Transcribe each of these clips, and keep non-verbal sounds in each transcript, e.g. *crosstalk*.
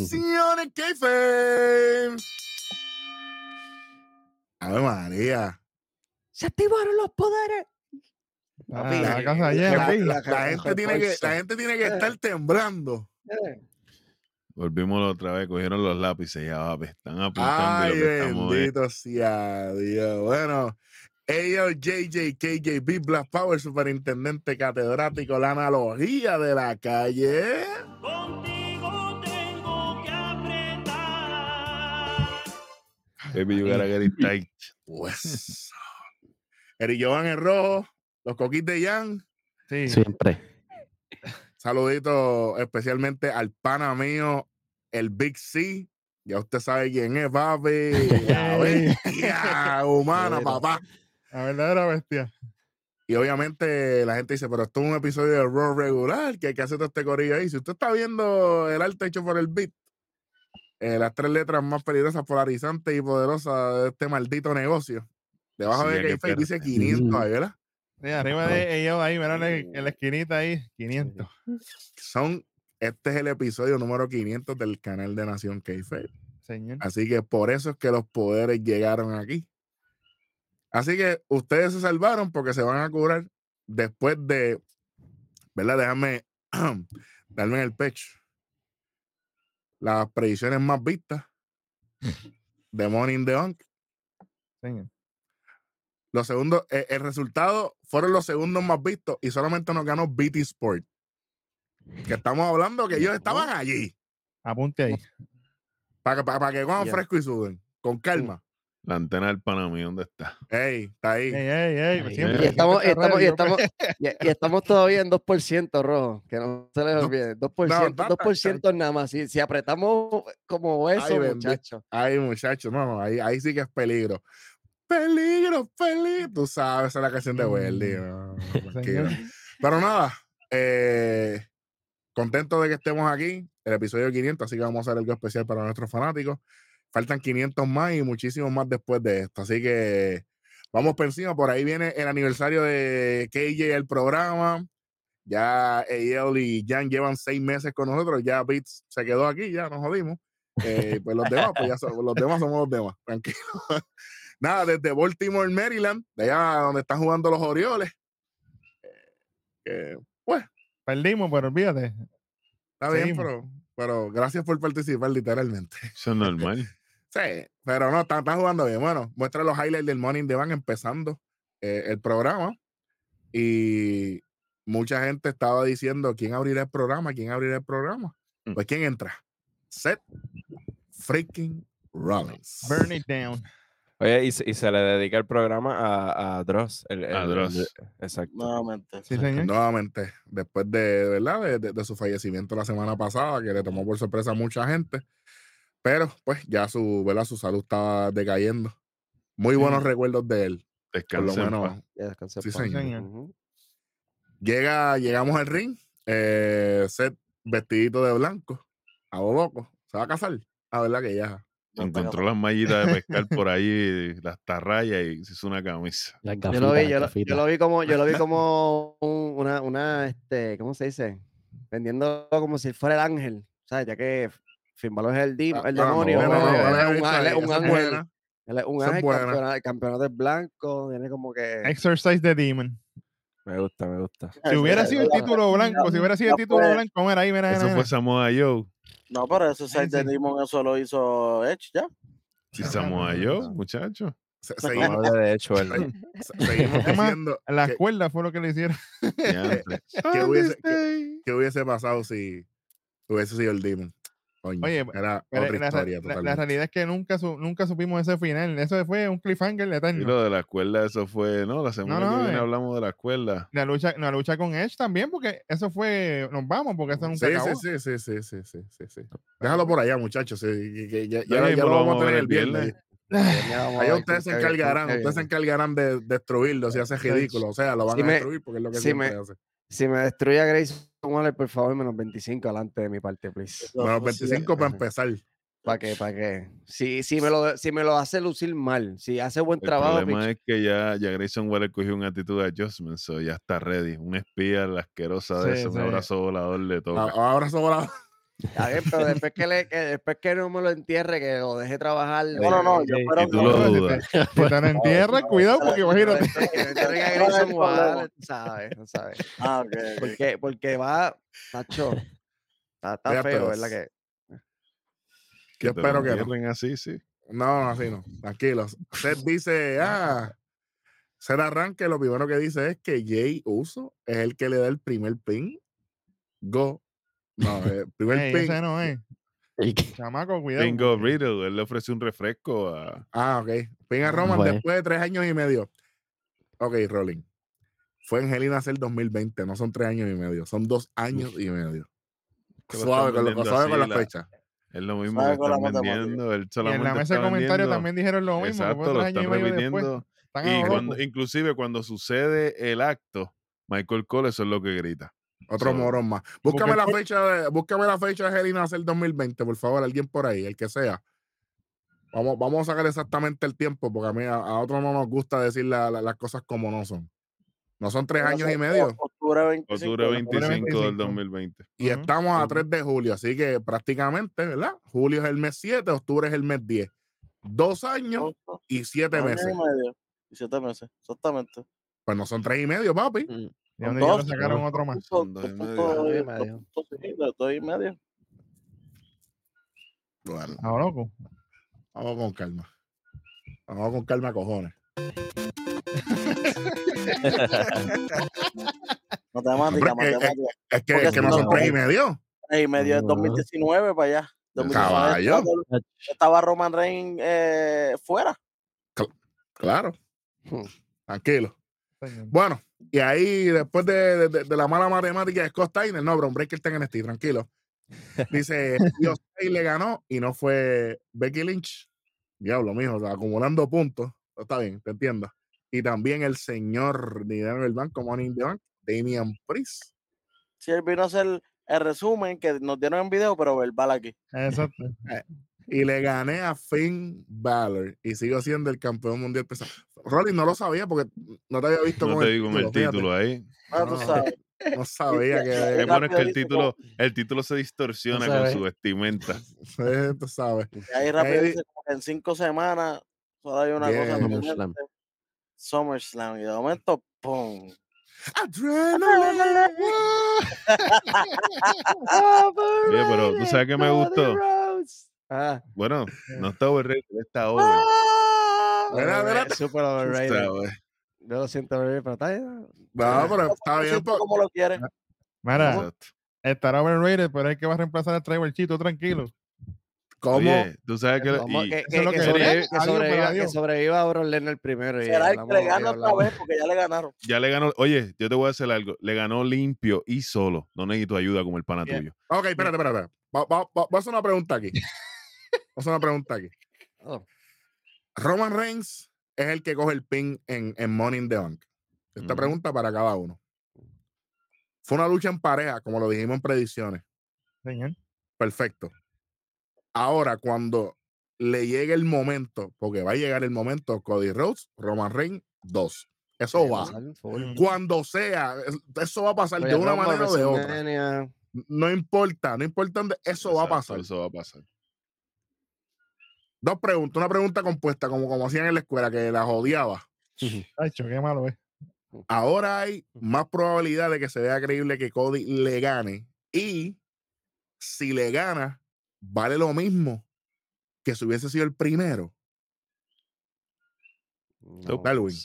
Naciones Keife. Ave María. Se activaron los poderes. Ah, la, casa llena, la- papi. la- la gente tiene que, la gente tiene que estar temblando. Volvimos otra vez, cogieron los lápices ya, papi. Están apuntando y Ay, lo que estamos bendito sea Dios. Bueno, ellos, JJ, KJB, Black Power, superintendente catedrático, la analogía de la calle. Baby, you gotta get it tight. Pues. Eri Jovan en rojo, los coquis de Jan. Sí. Siempre. Saludito especialmente al pana mío, el Big C. Ya usted sabe quién es, papi. *laughs* La bestia humana, papá. La verdadera bestia. Y obviamente la gente dice, pero esto es un episodio de Raw regular, que hay que hacer todo este corillo ahí. Si usted está viendo el arte hecho por el beat, eh, las tres letras más peligrosas, polarizantes y poderosas de este maldito negocio. Debajo Sí, de Kayfabe dice perder. 500 ahí, ¿verdad? Sí, arriba de ellos ahí, mira en la esquinita ahí, 500. Son, este es el episodio número 500 del canal de Nación Kayfabe. Señor. Así que por eso es que los poderes llegaron aquí. Así que ustedes se salvaron porque se van a curar después de, ¿verdad? Déjame *clears throat* darme en el pecho. Las predicciones más vistas de Money in the Bank. señor. Los segundos, eh, el resultado fueron los segundos más vistos y solamente nos ganó BT Sport. Que estamos hablando que ellos estaban allí. Apunte ahí. Para que, para, que coman fresco y suben. Con calma. La antena del Panamí, ¿dónde está? Ey, está ahí. Ey, ey, ey. Y siempre- estamos, y estamos, y estamos, y, y estamos todavía en 2%, rojo. Que no se les No, olvide. 2%, no, ta- 2% nada más. Si, si apretamos como eso, bendito. muchachos. Ay, muchachos, no, no, ahí, ahí sí que es peligro. Peligro, peligro. Tú sabes, esa es la canción de Welly. Mm, no. *laughs* Pero nada, eh, contento de que estemos aquí, el episodio 500, así que vamos a hacer algo especial para nuestros fanáticos. Faltan 500 más y muchísimos más después de esto, así que vamos por encima. Por ahí viene el aniversario de KJ, el programa. Ya Eyel y Jan llevan seis meses con nosotros, ya Beats se quedó aquí, ya nos jodimos. Eh, pues los demás, pues ya son- los demás somos los demás, tranquilo. *laughs* Nada, desde Baltimore, Maryland, de allá donde están jugando los Orioles. Eh, pues, Perdimos, pero olvídate. está bien, pero, pero gracias por participar, literalmente. Eso es normal. Sí, pero no, están, jugando bien. Bueno, muestra los highlights del Morning de Van empezando eh, el programa. Y mucha gente estaba diciendo quién abrirá el programa, quién abrirá el programa. Mm. Pues quién entra. Seth freaking Rollins. Burn it down. Oye, y, se- y se le dedica el programa a, a Dross. el- A el- el- Dross. exacto. Nuevamente. Sí, señor. Nuevamente, después de, ¿verdad? De, de- de su fallecimiento la semana pasada, que le tomó por sorpresa a mucha gente. Pero, pues, ya su, ¿verdad? Su salud estaba decayendo. Muy buenos recuerdos de él, por lo menos. paz. Ya descansé Sí, señor. Llega, llegamos al ring, eh, Seth vestidito de blanco, a lo loco, se va a casar. A verdad que ya. Encontró las mallitas de pescar *laughs* por ahí, las tarrayas y se hizo una camisa. Yo Las lo vi, yo lo, yo vi como, yo lo vi *laughs* como un- una, una, este, ¿cómo se dice? Vendiendo como si fuera el ángel, ¿sabes? Ya que Finbalo es el, dim- Ah, el demonio, no, no, él no, es un, es un ángel, es un ángel, buena. campeona- el campeonato es blanco, tiene como que... Exercise the Demon. Me gusta, me gusta. *laughs* Si hubiera sido el título blanco, si hubiera sido el título blanco, mira ahí, mira, Eso fue. Samoa Joe. No, pero de sí. Demon eso lo hizo Edge ya. Sí, Samoa Joe, muchacho. Se- seguimos, hable de hecho, *laughs* ¿verdad? se- seguimos diciendo La que, cuerda fue lo que le hicieron. *laughs* Que hubiese pasado si hubiese sido el Demon. Coño, Oye, era Pero otra la, historia la- realidad es que nunca, su- nunca supimos ese final. Eso fue un cliffhanger Y lo de la escuela, eso fue, ¿no? La semana no, que viene eh. hablamos de la escuela. La lucha, la lucha con Edge también, porque eso fue. Nos vamos, porque eso nunca Sí, acabó. sí, sí, sí, sí, sí, sí, sí, sí. Déjalo por allá, muchachos. sí, que- que ya, ya- Ya ya mismo lo vamos a tener el viernes. viernes. *laughs* Ustedes se encargarán, ustedes se encargarán de destruirlo si hace ridículo. O sea, lo van Si a destruir porque es lo que si siempre me- hace. Si me destruye a Grayson Waller, por favor, menos 25 adelante de mi parte, please. Menos pues, sí, 25 para empezar. ¿Para qué? ¿Para qué? Si, si, me lo, si me lo hace lucir mal, si hace buen El trabajo, problema pich- es que ya, ya Grayson Waller cogió un actitud de adjustment, so ya está ready. Un espía, la asquerosa de Sí, eso, sí. un abrazo volador de todo. A- Ahora sobra. Está bien, pero después que, le, que después que no me lo entierre, que lo deje trabajar. No, no, no. Yo Sí, espero que- lo No, si dudas. te- Si te lo entierras, cuidado, porque imagínate. Que no entierren a Grayson. Waller, sabes, sabes. Ah, ok. Porque, porque va, Nacho, está, está feo. ¿verdad? Que, Yo espero que no. entierren así, sí. No, no, así no. Tranquilos. Seth dice, ah, Seth arranque, lo primero que dice es que Jay Uso es el que le da el primer pin. Go. No, el primer Ey, pin. ese no es. y que- Chamaco, cuidado. Bingo Riddle, él le ofreció un refresco a. Ah, ok. Pin a Roman Bueno. después de tres años y medio. Ok, Rolling. Fue en Hell in a Cell 2020, no son tres años y medio, son dos años y medio. Suave con, lo, suave con la la- fecha. Es lo mismo que están vendiendo. Él Y en la mesa de está comentarios también dijeron lo mismo. Exacto, tres lo años y están medio repitiendo. después. Están Y cuando, inclusive cuando sucede el acto, Michael Cole eso es lo que grita. Otro So, morón más. Búscame la fecha de, búscame la fecha de Hell in a Cell 2020, por favor, alguien por ahí, el que sea. Vamos, vamos a sacar exactamente el tiempo, porque a mí a, a otros no nos gusta decir la- la- las cosas como no son. No son tres años y medio. Octubre 25. Octubre ¿no? 25 del 25. 2020. Y estamos a Ujú. 3 de julio, así que prácticamente, ¿verdad? Julio es el mes 7, octubre es el mes 10. Dos años Año y siete y meses. medio. Y siete meses, exactamente. Pues no son tres y medio, papi. Mm, ¿De dónde ya dos, le sacaron otro más? Son dos y medio. Dos y medio. Bueno, lo loco. vamos con calma. Vamos con calma, cojones. *laughs* Matemática, Hombre, eh, eh, matemática. Es que, es que si no son tres y medio. Y medio es No. 2019 para allá. 2019 Caballo. estaba- Estaba Roman Reigns eh, fuera. Claro. Hmm. Tranquilo. Bueno, y ahí después de, de- de la mala matemática de Scott Steiner, no, bro, Breaker está en NXT, tranquilo. Dice, Dios *laughs* le ganó y no fue Becky Lynch. Diablo, mijo, o sea, acumulando puntos. Está bien, te entiendo. Y también el señor dinero en el banco, Money in the Bank, Damian Priest. Sí, él vino a hacer el resumen que nos dieron en video, pero verbal aquí. Exacto. Y le gané a Finn Balor y sigo siendo el campeón mundial pesado. Rolly no lo sabía porque no te había visto No con te digo con el fíjate. título ahí. Ah, tú No. sabes. No sabía Sí, que. Es bueno es que el título, el título se distorsiona con su vestimenta. eh, tú sabes. Y ahí rápido Ahí- dice como que en cinco semanas solo hay una cosa. Bien. SummerSlam. SummerSlam. Y de momento, ¡pum! Adrenaline. *laughs* *laughs* Oye, pero tú sabes que me gustó. Ah, Bueno, no está overrated, está over. Mira, mira. overrated, super overrated. Yo lo siento, overrated, pero está bien. No, pero está bien. pues, como lo quiere. Mira, Exacto. estará overrated, pero hay que va a reemplazar al Tribal Chito, tranquilo. ¿Cómo? Oye, tú sabes que. Y- que, es sobreviva, que a Brock Lesnar primero. y Será el que le gana otra vez porque ya le ganaron. ya le ganó. Oye, yo te voy a hacer algo. Le ganó limpio y solo. No necesito ayuda como el pana Bien. tuyo. Ok, espérate, espérate. Va- va- va- Voy a hacer una pregunta aquí. *laughs* Voy a hacer una pregunta aquí. Oh. Roman Reigns es el que coge el pin en, en Money in the Bank. Esta Ujú. pregunta para cada uno. Fue una lucha en pareja, como lo dijimos en predicciones. Señor. Perfecto. Ahora, cuando le llegue el momento, porque va a llegar el momento, Cody Rhodes, Roman Reigns, dos. Eso va. Mm. Cuando sea, es- eso va a pasar de Royal una manera o de otra. No importa, no importa dónde, eso va a pasar. Eso va a pasar. Dos preguntas, una pregunta compuesta, como, como hacían en la escuela, que la odiaba. Tacho, qué malo es. Ahora hay más probabilidad de que se vea creíble que Cody le gane. Y si le gana, vale lo mismo que si hubiese sido el primero. No, Darwin.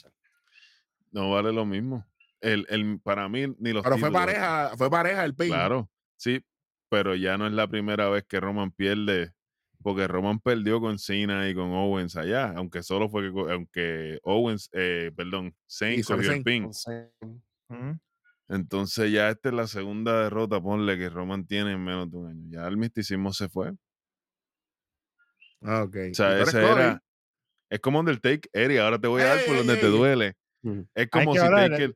No vale lo mismo. El, el, para mí, ni los Pero fue pareja, fue pareja el pin. Claro, sí, pero ya no es la primera vez que Roman pierde, porque Roman perdió con Cena y con Owens allá, aunque solo fue que, aunque Owens, eh, perdón, Zayn cogió el pin. Entonces ya esta es la segunda derrota, ponle que Roman tiene en menos de un año. Ya el misticismo se fue. O Ah, ok. sea, ¿Y tú eres ese era. Es como Undertaker, Eri, ahora te voy a dar por donde ey, te duele. Ujú. Es como si hablar, Taker.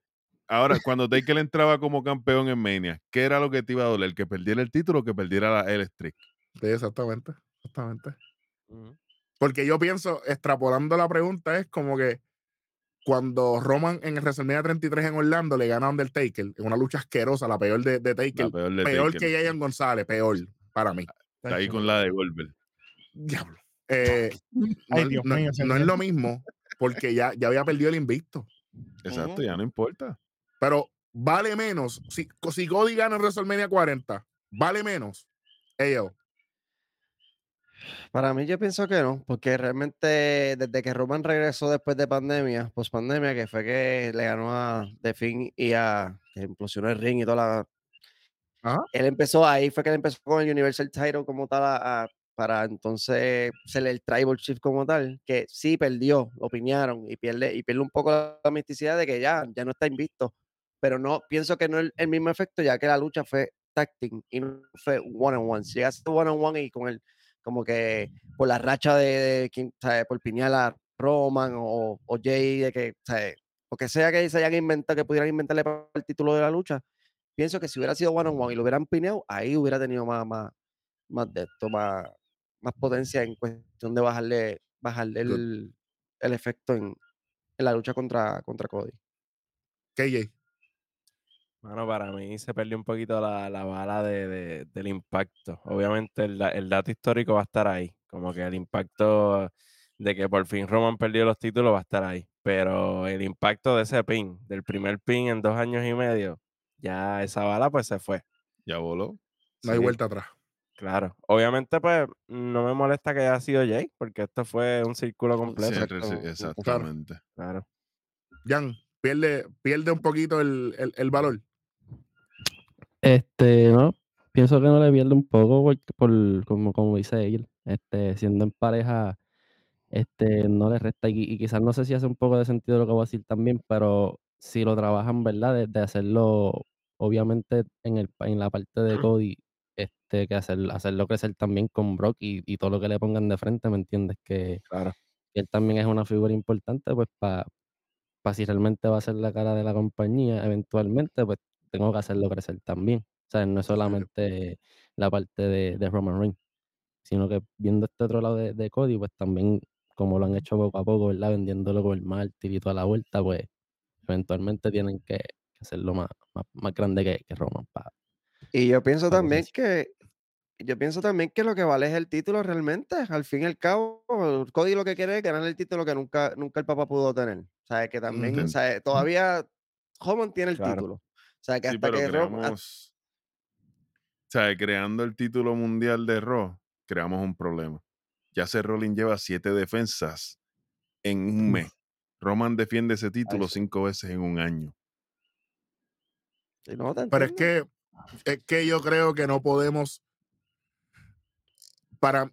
Ahora, cuando Taker entraba como campeón en Mania, ¿qué era lo que te iba a doler? ¿Que perdiera el título o que perdiera la, el streak? Sí, exactamente. Exactamente. Porque yo pienso, extrapolando la pregunta, es como que cuando Roman en el WrestleMania 33 en Orlando le gana a Undertaker en una lucha asquerosa, la peor de, de Taker, La peor de peor Taker. que Jayan González, peor. para mí. Está ahí con la de Goldberg. Diablo. Eh, *laughs* Ay, no, Dios no- mío, no señor. es lo mismo porque ya, ya había perdido el invicto. Exacto, ya no importa. Pero vale menos. Si, si Cody gana en WrestleMania 40, vale menos. Ellos. Para mí yo pienso que no, porque realmente desde que Roman regresó después de pandemia, post pandemia, que fue que le ganó a The Finn y a que implosionó el ring y toda la... Ajá. Él empezó ahí, fue que él empezó con el Universal Title como tal, a- a- para entonces ser el Tribal Chief como tal, que sí perdió, lo piñaron y pierde, y pierde un poco la misticidad de que ya, ya no está invicto, pero no, pienso que no es el, el mismo efecto, ya que la lucha fue tag team y no fue one on one. Si llegaste one on one y con el como que por la racha de, de quien, ¿sabe? por piñar a Roman o, o Jay, de que, ¿sabe? o que sea que se hayan inventado, que pudieran inventarle para el título de la lucha, pienso que si hubiera sido one on one y lo hubieran pineado, ahí hubiera tenido más, más, más de esto, más, más potencia en cuestión de bajarle, bajarle el, el efecto en, en la lucha contra, contra Cody. KJ. Bueno, para mí se perdió un poquito la, la bala de, de- del impacto. Obviamente el, el dato histórico va a estar ahí, como que el impacto de que por fin Roman perdió los títulos va a estar ahí, pero el impacto de ese pin, del primer pin en dos años y medio, ya esa bala pues se fue. Ya voló. No hay Sí, vuelta atrás. Claro. Obviamente pues no me molesta que haya sido Jay, porque esto fue un círculo completo. Sí, exactamente. Claro. Jan, pierde, pierde un poquito el, el- el valor. Este, no, pienso que no le pierde un poco porque por, como, como dice él, este, siendo en pareja, este, no le resta y, y quizás no sé si hace un poco de sentido lo que voy a decir también, pero si lo trabajan, ¿verdad? De, de hacerlo, obviamente, en el, pa- en la parte de Cody, este, que hacer, hacerlo crecer también con Brock y, y todo lo que le pongan de frente, ¿me entiendes? Que, Claro. él también es una figura importante, pues para si realmente va a ser la cara de la compañía eventualmente, pues tengo que hacerlo crecer también. O sea, no es solamente la parte de, de Roman Reigns, sino que viendo este otro lado de, de Cody, pues también como lo han hecho poco a poco, ¿verdad? Vendiéndolo con el mártir y toda la vuelta, pues eventualmente tienen que, hacerlo más, más, más grande que, que Roman. Y yo pienso también que yo pienso también que lo que vale es el título realmente. Al fin y al cabo, Cody lo que quiere es ganar el título que nunca, nunca el papá pudo tener. O sea, que también, o sea, todavía Roman tiene el Claro. título. O sea, que Sí, hasta pero que creamos. O sea, creando el título mundial de Raw, creamos un problema. Ya Seth Rollins lleva siete defensas en un mes. Roman defiende ese título sí. cinco veces en un año. Sí, no, te Pero es que, es que yo creo que no podemos. Para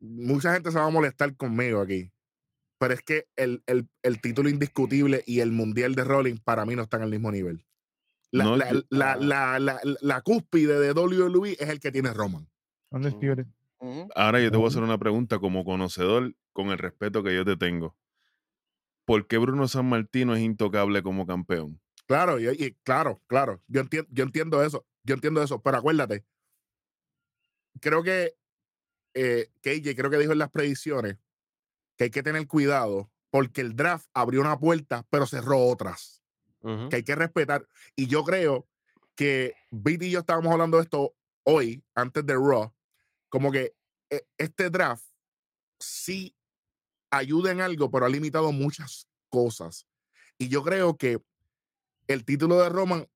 mucha gente se va a molestar conmigo aquí. Pero es que el, el- el título indiscutible y el mundial de Rolling para mí no están al mismo nivel. La, No, la, yo- la, Ah. la, la- la cúspide de WWE es el que tiene Roman. Ujú. Ahora yo te voy a hacer una pregunta como conocedor, con el respeto que yo te tengo. ¿Por qué Bruno San Martino es intocable como campeón? Claro, y, y claro, claro. Yo entiendo, yo entiendo eso. Yo entiendo eso. Pero acuérdate, creo que eh, KJ creo que dijo en las predicciones que hay que tener cuidado porque el draft abrió una puerta, pero cerró otras. Que hay que respetar. Y yo creo que Viti y yo estábamos hablando de esto hoy, antes de Raw, como que eh, este draft sí ayuda en algo, pero ha limitado muchas cosas. Y yo creo que el título de Roman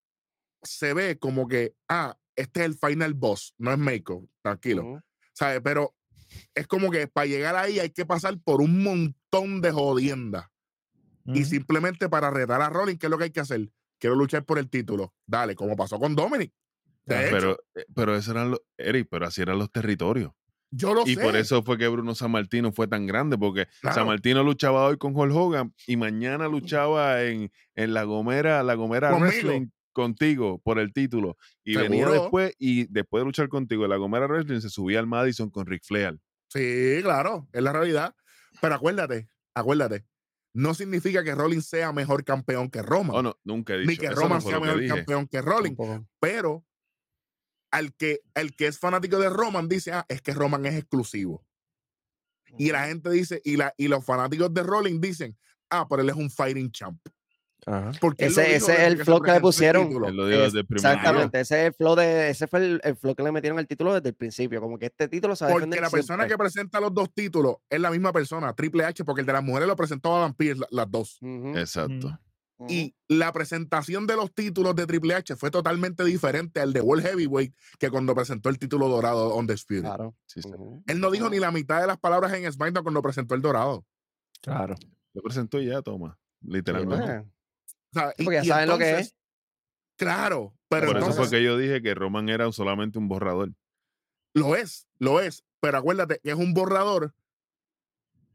se ve como que, ah, este es el final boss, no es Meiko, tranquilo. Ujú. ¿Sabes? Pero es como que para llegar ahí hay que pasar por un montón de jodiendas. Y simplemente para retar a Rollins, ¿qué es lo que hay que hacer? Quiero luchar por el título. Dale, como pasó con Dominic. Hecho, Pero, eh, pero esos eran los, Eric, pero así eran los territorios. yo lo Y sé. por eso fue que Bruno San Martino fue tan grande, porque Claro. San Martino luchaba hoy con Hulk Hogan y mañana luchaba en, en la Gomera, la Gomera Conmigo. Wrestling contigo por el título. Y venía después, y después de luchar contigo en la Gomera Wrestling, se subía al Madison con Ric Flair. Sí, claro, es la realidad. Pero acuérdate, acuérdate, no significa que Rollins sea mejor campeón que Roman. Oh, no, nunca he dicho ni que eso Roman sea mejor dije. campeón que Rollins. Pero al que, el que es fanático de Roman dice, ah, es que Roman es exclusivo. Y la gente dice, y, la, y los fanáticos de Rollins dicen, ah, pero él es un fighting champ. Ajá. Porque Ese, es el flow que le pusieron. Exactamente, ese es el flow de, ese fue el, el flow que le metieron al título desde el principio, como que este título se va a Porque la persona siempre. que presenta los dos títulos es la misma persona, Triple H, porque el de las mujeres lo presentó Adam Pearce, la- las dos. Exacto. Y la presentación de los títulos de Triple H fue totalmente diferente al de World Heavyweight que cuando presentó el título dorado on the Spirit. Claro. Sí, sí. ujú. Él no dijo ni la mitad de las palabras en SmackDown cuando presentó el dorado. Claro. Lo presentó ya, toma. Sí, Literalmente. O sea, y- porque ya y saben lo que entonces- Claro, pero Por eso entonces fue que yo dije que Roman era solamente un borrador. lo es, lo es. Pero acuérdate que es un borrador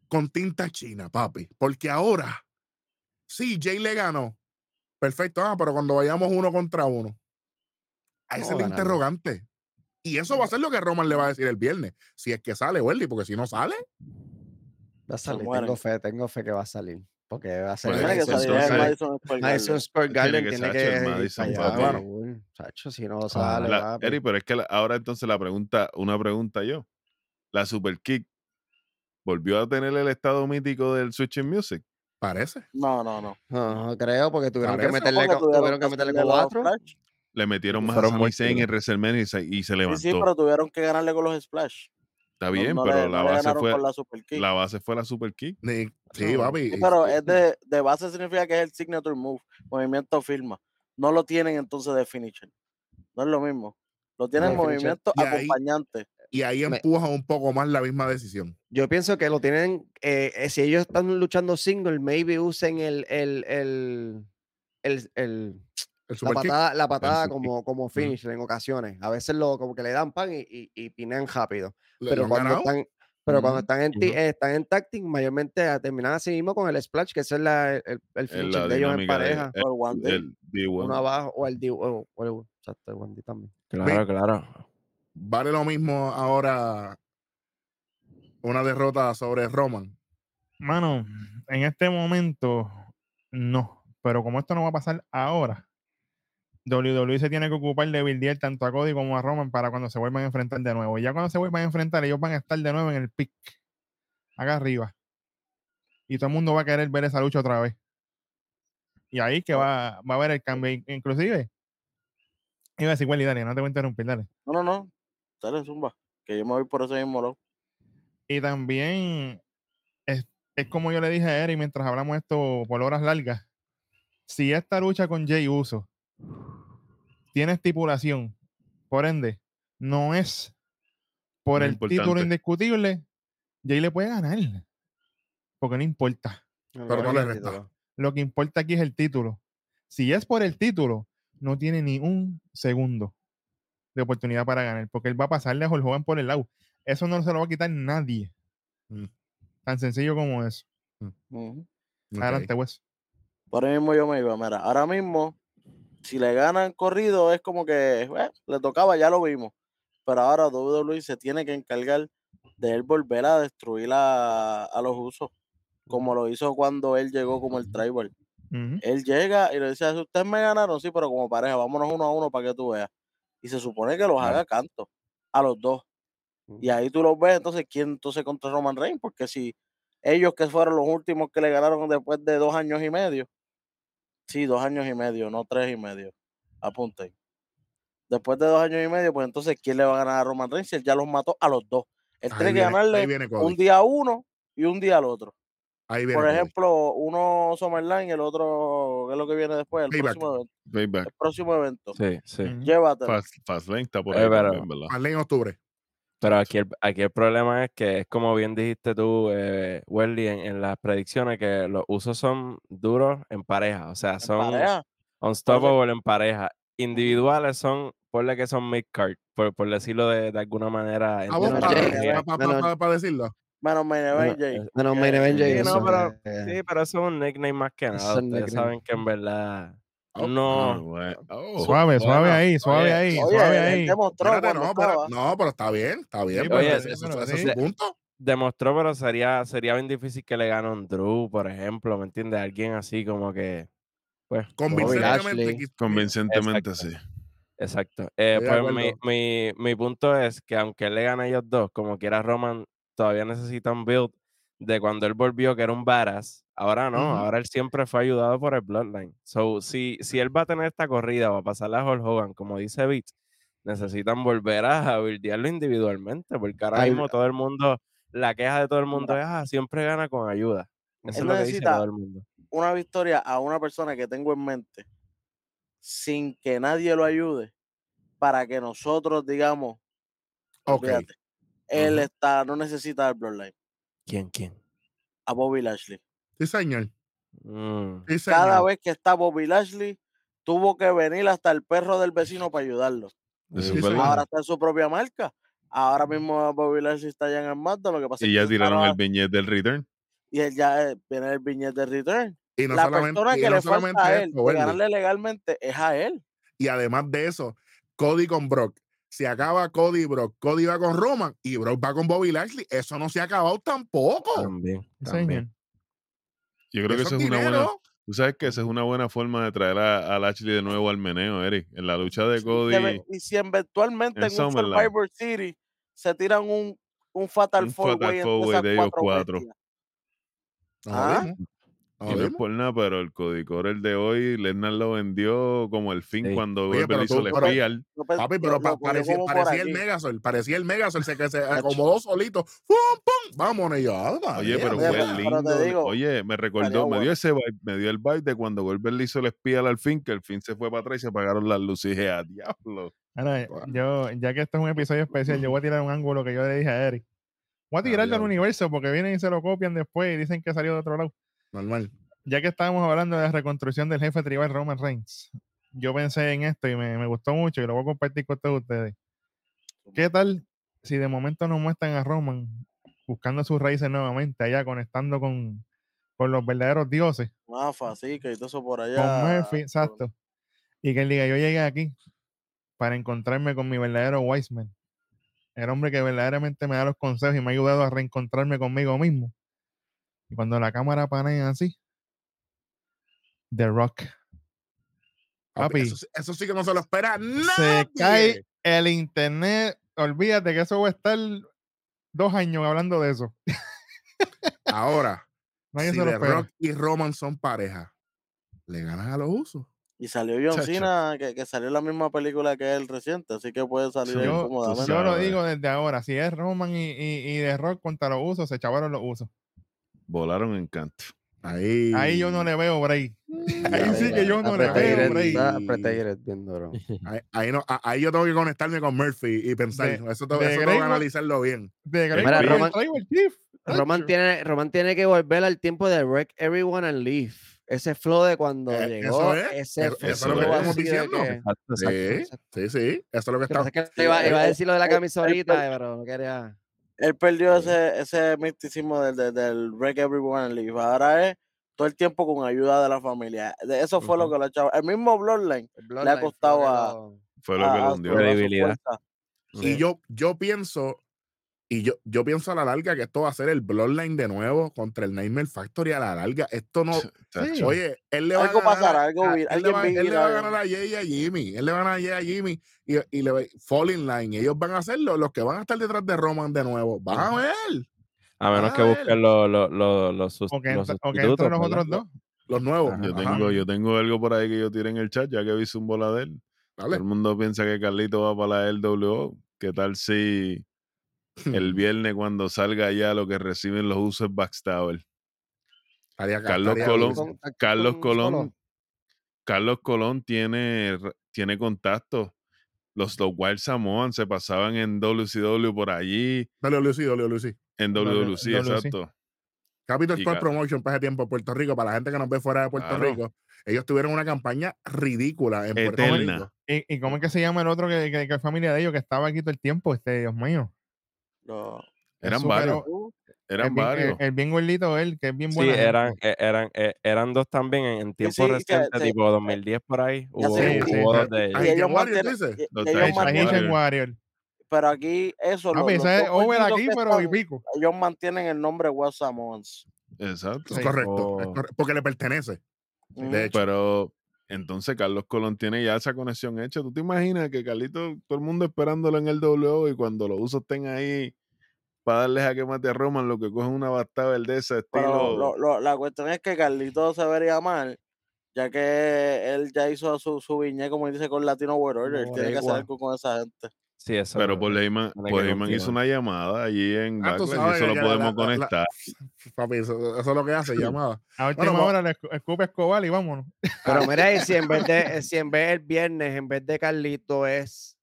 con tinta china, papi. Porque ahora, sí, Jay le ganó. Perfecto, ah, pero cuando vayamos uno contra uno, a ese es el interrogante. Y eso va a ser lo que Roman le va a decir el viernes. Si es que sale, Welly, porque si no sale, Va a salir, tengo fe, tengo fe que va a salir. Porque va a ser Pues, Tiene que Madison salir en Square entonces- Madison Square Madison Garden. Tiene Garden que tiene que el ir Madison, allá, si no sale, La-. Eri, pero es que la- ahora entonces la pregunta, una pregunta yo. La Super Kick volvió a tener el estado mítico del Switching Music. parece. No, no, no. No, no creo, porque tuvieron que meterle, Porque co- tuvieron que meterle cuatro. splash. Le metieron más a Fueron muy Sami Zayn en. WrestleMania y se, y se Sí, levantó. sí, pero tuvieron que ganarle con los splash. Está bien, no pero le- la no base fue la Super Kick. la base fue la Super Kick. Ni- sí, No, papi. Sí, pero es de, de base significa que es el signature move, movimiento firma. No lo tienen entonces de finisher. No es lo mismo. Lo tienen movimiento Y ahí- acompañante. Y ahí empuja un poco más la misma decisión. Yo pienso que lo tienen, eh, eh, si ellos están luchando single, maybe usen el, el, el, el, el- El la kick. patada, la patada como, como finisher en ocasiones. A veces lo como que le dan pan y, y, y pinean rápido. Pero cuando están, pero cuando están en, eh, están en team, mayormente terminan así mismo con el splash, que ese es la, el, el la de ellos en de- pareja. el- Por one day. el D1. Uno abajo o el D, o, o el, exacto, el one D también. Claro, claro. Vale lo mismo ahora una derrota sobre Roman. Mano, en este momento no. Pero como esto no va a pasar ahora, WWE se tiene que ocupar de buildear tanto a Cody como a Roman para cuando se vuelvan a enfrentar de nuevo. Y ya cuando se vuelvan a enfrentar, ellos van a estar de nuevo en el pick. Acá arriba. Y todo el mundo va a querer ver esa lucha otra vez. Y ahí que va, va a haber el cambio. In- Inclusive, iba a decir, Welly, dale, no te voy a interrumpir, dale. No, no, no. Dale, zumba. Que yo me voy por ese mismo lado. Y también es, es como yo le dije a Eric mientras hablamos esto por horas largas. Si esta lucha con Jay Uso tiene estipulación, por ende, no es por el título indiscutible, Jay le puede ganar. Porque no importa. Pero no le resta. título. Lo que importa aquí es el título. Si es por el título, no tiene ni un segundo de oportunidad para ganar, porque él va a pasarle a Hulk Hogan por el lado. Eso no se lo va a quitar nadie. Mm. Tan sencillo como eso. Ujú. Ok. Adelante, Wes. Por ahí mismo yo me iba. Mira, ahora mismo, si le ganan corrido, es como que eh, le tocaba, ya lo vimos. Pero ahora WWE se tiene que encargar de él volver a destruir a, a los usos, como lo hizo cuando él llegó como el tribal. Él llega y le dice, "Si ustedes me ganaron, sí, pero como pareja, vámonos uno a uno para que tú veas. Y se supone que los haga canto a los dos. Y ahí tú los ves, entonces, ¿quién entonces contra Roman Reigns? Porque si ellos que fueron los últimos que le ganaron después de dos años y medio, sí, dos años y medio, no tres y medio, apunten. Después de dos años y medio, pues entonces, ¿quién le va a ganar a Roman Reigns? Si él ya los mató a los dos. Él Ahí tiene que viene, ganarle Cody. un día a uno y un día al otro. Ahí viene Por Cody. ejemplo, uno Summerline y el otro, ¿qué es lo que viene después? El Payback. próximo, evento, Payback. el próximo evento. Sí, sí. Llévatelo. Fast, Fastlane está por Eh, ahí en octubre. Pero aquí el, aquí el problema es que es como bien dijiste tú, eh, Welly, en, en las predicciones, que los usos son duros en pareja. O sea, son pareja. unstoppable en pareja. Individuales son, ponle que son mid-card, por, por decirlo de, de alguna manera. ¿A vos Menos para, para, decirlo? Menos Main Event, Jay. eh, Menos Main Event Sí, Jay no, Uso, pero- eh, Sí, pero eso es un nickname más que nada. Ustedes saben que en verdad Oh, Ah, no. bueno. Oh, Suave, suave bueno, ahí, suave oye, ahí, Oye, suave ahí. demostró Espérate, no, pero, no, pero está bien, está bien. Sí, pero pero ese, es su punto. demostró, pero sería, sería bien difícil que le gane un Drew, por ejemplo, ¿me entiendes? Alguien así como que, pues, Convincentemente. Convincentemente, Exacto. sí. exacto. Eh, pues mi, mi, mi punto es que aunque él le gane a ellos dos, como quiera Roman, todavía necesita un build de cuando él volvió, que era un badass, Ahora no, ahora él siempre fue ayudado por el Bloodline. So, si, si él va a tener esta corrida, va a pasarle a Hulk Hogan, como dice Beat, necesitan volver a buildearlo individualmente, porque ahora Ay, mismo todo el mundo, la queja de todo el mundo es, ah, siempre gana con ayuda. Eso es lo que dice necesita- todo el mundo. Una victoria a una persona que tengo en mente sin que nadie lo ayude para que nosotros digamos, Ok. olvídate, él está, no necesita el Bloodline. ¿Quién, quién? A Bobby Lashley. Sí, señor. Mm, Cada vez que está Bobby Lashley, tuvo que venir hasta el perro del vecino para ayudarlo. Es. Ahora está en su propia marca. Ahora mismo Bobby Lashley está allá en el Mazda, lo que pasa Y es ya que se tiraron estaba- el viñet del return. y él ya eh, viene el viñete de return. Y no la solamente, persona y que no le falta a él eso, de Welly. ganarle legalmente es a él. Y además de eso, Cody con Brock. Si acaba Cody y Brock, Cody va con Roman y Brock va con Bobby Lashley. Eso no se ha acabado tampoco. también, Sí, también. Yo creo que Eso es una buena. Tú sabes que esa es una buena forma de traer a, a Lashley de nuevo al meneo, Eric. En la lucha de Cody, Y si eventualmente en en un. Survivor City se tiran un, un Fatal Un Four Way entre esas de ellos cuatro Ah. No es por nada, pero el Cody Core, el de hoy, Lesnar lo vendió como el fin Sí. cuando Oye, pero hizo tú- el pero- pe- Papi, pero pa- parecía, parecía el. Megazord. Parecía el Megazord. Se, que se acomodó solito. ¡Pum, pum! Vámonos. Yo, ah, Oye, pero fue pero lindo. digo, Oye, me recordó, me dio ese vibe, me dio el vibe de cuando Goldberg le hizo el Spear al fin, que el fin se fue para atrás y se apagaron las luces. Y dije, a diablo. Ahora, Wow. yo, ya que esto es un episodio especial, yo voy a tirar un ángulo que yo le dije a Eric. Voy a Ah, tirarlo al diablo. universo porque vienen y se lo copian después y dicen que salió de otro lado. Normal. Ya que estábamos hablando de la reconstrucción del jefe tribal Roman Reigns, yo pensé en esto y me, me gustó mucho y lo voy a compartir con todos ustedes. ¿Qué tal si de momento nos muestran a Roman buscando sus raíces nuevamente, allá conectando con, con los verdaderos dioses? Mafa, sí, que y todo eso por allá. con Murphy, exacto. Y que él diga, yo llegué aquí para encontrarme con mi verdadero Wiseman. El hombre que verdaderamente me da los consejos y me ha ayudado a reencontrarme conmigo mismo. Y cuando la cámara panea así, The Rock. Papi, Eso, sí- eso sí que no se lo espera nadie. se cae el internet. Olvídate que eso va a estar dos años hablando de eso. Ahora, *laughs* Nadie si se lo The espera. Rock y Roman son pareja, le ganan a los usos. Y salió John Chacho. Cena, que, que salió la misma película que él reciente, así que puede salir Yo, tú cómodamente. yo lo digo desde ahora. Si es Roman y, y, y The Rock contra los usos, se chavaron los usos. Volaron en canto. Ahí, Ahí yo no le veo break. Ahí sí que yo no le veo duro. *laughs* Ahí, ahí no, ahí yo tengo que conectarme con Murphy y pensar. De- eso tengo, eso tengo que analizarlo bien. De Grey Mira, Roman- Tribal Chief. Roman tiene, Roman tiene que volver al tiempo de Wreck Everyone and Leave. Ese flow de cuando Eh, llegó. eso es, Ese eso- eso es lo que estamos diciendo. que- Exacto, exacto. Sí, sí, sí. Eso es lo que pasa está. es que iba, iba a eh, decir lo de la eh, camisolita, eh, pero no quería. Él perdió Sí. ese, ese misticismo del, del, del Break Everyone and Leave. Ahora es todo el tiempo con ayuda de la familia. De- Eso fue lo que lo echaba. El mismo Bloodline El le ha fue costado lo que a, lo- Fue lo a- que hundió. Y yo, yo pienso, y yo, yo pienso a la larga que esto va a ser el Bloodline de nuevo contra el Nightmare Factory a la larga. Esto no. Oye, él le va Algo a ganar. pasará, a- algo a- él, le va, él le vivirá va a ganar a Jay y a Jimmy. Él le va a ganar a Jay y a Jimmy. Y, y le va Fall in line. Ellos van a ser los, los que van a estar detrás de Roman de nuevo. Van a ver. A menos que busquen los, los, los, los, sus- O que, los entra- o que sustitutos, entren los ¿verdad? otros dos. Los nuevos. Ajá. Yo Ajá. tengo, yo tengo algo por ahí que yo tiré en el chat, ya que vi un bola de él. Todo el mundo piensa que Carlito va para la LWO. ¿Qué tal si *laughs* el viernes cuando salga ya lo que reciben los usos es Backstabber? Estaría Carlos estaría Colón, con- Carlos con Colón. Carlos Colón tiene, tiene contacto. Los, los Wild Samoan se pasaban en WCW por allí, Dale, Lucy, dale, Lucy. en W- WC, WC. exacto. Capital Sport Promotion para ese tiempo en Puerto Rico, para la gente que nos ve fuera de Puerto Claro. Rico, ellos tuvieron una campaña ridícula en Puerto Eterna. Rico. ¿Y, y cómo es que se llama el otro que, que, que es familia de ellos que estaba aquí todo el tiempo? Este, Dios mío. No. Eran varios, eran el, bien, el- varios. el bien gordito él, que es bien Sí, bueno. eran, eh, eran, eh, eran dos también en, en tiempos sí, que recientes, se- tipo 2010 por ahí. Ya Hubo, sé, sí, hubo sí. dos de ellos. Ay, Y ellos John Warrior, dices. Los Tahitian Warrior. pero aquí eso los, los ese es over aquí, que pero y pico. ellos mantienen el nombre West Samoans. Exacto. Es Sí. correcto, es correcto, porque le pertenece. De hecho, Pero entonces Carlos Colón tiene ya esa conexión hecha. ¿Tú te imaginas que Carlito, todo el mundo esperándolo en el W y cuando los usos estén ahí, para darle jaque mate a Roman, lo que cogen una bastada Pero estilo. lo- lo- la cuestión es que Carlito se vería mal, ya que él ya hizo su, su viñe, como dice, con Latino World Order. Él tiene que hacer algo con esa gente. Sí, eso. Pero por Heyman hizo una llamada allí en Ah, y eso lo podemos la- la- la- conectar. *laughs* Papi, eso, eso es lo que hace, *laughs* llamada. A última Bueno, hora le escu- escupe Escobar y vámonos. Pero *laughs* mira, y si en vez de, si en vez el viernes, en vez de Carlito es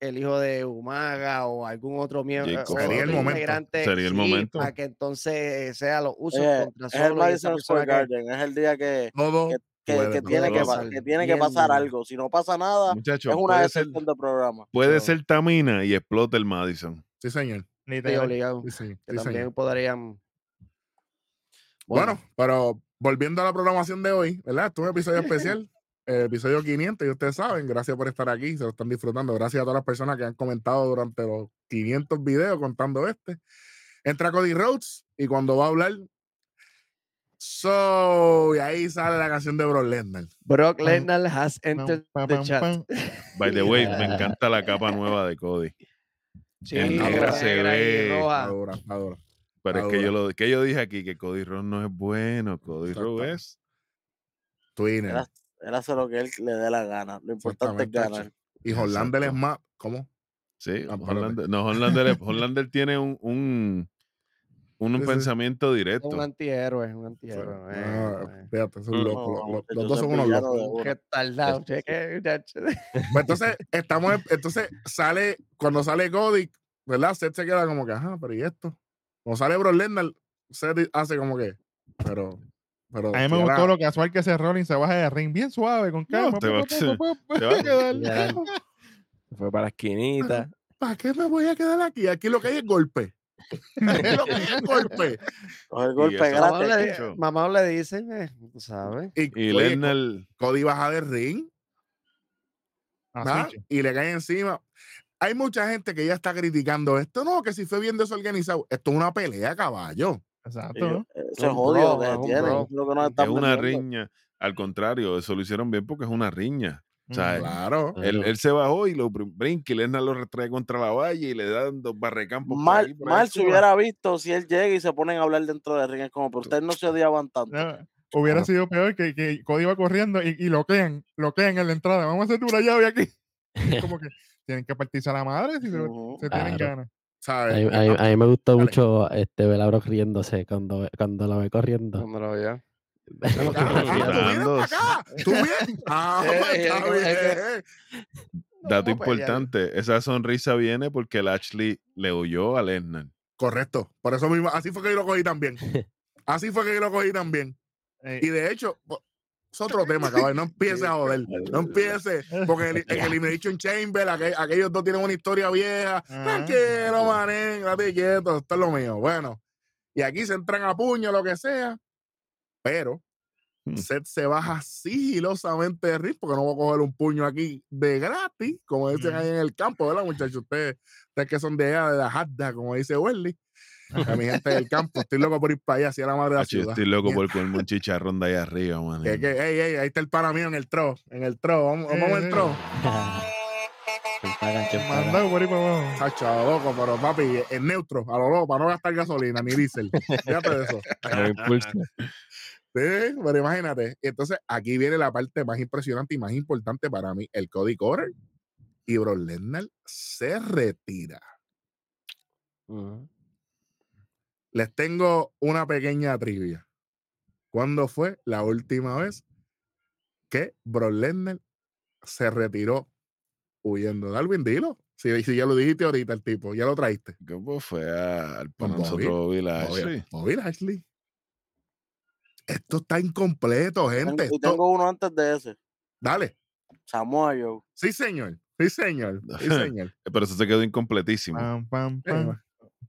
el hijo de Umaga o algún otro miembro, Jacob Sería el momento. Sería el momento. Para que entonces sea los usos Oye, contra es el Madison Square Garden, es el día que, Todo que, que- puede que tiene, que, pa- pasar. que tiene que pasar algo. Si no pasa nada, es una excepción de programa. puede ser Tamina y explota el Madison. Sí, señor. sí, Literal. obligado. Sí, señor. Que Sí, también señor. podrían. Bueno, pero volviendo a la programación de hoy, ¿verdad? Esto es un episodio *laughs* especial, el episodio 500, y ustedes saben, gracias por estar aquí, se lo están disfrutando. Gracias a todas las personas que han comentado durante los 500 videos contando este. Entra Cody Rhodes y cuando va a hablar, so, y ahí sale la canción de Bro Lesnar. Brock Lesnar has entered Pam, the chat. pam. By the way, me *laughs* encanta la capa nueva de Cody. Sí, negra negra, se negra ve. está dura. Pero es que yo, lo, que yo dije aquí, que Cody Rhodes no es bueno. Cody. Rhodes es... Twinner. Él, él hace lo que él le dé la gana. Lo importante es ganar. Y Hollander es más, ¿cómo? Sí, Ah. Hollander, no, Hollander, Hollander tiene un, un, un pensamiento Es directo. un antihéroe, un antihéroe. eh, Ah, eh. fíjate, es un Mm. loco. No, lo- lo- muchachos, los dos son unos locos. Qué tardado, cheque, muchacho. Pues entonces, estamos, en- entonces sale, cuando sale Cody, ¿verdad? Seth se queda como que, ajá, pero ¿y esto? Cuando sale Bro Lesnar, Seth hace como que, pero, pero. A mí me si era- gustó lo casual que ese Rollins se baja de ring bien suave, con calma. te va- te va-. *laughs* Ya. *laughs* Fue para la esquinita. ¿Para qué me voy a quedar aquí? Aquí lo que hay es golpe. *laughs* Lo *laughs* que es golpe. Coger golpe gratis. mamá le dicen, eh, sabes. Y, Y oye, Cody baja del ring ¿verdad? Así, y le cae encima. Hay mucha gente que ya está criticando esto. No, que si fue bien desorganizado. Esto es una pelea, caballo. Exacto. Ellos- ¿no? Eso es una riña. Al contrario, eso lo hicieron bien porque es una riña. O sea, Ujú. Claro. él, él se bajó y lo brin- brinca y Lesnar lo retrae contra la valla y le dan dos barrecampos. Mal, aquí, por ahí, mal se hubiera visto si él llega y se ponen a hablar dentro del ring. Es como, pero ustedes no se odiaban tanto. No, hubiera Claro. sido peor que, que Cody va corriendo y, y lo quedan, lo quedan en la entrada. Vamos a hacer una llave aquí. Como que tienen que partirse a la madre si se, tienen ganas. A mí, a mí- a mí me gustó Dale. mucho este, Brock riéndose cuando, cuando la ve corriendo. Cuando lo vio. Ah, tú vienes Disfrutando. para acá. *laughs* Tú vienes. Ah, está bien. Dato importante, esa sonrisa viene porque el Ashley le huyó a Lesnar. Correcto. Por eso mismo, así fue que yo lo cogí también. *laughs* Así fue que yo lo cogí también. Eh, Y de hecho, es otro tema, caballo. No empiece a joder. No *laughs* empiece. Porque en, el- en Elimination Chamber, aquel- aquellos dos tienen una historia vieja. Tranquilo. Date quieto. Esto es lo mío. Bueno. Y aquí se entran a puño, lo que sea. Pero Hmm. Seth se baja sigilosamente de ring porque no voy a coger un puño aquí de gratis, como dicen ahí en el campo, ¿verdad, muchachos? Ustedes, ustedes que son de allá, de la Hadda, como dice Welly. A mi gente del campo, estoy loco por ir para allá, hacia la madre de la Hacho, yo ciudad. estoy loco por comerme un *laughs* chicharrón de allá arriba, man. que, que, ey, ey, ahí está el pana mío en el tro, en el tro, vamos, vamos al tro. *laughs* Mandado por ahí para abajo. Hacho, a lo loco, pero papi, en neutro, a lo loco, para no gastar gasolina ni diésel. Fíjate de eso. *laughs* Sí, pero imagínate. Entonces, aquí viene la parte más impresionante y más importante para mí, el Cody Correr. Y Brock Lesnar se retira. Les tengo una pequeña trivia. ¿Cuándo fue la última vez que Brock Lesnar se retiró huyendo? Darwin, dilo. Si, si ya lo dijiste ahorita el tipo, ya lo traíste. ¿Cómo fue a- al Bobby. Bobby Bobby, Lashley? Bobby Lashley. Esto está incompleto, gente. Tengo- y Esto- tengo uno antes de ese. Dale. Samoa Joe. Sí, señor. Sí, señor. *laughs* Sí, señor. Pero eso se quedó incompletísimo. Pam, pam, Sí, pam,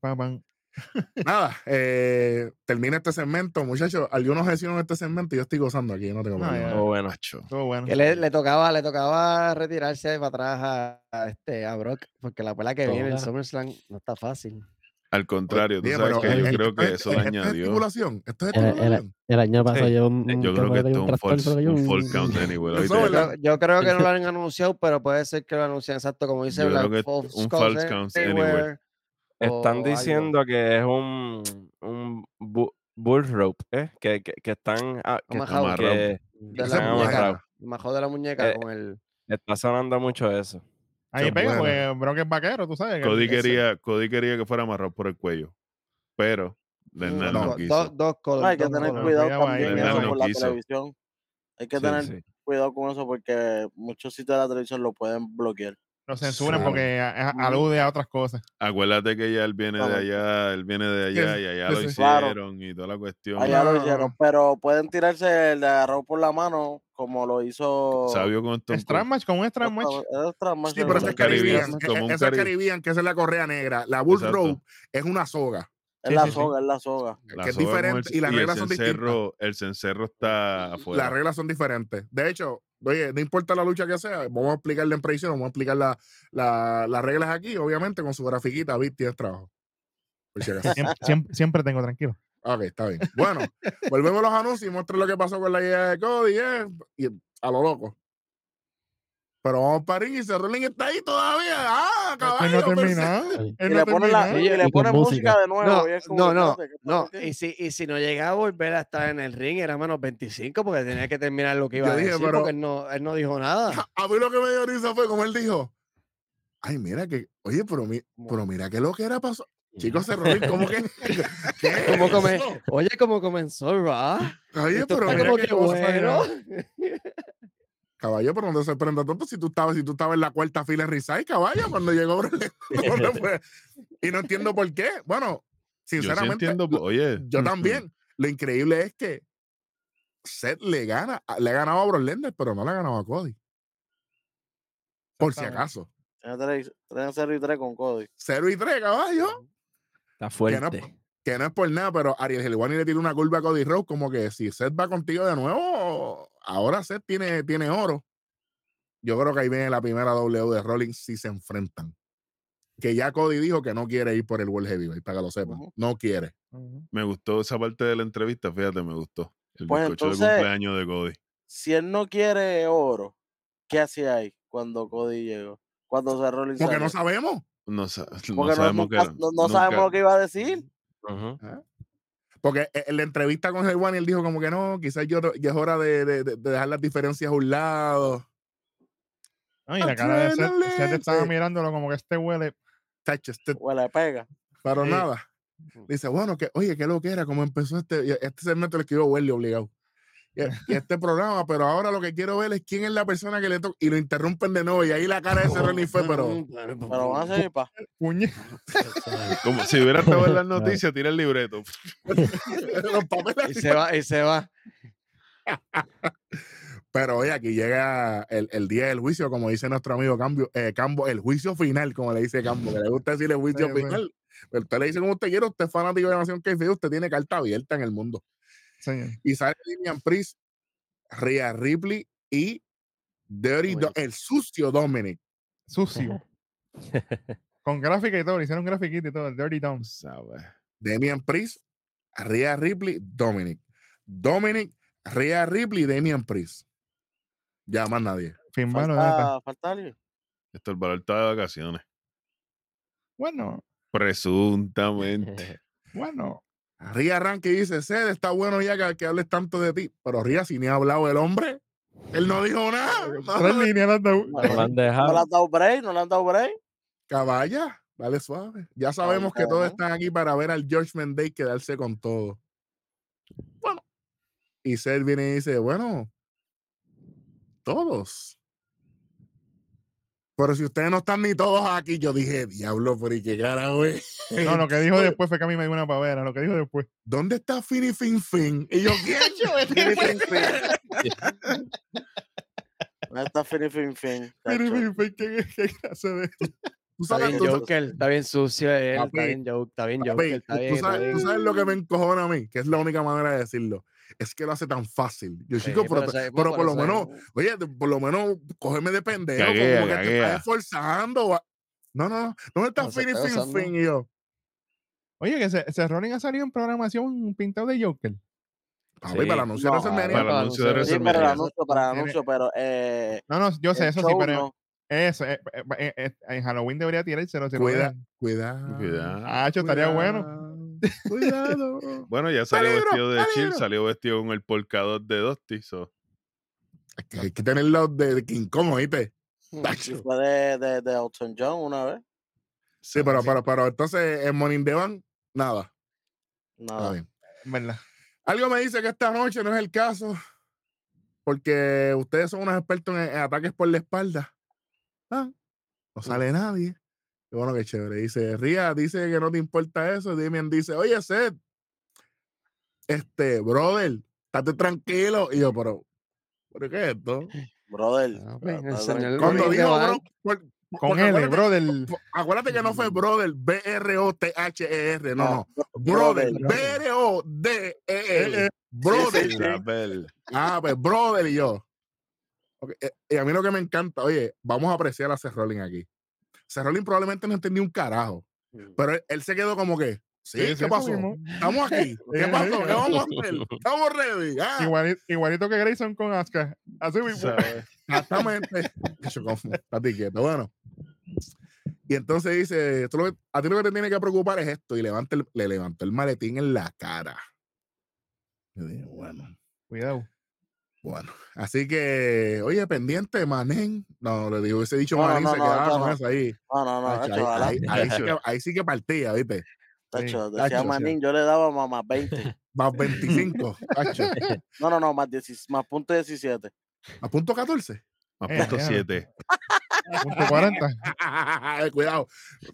pam, pam. *laughs* Nada, eh, termina este segmento, muchachos. Algunos hicieron este segmento y yo estoy gozando aquí, no tengo No, problema. Oh, bueno. Macho. Todo bueno. Que le, le tocaba, le tocaba retirarse para atrás a, a este, a Brock, porque la pelea que viene en. SummerSlam no está fácil. Al contrario, tú Oye, sabes que eh, yo eh, creo que es- eso eh. Esto es era- estipulación. El año pasado Sí, yo creo que esto es un false, un un- false count anyway. Yo, yo creo que no lo *laughs* han anunciado, pero puede ser que lo anuncien exacto como dice Black un false count Anywhere. Están algo. diciendo que es un, un bu- bull rope, ¿eh? Que, que, que están, ah, que, Amajado. Amarrado. que De la muñeca. de la muñeca Eh, con el. está sonando mucho eso. Ahí pega, buena. porque Brock es vaquero, tú sabes. Cody quería, Cody quería que fuera amarrado por el cuello, pero Lennar no, quiso. dos, dos colores. No, hay que tener colores. cuidado también eso por la quiso. televisión. Hay que Sí, tener sí. cuidado con eso porque muchos sitios de la televisión lo pueden bloquear. Lo censuran porque alude a otras cosas. Acuérdate que ya él viene de allá, él viene de allá y allá sí, lo sí. Claro. hicieron y toda la cuestión. Allá lo no, hicieron, pero pueden tirarse el de agarrado por la mano como lo hizo. Sabio con Cold. match con un Otra- match. Sí, pero esa es Caribbean. Esa es Cari- Caribbean, que esa es la correa negra. La Bull Exacto. Rope es una soga, Es la soga, es la soga. La que es diferente y las reglas son distintas. El cencerro está afuera. Las reglas son diferentes. De hecho, oye, no importa la lucha que sea, vamos a explicarle en predicción, vamos a explicar la- la- las reglas aquí, obviamente con su grafiquita, Vic, tienes trabajo. Por si acaso. *laughs* *laughs* Siempre, siempre, siempre tengo tranquilo. Ok, está bien. Bueno, volvemos a los anuncios y muestra lo que pasó con la idea de Cody, eh, y a lo loco. Pero vamos para y Cerrolín está ahí todavía. Ah, Él caballo. no. Él Y no le ha ponen, la, y le con ponen música. música. de nuevo. No, y es como no, que, no. Y si, y si no llegaba a volver a estar en el ring, era menos 25 porque tenía que terminar lo que iba Yo a dije, decir pero- porque él no, él no dijo nada. *laughs* A mí lo que me dio risa fue como él dijo. Ay, mira que, oye, pero, mi- pero mira que lo que era pasó. Chicos, Cerrolín, ¿cómo que? *laughs* ¿Qué ¿Cómo come-? Oye, como comenzó Raw. Oye, Esto pero mira como que bueno. *laughs* Caballo, pero no te sorprenda tanto si tú estabas, si tú estabas en la cuarta fila en Rizai, caballo, cuando llegó. *laughs* Y no entiendo por qué. Bueno, Yo sí sinceramente, entiendo, oye. yo también. Lo increíble es que Seth le gana, le ha ganado a Brock Lesnar, pero no le ha ganado a Cody. Por si acaso. Tiene tres- tiene 0 y 3 con Cody. 0 y 3, caballo. Está Que no, fuerte. que no es por nada, pero Ariel Helwani le tiene una curva a Cody Rhodes como que si Seth va contigo de nuevo, ahora Seth tiene, tiene oro. Yo creo que ahí viene la primera W de Rollins si se enfrentan. Que ya Cody dijo que no quiere ir por el World Heavyweight, para que lo sepan. No quiere. Me gustó esa parte de la entrevista, fíjate, me gustó. El Pues bizcocho de entonces- cumpleaños de Cody. Si él no quiere oro, ¿qué hacía ahí cuando Cody llegó? Cuando se Rollins Porque no salió? sabemos. No, *laughs* no Porque no, sabemos nunca- que no- no sabemos lo que iba a decir. Ujú. Porque e- en la entrevista con Helwani él dijo como que no, quizás yo, ya es hora de, de- de- de dejar las diferencias a un lado. No, y la cara de Seth, Seth estaba mirándolo como que este huele. Tacho, este- Huele pega. pero Sí. nada. Dice, bueno, que, oye, qué lo que era, como empezó este, este segmento lo escribió Welly obligado. Y, este programa, pero ahora lo que quiero ver es quién es la persona que le toca. Y lo interrumpen de nuevo. Y ahí la cara de ese Ronnie fue, pero. Pero van a seguir pa. Como si hubiera estado en las noticias, tira el libreto. *laughs* los papeles Y se va, y se va. Pero oye, aquí llega el, el día del juicio, como dice nuestro amigo Cambio, eh, Cambo, el juicio final, como le dice Cambo, que le gusta decirle juicio Sí, sí. final. Pero usted le dice como usted quiere, usted es fanático de Nación que usted tiene carta abierta en el mundo. Señor. Y sale Damian Priest, Rhea Ripley y Dirty Do- el sucio Dominic. Sucio. *laughs* Con gráfica y todo. Le hicieron grafiquito y todo. El Dirty Dom. ¿Sabes? Damian Priest, Rhea Ripley, Dominic. Dominic, Rhea Ripley, Damian Priest. Ya más nadie. Neta. Falta, falta alguien. Esto el valor está de vacaciones. Bueno, Presuntamente. bueno. Ría Ranky dice, Sed, está bueno ya que, que hables tanto de ti. Pero Ría, si ni ha hablado el hombre, él no dijo nada. *laughs* Tres líneas No han No le dejado. han dado break, no le han dado break. Caballa, dale suave. Ya sabemos que todos están aquí para ver al Judgment Day quedarse con todo. Bueno. Y Sed viene y dice, bueno, todos. Pero si ustedes no están ni todos aquí, yo dije, diablo, pero ¿y qué carajo es? No, lo que dijo después fue que a mí me dio una pavera. Lo que dijo después. ¿Dónde está Fini Fin Fin? Y yo, *laughs* ¿quién? Fini, fin, fin. *laughs* ¿Dónde está Fini Fin Fin? Fini? Fin, Fin, ¿Qué, qué clase de.? Está sabes, bien Joker, está bien sucio él, está bien Joker, está bien Joker, tú- sabes lo que me encojona a mí, que es la única manera de decirlo. Es que lo hace tan fácil. Yo, Sí, chico, pero, pero pero por lo menos, oye, de- por lo menos cógeme de pendejo, Caguea, como que te estás esforzando. No, no, no. ¿Dónde está No, se Fini está Fin. Fin? Y yo, Oye, que se, se Rollins ha salido en programación pintado de Joker. Sí. para el anuncio de No, WrestleMania. Para el anuncio de Sí, para el WrestleMania. anuncio, para el anuncio, pero eh, No, no, yo sé, eso sí, pero no. Eso, eh, eh, eh, en Halloween debería tirárselo. Cuida, cuidado. Cuidado. Ah, cho, estaría bueno. *laughs* Cuidado. Bueno, ya salió Peligro, vestido de chill, salió vestido con el polkadot de Dusty. so. Es que hay que tenerlo de, de King Kong, ¿oíste? Fue de, de, de Elton John una vez. Sí, pero, pero, pero entonces en Morning Devan, nada. Nada. bien. ¿Verdad? Algo me dice que esta noche no es el caso, porque ustedes son unos expertos en, en ataques por la espalda. Ah, no sale nadie. Qué bueno, que chévere. Dice, Ría, dice que no te importa eso. Demian dice, oye, Seth, este, brother, estate tranquilo. Y yo, pero, ¿pero qué es esto? Brother. Ah, pues, el señor. Cuando dijo, bro, por- Con L, acuérdate- brother. Acuérdate que no fue brother, B-R-O-T-H-E-R, no, no. bro- Brother. B-R-O-D-E-L. Brother. Ah, pues brother y yo. Eh, Y a mí lo que me encanta, oye, vamos a apreciar a Seth Rollins aquí. Rollins probablemente no entendió un carajo, pero él, él se quedó como que, sí, ¿qué pasó? mismo. Estamos aquí, *laughs* ¿qué pasó? ¿Qué vamos a hacer? *laughs* Estamos ready. Ah, Igualito, igualito que Grayson con Asuka. Así mismo. exactamente. *laughs* Bueno. Y entonces dice, tú lo que- a ti lo que te tiene que preocupar es esto, y levanta el- le levantó el maletín en la cara. Yo dije, bueno. Cuidado. Bueno, así que, oye, pendiente, manén. No, le digo, hubiese dicho No, manín, no, se no, quedaba no, con no. eso ahí. No, no, no. Tacho, Tacho, ahí, ahí- ahí sí que, ahí sí que partía, ¿viste? Tacho, tacho, decía o sea. Manín, yo le daba más, más 20. *laughs* Más 25, tacho. *laughs* No, no, no, más, 10 más punto 17. A punto 14. Más Eh, punto ya. *laughs* 7. Punto 40. Cuidado.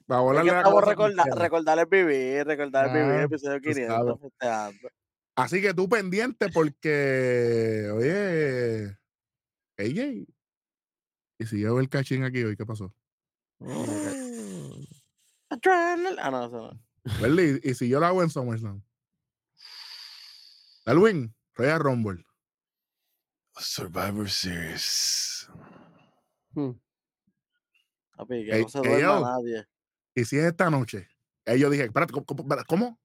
Para Es volarle que la estamos cabeza a recorda- cualquiera. recordar el vivir, recordar el vivir, Ah, episodio sabes. 500. Así que tú pendiente porque, oye, AJ. Y si yo veo el cachín aquí hoy, ¿qué pasó? *gasps* Ah, no, eso no. ¿Verdad? Y, y si yo la hago en SummerSlam. Darwin, Royal Rumble. Survivor Series. Hmm. Papi, que Ey, no se ey, duerma yo. nadie. Y si es esta noche. Yo dije, espérate, ¿cómo? ¿Cómo?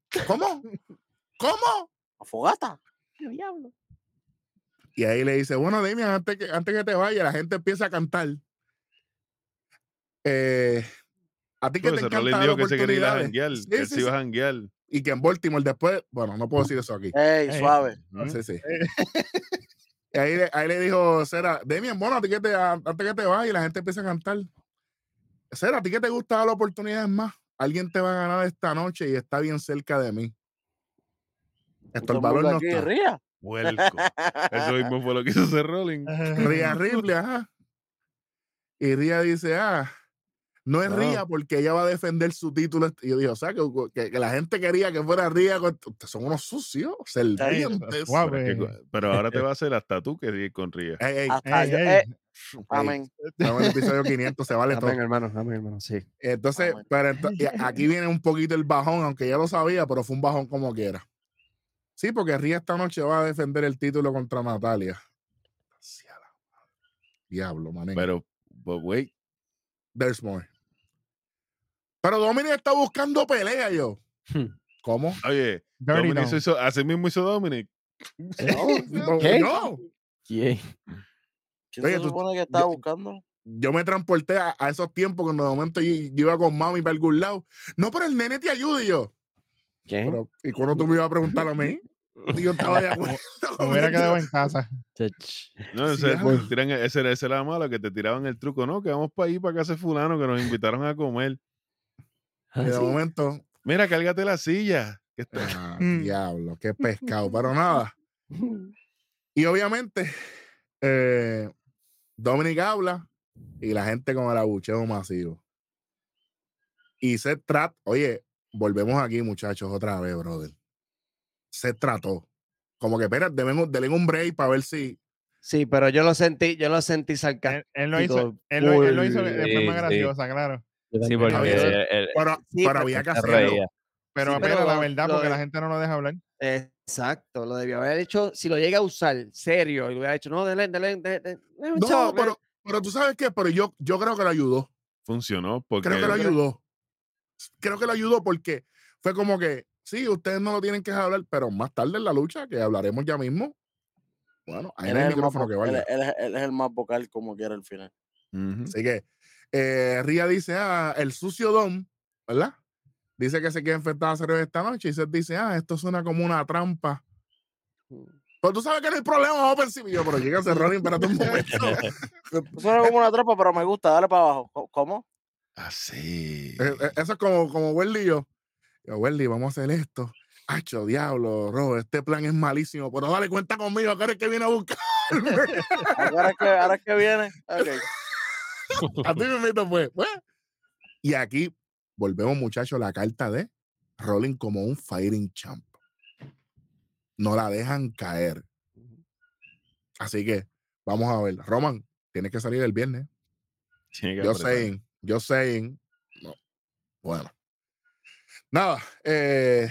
¿Cómo? *laughs* ¿Cómo? ¿Cómo? ¿A fogata? ¿Qué diablo? Y ahí le dice, bueno, Damian, antes que, antes que te vaya, la gente empieza a cantar. Eh, a ti que te encanta dijo que se quería ir a oportunidades. janguear. Sí, él sí, se iba a janguear. Y que en Baltimore después, bueno, no puedo decir eso aquí. Ey, Ey. suave. Ujú. Sí, sí. Y ahí, le- ahí le dijo Sera, Demian, bueno, a ti que te, antes que te vayas y la gente empieza a cantar. Sera, a ti que te gusta dar oportunidades más. Alguien te va a ganar esta noche y está bien cerca de mí. Esto el valor no aquí está. ría. Vuelco. Eso mismo fue lo que hizo ese Rolling. *laughs* Ría Ripley, ajá. Y Ría dice, ah, no es No. Ría porque ella va a defender su título. Y yo dije, o sea, que, que- que la gente quería que fuera Ría. con- Ustedes son unos sucios, serpientes. suave. Pero, pero ahora te va a hacer hasta tú que sigue con Ría. Ey, ey, Hasta Ey, eh, amén. estamos en el episodio 500, se vale todo. Amén, hermano, amén, hermano, sí. Entonces, Amén. pero ento- aquí viene un poquito el bajón, aunque ya lo sabía, pero fue un bajón como quiera. Sí, porque Ría esta noche va a defender el título contra Natalia. Diablo, manín. Pero, but wait. There's more. Pero Dominic está buscando pelea, yo. Hmm. ¿Cómo? Oye, Dirty Dominic Dom. hizo, así mismo hizo Dominic. *laughs* No, ¿Qué? no. ¿Quién? ¿Quién Oye, se tú- supone que estaba yo- buscando? Yo me transporté a, a esos tiempos cuando de momento yo, yo iba con mami para algún lado. No, pero el nene te ayuda y yo. ¿Quién? Pero, ¿Y cuando tú me ibas a preguntar a mí? Y yo estaba de *laughs* acuerdo. Me hubiera quedado en casa. No, Sí, ese, tiran- ese, era- ese era la mala que te tiraban el truco. No, que vamos para ahí, para casa de fulano, que nos invitaron a comer. Y de momento, Mira, cárgate la silla. que está- Ah, *laughs* Mm. diablo, qué pescado, pero nada. *laughs* Y obviamente, eh, Dominic habla y la gente con el abucheo masivo. Y se trata, oye, volvemos aquí, muchachos, otra vez, brother. Se trató. Como que, espera, deben, denle un break para ver si. Sí, pero yo lo sentí, yo lo sentí sarcástico. Él, él lo hizo, él lo, él lo hizo de Sí, forma sí. graciosa, claro. Sí, porque Había- el- el- Pero, Sí, pero había que hacerlo. reía. Pero, Sí, pero la verdad, porque de- la gente no lo deja hablar. Exacto, lo debió haber hecho. Si lo llega a usar serio y lo hubiera hecho, no, dele, dele un No, chavo, pero, pero tú sabes qué, pero yo, yo creo que lo ayudó. Funcionó porque Creo que lo ayudó. Creo que lo ayudó porque fue como que, sí, ustedes no lo tienen que hablar, pero más tarde en la lucha, que hablaremos ya mismo. Bueno, ahí Él es, el micrófono que vaya. él es- él es el más vocal como quiera al final. Ujú. Así que Eh, Ria dice, ah, el sucio Dom, ¿verdad? Dice que se quiere enfrentar a Cero esta noche y Seth dice, ah, esto suena como una trampa. Pues tú sabes que no hay problema, vamos. Yo, pero llega a Rollins, espérate un momento. *laughs* Suena como una tropa, pero me gusta, dale para abajo. ¿Cómo? Así. Eh, eh, Eso es como, como Welly y yo. Yo, Welly, vamos a hacer esto. Hacho, diablo, Ro, este plan es malísimo, pero dale cuenta conmigo, que eres que viene a buscar. Ahora es que, ahora es que viene. A ti me meto, pues. Y aquí volvemos, muchachos, la carta de Rolling como un fighting champ. No la dejan caer. Así que vamos a ver. Roman, tienes que salir el viernes. Tiene Yo saying, yo saying. No. Bueno. Nada. eh,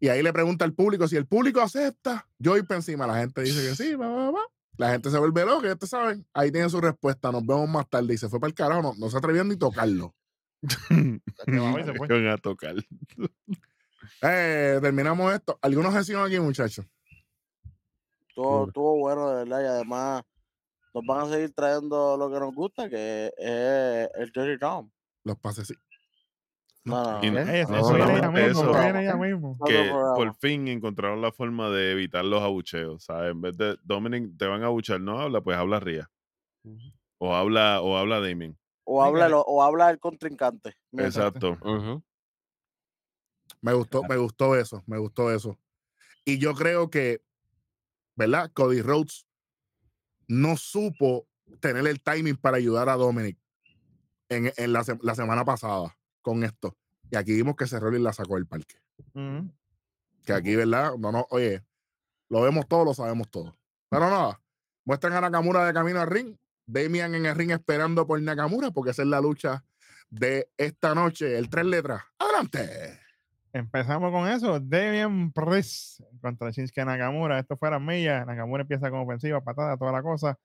y ahí le pregunta al público si el público acepta. Yo ir para encima. La gente dice que sí, va, va, va. La gente se vuelve loca, ya ustedes saben. Ahí tienen su respuesta. Nos vemos más tarde. Y se fue para el carajo. No, no se atrevieron ni tocarlo. A tocar. *laughs* Eh, terminamos esto. ¿Algunos gestiones aquí, muchachos? Estuvo, Cool. estuvo bueno, de verdad. Y además, nos van a seguir trayendo lo que nos gusta, que es el Jerry Tom. Los pases, sí. No, no, Y no. Eso, eso eso, mismo. Que por fin encontraron la forma de evitar los abucheos. ¿sabes? En vez de Dominic te van a abuchar, no habla, pues habla Ría. O habla, o habla Damien. O habla, lo- o habla el contrincante. Exacto. Me gustó, me gustó eso, me gustó eso. Y yo creo que, ¿verdad? Cody Rhodes no supo tener el timing para ayudar a Dominic en, en la, se- la semana pasada con esto. Y aquí vimos que Cerroli la sacó del parque. Que aquí, ¿verdad? No, no, oye, lo vemos todo, lo sabemos todo. Pero nada, muestran a Nakamura de camino al ring. Damian en el ring esperando por Nakamura, porque esa es la lucha de esta noche. El tres letras. Adelante. Empezamos con eso. Damian Priest contra Shinsuke Nakamura. Esto fue a las millas. Nakamura empieza con ofensiva, patada, toda la cosa.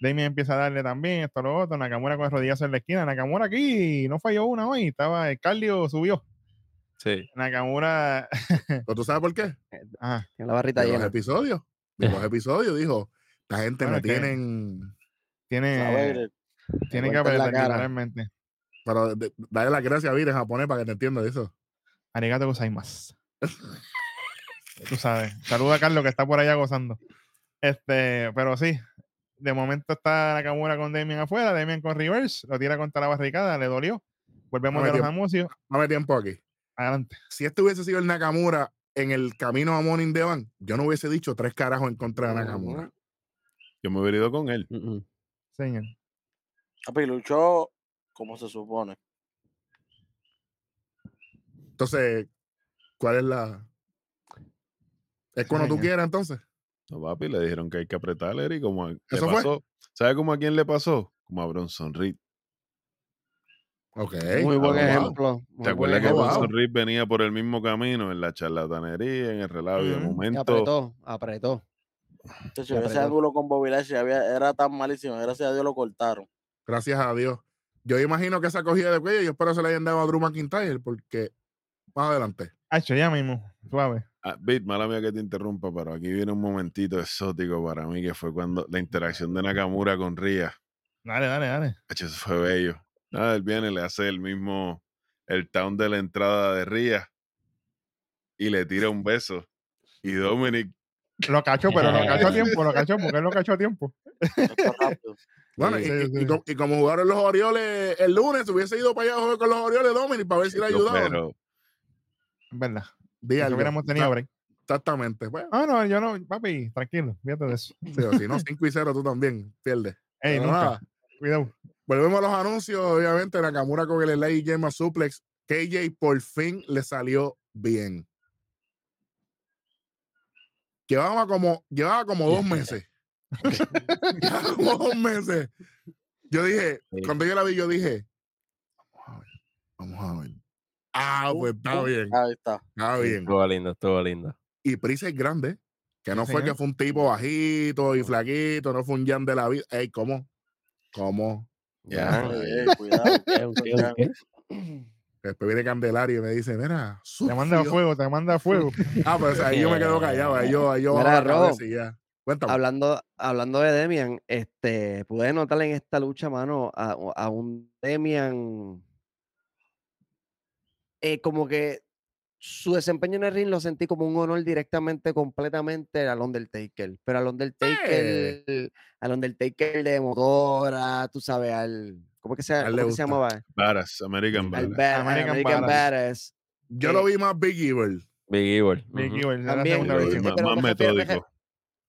Damian empieza a darle también esto, lo otro. Nakamura con el rodillazo en la esquina. Nakamura aquí no falló una hoy. Estaba el cardio subió. Sí. Nakamura. *laughs* ¿Pero tú sabes por qué? Ajá. Tiene la barrita de los llena. episodios. De los *laughs* episodios dijo, la gente Bueno, me tienen. Tiene, Saber, tiene que cara. literalmente. Pero de- dale las gracias a Vir en japonés para que te entienda eso. Arigato gozaimasu. *laughs* Tú sabes. Saluda a Carlos que está por allá gozando. Este, pero sí. De momento está Nakamura con Damian afuera, Damian con reverse, lo tira contra la barricada, le dolió. Volvemos de los anuncios. Dame tiempo aquí. Adelante. Si este hubiese sido el Nakamura en el camino a Morning de Van, yo no hubiese dicho tres carajos en contra de Nakamura. Yo me hubiera ido con él. Mm, mm. Señor. papi, luchó como se supone. Entonces, ¿cuál es la. Es cuando tú quieras, entonces. No, papi, le dijeron que hay que apretar, y como le ¿Eso fue? pasó. ¿Sabe cómo a quién le pasó? Como a Bronson Reed. Ok. Muy buen ejemplo. muy ¿Te buen acuerdas que ejemplo. Bronson Reed venía por el mismo camino en la charlatanería, en el relajo y de Ujú. Y Y momento? apretó, apretó. Se ese ángulo con Bobby Lashley había, era tan malísimo. Gracias a Dios lo cortaron. Gracias a Dios. Yo imagino que esa cogida de cuello, yo espero se la hayan dado a Drew McIntyre, porque más adelante. Hacho, ya mismo. Suave. Ah, Bit, mala mía que te interrumpa, pero aquí viene un momentito exótico para mí, que fue cuando la interacción de Nakamura con Ria. Dale, dale, dale. Eso fue bello. Nada, él viene, le hace el mismo, el town de la entrada de Ria y le tira un beso. Y Dominic, Lo cachó, pero lo cachó a tiempo, lo cachó, porque él lo cachó a tiempo. *laughs* Bueno, Sí, y, sí, y- y sí. co- y como jugaron los Orioles el lunes, hubiese ido para allá a jugar con los Orioles Dominic para ver si le ayudaban. pero Es verdad. Di algo. hubiéramos tenido break. Exactamente. Bueno, Ah, no, yo no, papi, tranquilo, fíjate de eso. sí, o si no, *laughs* 5 y 0 tú también pierdes. Ey, Pero nunca. nada, Cuidado. volvemos a los anuncios. Obviamente, Nakamura con el Slay Gemma Suplex. KJ por fin le salió bien. Llevaba como, llevaba como dos *laughs* meses. llevaba como dos meses. Yo dije, Sí. cuando yo la vi, yo dije, vamos a ver, vamos a ver. Ah, pues está bien, Ahí está. está bien. Estuvo lindo, estuvo lindo. Y Pris es grande, que no Sí, fue señor. que fue un tipo bajito y flaquito, no fue un Jan de la vida. Ey, ¿cómo? ¿Cómo? Ya. Ey, ey, cuidado. *laughs* Después viene Candelario y me dice, mira, Te manda sucio". fuego, te manda fuego. *laughs* Ah, pues ahí yo me quedo callado, ahí yo, ahí yo Mira, Rob. ya. Cuéntame. Hablando, hablando de Demian, este, pude notar en esta lucha, mano, a, a un Demian eh, como que su desempeño en el ring lo sentí como un honor directamente, completamente al Undertaker. Pero al Undertaker, al Undertaker de motora, tú sabes, al. ¿Cómo que se, él cómo que se llamaba? Badass, American Badass. Bad- al American American, Badass. Badass. Yo lo vi más Big Evil. Big Evil. Big. Evil, era la También, más, pero más me refiero- me metódico.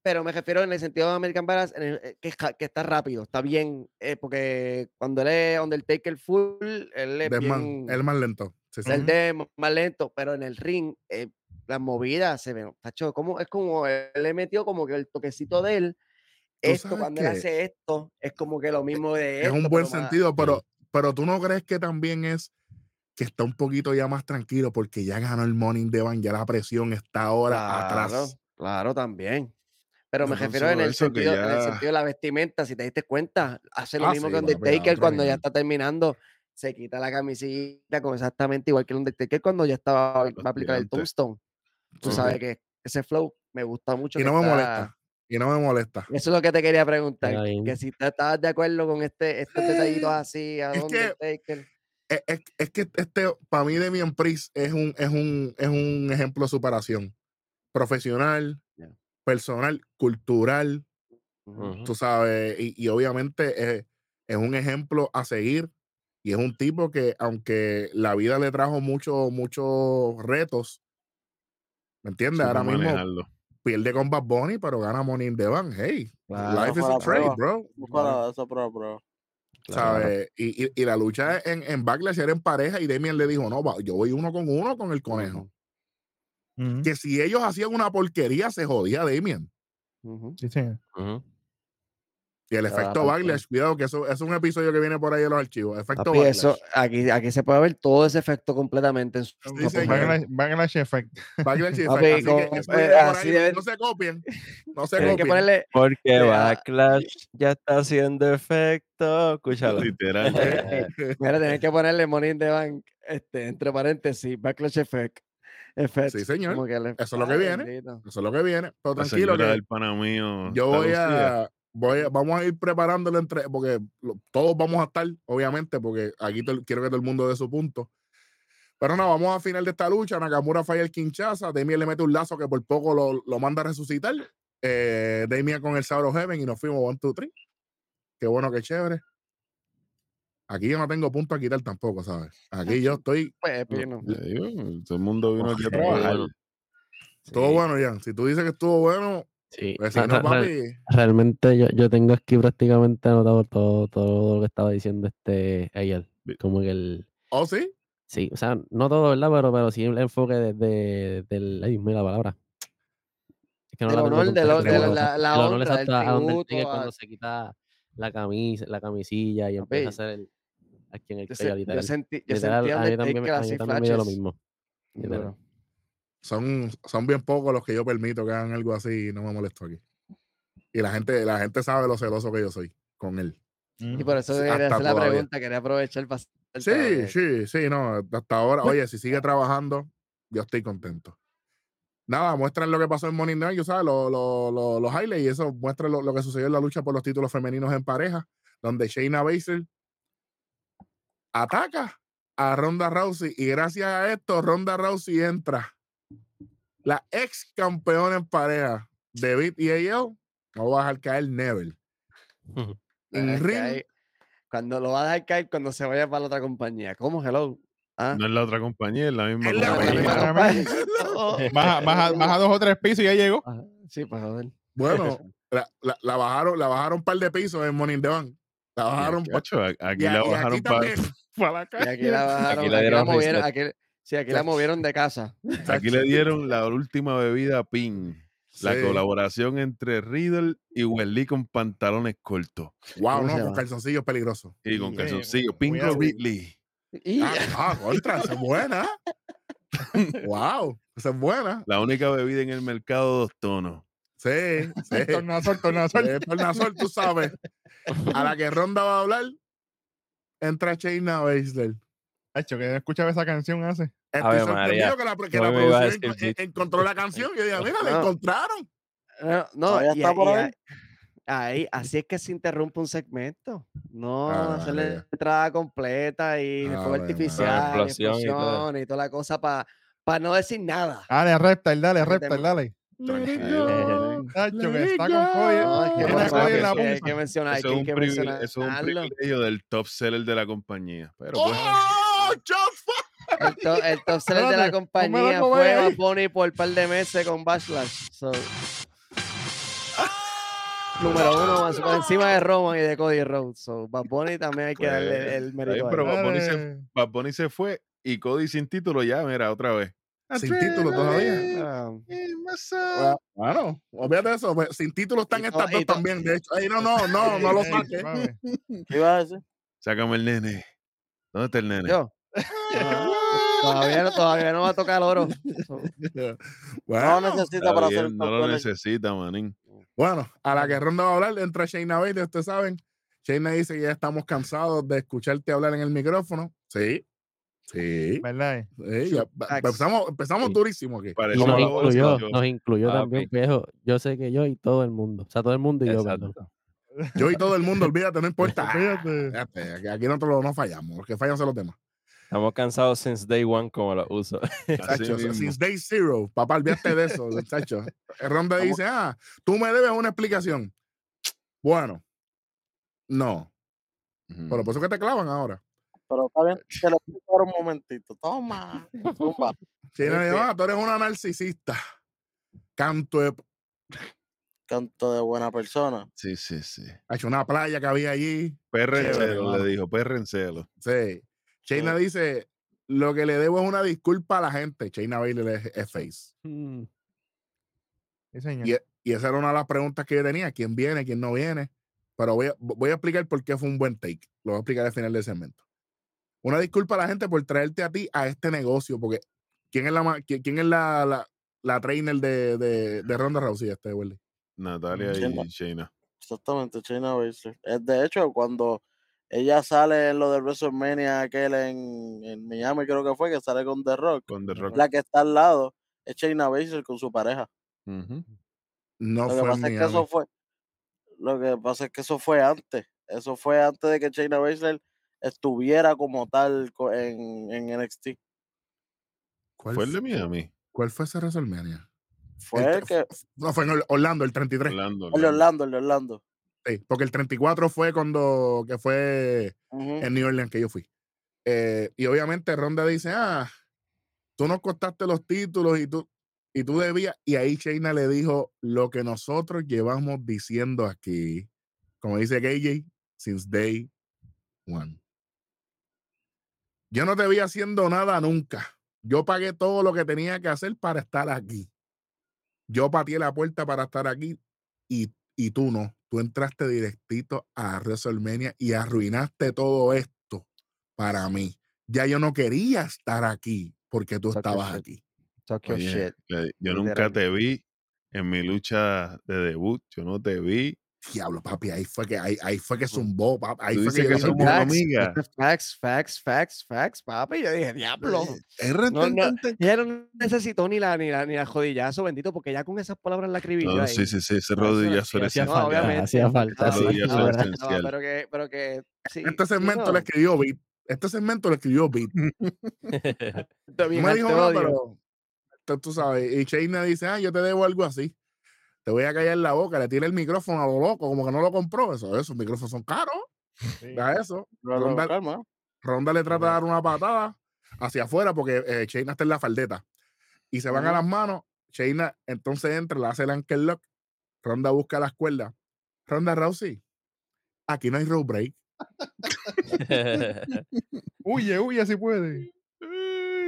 Pero me refiero en el sentido de American Badass, en el- eh, que, es que está rápido, está bien, eh, porque cuando él es Undertaker full, él es bien, el más lento. Sí, sí. el de más lento, pero en el ring, eh, las movidas se ven, tacho, como, es como, él le metió como que el toquecito de él, esto, cuando él hace esto, es como que lo mismo de Es esto, un buen pero más- sentido, pero, pero tú no crees que también es que está un poquito ya más tranquilo porque ya ganó el Morning de Van, ya la presión está ahora Claro, atrás. claro, también. Pero me No refiero en el, sentido, en el ya- sentido de la vestimenta, si te diste cuenta, hace lo Ah, mismo sí, que Undertaker cuando ya está terminando, se quita la camisita con exactamente igual que el Undertaker cuando ya estaba va a aplicar el. Tombstone. Tú sabes que ese flow me gusta mucho. Y no me está- molesta. Y no me molesta. Eso es lo que te quería preguntar, que si te estabas de acuerdo con este, estos detallitos así a Es Undertaker. Es, es- es que este, para mí, Demian Priest es un, es, un, es un ejemplo de superación. Profesional, personal, cultural, tú sabes, y, y obviamente es, es un ejemplo a seguir y es un tipo que aunque la vida le trajo muchos muchos retos, ¿me entiendes? Ahora mismo manejarlo. pierde con Bad Bunny, pero gana Money in the Bank. Hey, Claro. life is a trade, bro. Para eso prueba. ¿Sabes? Y, y, y la lucha en, en Backlash era en pareja y Demian le dijo, no, va, yo voy uno con uno con el conejo. Que si ellos hacían una porquería, se jodía Demian. Ujú. Sí, sí. Y el efecto Backlash, cuidado, que eso, eso es un episodio que viene por ahí en los archivos. Efecto Papi, eso, aquí, aquí se puede ver todo ese efecto completamente en su. Backlash, Backlash Effect. *laughs* Backlash Papi, Effect. Así como, que eso eh, viene por así ahí. deben- No se copien. No se que copien. ponerle. Porque Ya. Backlash ya está haciendo efecto. Escúchalo. Literal. Mira, tienen que ponerle Money in the Bank, este, entre paréntesis, Backlash Effect. effect Sí, señor. Eso es lo que viene. Eso es lo que viene. Pero tranquilo que del pana mío. yo voy a, voy a- vamos a ir preparándolo entre, porque lo- todos vamos a estar, obviamente, porque aquí to- quiero que todo el mundo dé su punto. Pero no, vamos a final de esta lucha. Nakamura falla el Kinshasa. Damien le mete un lazo que por poco lo, lo manda a resucitar. Eh, Damien con el Sauro Heaven y nos fuimos 1, 2, 3. Qué bueno, qué chévere. Aquí yo no tengo punto a quitar tampoco, ¿sabes? Aquí yo estoy. Pues, pino. Te digo, todo el mundo vino aquí a trabajar. Estuvo Sí, bueno, ya. Si tú dices que estuvo bueno, sí. pues si no, papi. Realmente yo, yo tengo aquí prácticamente anotado todo, todo lo que estaba diciendo este ayer. Como que el. ¿Oh, sí? Sí, o sea, no todo, ¿verdad? Pero, pero sí el enfoque de, de- del. Ay, mira la palabra. Es que no Del la honor, hon- pero de bueno, la- la el honor el a a- cuando se quita la camisa, la camisilla y Papi, empieza a hacer el. Aquí en el Yo, se- yo sentí, yo Literal, sentí a mí también, a mí también me dio lo mismo. literal. Duro. Son, son bien pocos los que yo permito que hagan algo así y no me molesto aquí. Y la gente, la gente sabe lo celoso que yo soy con él. Y por eso quería hacer la todavía. pregunta, quería aprovechar para Sí, sí, sí, no, hasta ahora, oye, si sigue trabajando, yo estoy contento. Nada, muestran lo que pasó en Morning Night, ¿sabes? Los, los, los, los highlights y eso muestra lo, lo que sucedió en la lucha por los títulos femeninos en pareja, donde Shayna Baszler ataca a Ronda Rousey y gracias a esto Ronda Rousey entra la ex campeona en pareja David y AL no va a dejar caer Neville en ring cuando lo va a dejar caer cuando se vaya para la otra compañía. ¿Cómo? Hello. ¿Ah? No es la otra compañía, es la misma Es la compañía. misma compañía. *laughs* *laughs* Baja, baja, baja dos o tres pisos y ya llegó. Ajá, Sí, pues joder. bueno *laughs* la, la- la bajaron la bajaron un par de pisos en Morning Bank la bajaron a- aquí y la aquí bajaron para para la Y calle aquí la bajaron, Aquí aquí le la, movieron, aquí, sí, aquí la movieron de casa. *laughs* Aquí le dieron la última bebida PIN. La Sí. colaboración entre Riddle y Welly con pantalones cortos. Wow, ¿Cómo no, con calzoncillos peligrosos. Y con Sí, calzoncillo. cuidado. Pingo Ridley. Y Ah, ah, contra, esa es buena. *laughs* wow, esa es buena. La única bebida en el mercado dos tonos. Sí, *laughs* sí. Tornasol, tornasol. Tornasol, tú sabes. A la que Ronda va a hablar, entra Shayna Baszler. Hacho, que no escuchaba esa canción hace. Estoy Ave sorprendido María. que la, que No la me iba a producción decir en- Git. encontró la canción. Yo dije, mira, la No. encontraron. No, no, y está por ahí. así es que se interrumpe un segmento. No Ah, entrada completa y Ah, fuego artificial, Explosión y todo. explosión y toda la cosa para no decir nada. Dale, Reptile, dale, Reptile, dale. Que está con Cody. Es hay que mencionar, Eso hay un que privile- eso es un mencionarlo. privilegio del top seller de la compañía. Pero pues, ¡Oh! ¡Shots fired! El, to- el top seller de la compañía fue. Bad Bunny por un par de meses con Backlash. So, número uno, más por encima de Roman y de Cody Rhodes. So, Bad Bunny también hay que Pues, darle el mérito pero. Bad Bunny se-. Bad Bunny se fue y Cody sin título ya, mira, otra vez. Sin título todavía. Ah, up? Bueno, olvídate eso. pues, sin título están Y estas dos también. De hecho, Ay, no, no, no, no lo *laughs* saques. ¿Qué ibas a decir? Sácame el nene. ¿Dónde está el nene? yo. Ah, todavía, no, todavía no va a tocar el oro. No lo necesita para bien, hacer no lo necesita, manín. bueno, a la que Ronda va a hablar, entra Shayna Baszler, ustedes saben. Shayna dice que ya estamos cansados de escucharte hablar en el micrófono. Sí, sí. ¿Verdad? sí, empezamos empezamos Sí. durísimo aquí. Pareció nos incluyó, nos incluyó también, viejo. Yo sé que yo y todo el mundo. O sea, todo el mundo y yo, perdón. Exacto. Yo y todo el mundo, olvídate, no importa. *laughs* Fíjate. Fíjate, aquí- Aquí nosotros no fallamos. Los que fallan son los demás. Estamos cansados since day one como lo uso. Chacho, since day zero, papá, olvídate de eso, *laughs* chacho. Ronda dice, ah, tú me debes una explicación. Bueno, no, pero por eso que te clavan ahora. Pero está bien, te lo explico un momentito. Toma. zumba. China Es dijo, que- ah, tú eres una narcisista. Canto de... Canto de buena persona. Sí, sí, sí. Ha hecho una playa que había allí. Perra en Chévere, celo, mano. le dijo, perra en celo. Sí. Chaina dice, lo que le debo es una disculpa a la gente. Chaina Bailey es, es face. Mm. Sí, señor. Y, y esa era una de las preguntas que yo tenía. ¿Quién viene? ¿Quién no viene? Pero voy a, voy a explicar por qué fue un buen take. Lo voy a explicar al final del segmento. Una disculpa a la gente por traerte a ti a este negocio, porque ¿quién es la, quién es la, la, la trainer de, de, de Ronda Rousey? Este, Willy? Natalia y Shayna. Exactamente, Shayna Baszler. Es de hecho, cuando ella sale en lo del WrestleMania aquel en, en Miami, creo que fue, que sale con The Rock, Con The Rock. la que está al lado es Shayna Baszler con su pareja. Ujú. No Lo que fue pasa es que eso fue, lo que pasa es que eso fue antes. Eso fue antes de que Shayna Baszler estuviera como tal en, en NXT. ¿Cuál, Fue el de Miami. ¿Cuál fue ese WrestleMania? Fue El que, No, fue en Or- Orlando, el 33. Orlando. el de Orlando, el de Orlando. Sí, porque el 34 fue cuando que fue en New Orleans que yo fui. Eh, y obviamente Ronda dice, ah, tú nos costaste los títulos y tú, y tú debías. Y ahí Shayna le dijo lo que nosotros llevamos diciendo aquí. Como dice KJ, since day one. Yo no te vi haciendo nada nunca. Yo pagué todo lo que tenía que hacer para estar aquí. Yo pateé la puerta para estar aquí y, y tú no. Tú entraste directito a WrestleMania y arruinaste todo esto para mí. Ya yo no quería estar aquí porque tú Talk your estabas shit. aquí. Talk your Oye, shit. le- yo nunca te vi en mi lucha de debut. Yo no te vi. Diablo, papi, ahí fue que ahí, ahí fue que zumbó, papi. Ahí fue que, que somos "Diablo". Facts, Facts, facts, facts, facts, papi. Yo dije, diablo. R, No, no, ella no necesitó ni la, ni la, ni la jodillazo, bendito, porque ya con esas palabras la escribió No, ahí. sí, sí, sí, ese rodillazo sí, era hacía no, falta, obviamente. hacía falta, sí, no, Rodillazo no, era no, esencial. pero que, pero que sí, Este sí, segmento no. lo escribió Beat. Este segmento lo escribió Beat. *laughs* No me dijo nada, pero tú, tú sabes. Y Shayna dice, ah, yo te debo algo así. Te voy a callar la boca. Le tira el micrófono a lo loco, como que no lo compró. Eso, esos micrófonos son caros. Sí. Eso. No, no, Ronda, calma. Ronda le trata de dar una patada hacia afuera porque eh, Shayna está en la faldeta. Y se van a las manos. Shayna entonces entra, le hace el ankle lock. Ronda busca las cuerdas. Ronda Rousey. Aquí no hay road break. *laughs* Huye, huye si puede.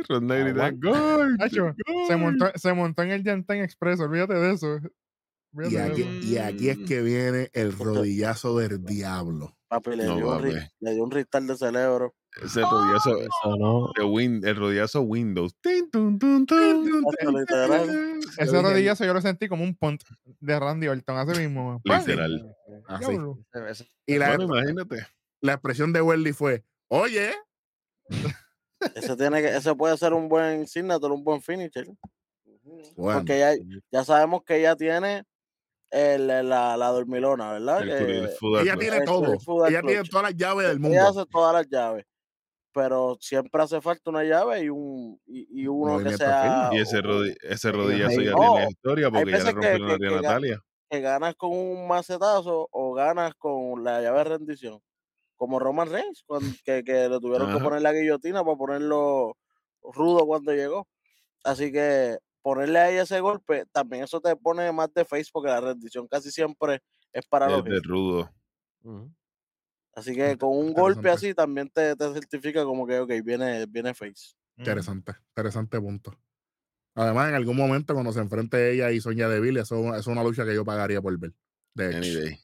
Ronda grita, Aguanta. "Gol, Hacho, se gol". montó, se montó en el Yantán Express, olvídate de eso. Y aquí, y aquí es que viene el rodillazo del diablo. Papi, le, No, dio un, le dio un restart de cerebro. Ese rodillazo Eso no. Win, el rodillazo Windows. Ese rodillazo yo lo sentí como un punt de Randy Orton, así mismo. *laughs* Literal. Así. Y la, Bueno, imagínate. la expresión de Welly fue, oye, *laughs* Ese, tiene que, ese puede ser un buen signature, un buen finisher. bueno, Porque ya, ya sabemos que ella tiene el- la, la dormilona, ¿verdad? El Food Ella tiene el todo. Ella tiene Clutch. todas las llaves del ella mundo. hace todas las llaves, pero siempre hace falta una llave y un y, y uno que sea Y ese, rodi- ese rodillazo ya No, tiene historia porque ya le veces que- rompieron que- a tía que ga- Natalia. que ganas con un macetazo o ganas con la llave de rendición. Como Roman Reigns, cuando, que, que le tuvieron que poner la guillotina para ponerlo rudo cuando llegó. Así que ponerle ahí ese golpe, también eso te pone más de face porque la rendición casi siempre es para los Es de heels. rudo. Así que con un golpe así también te, te certifica como que, ok, viene, viene face. Interesante, interesante punto. Además, en algún momento cuando se enfrente ella y Sonia Deville, eso, es una lucha que yo pagaría por ver. De hecho.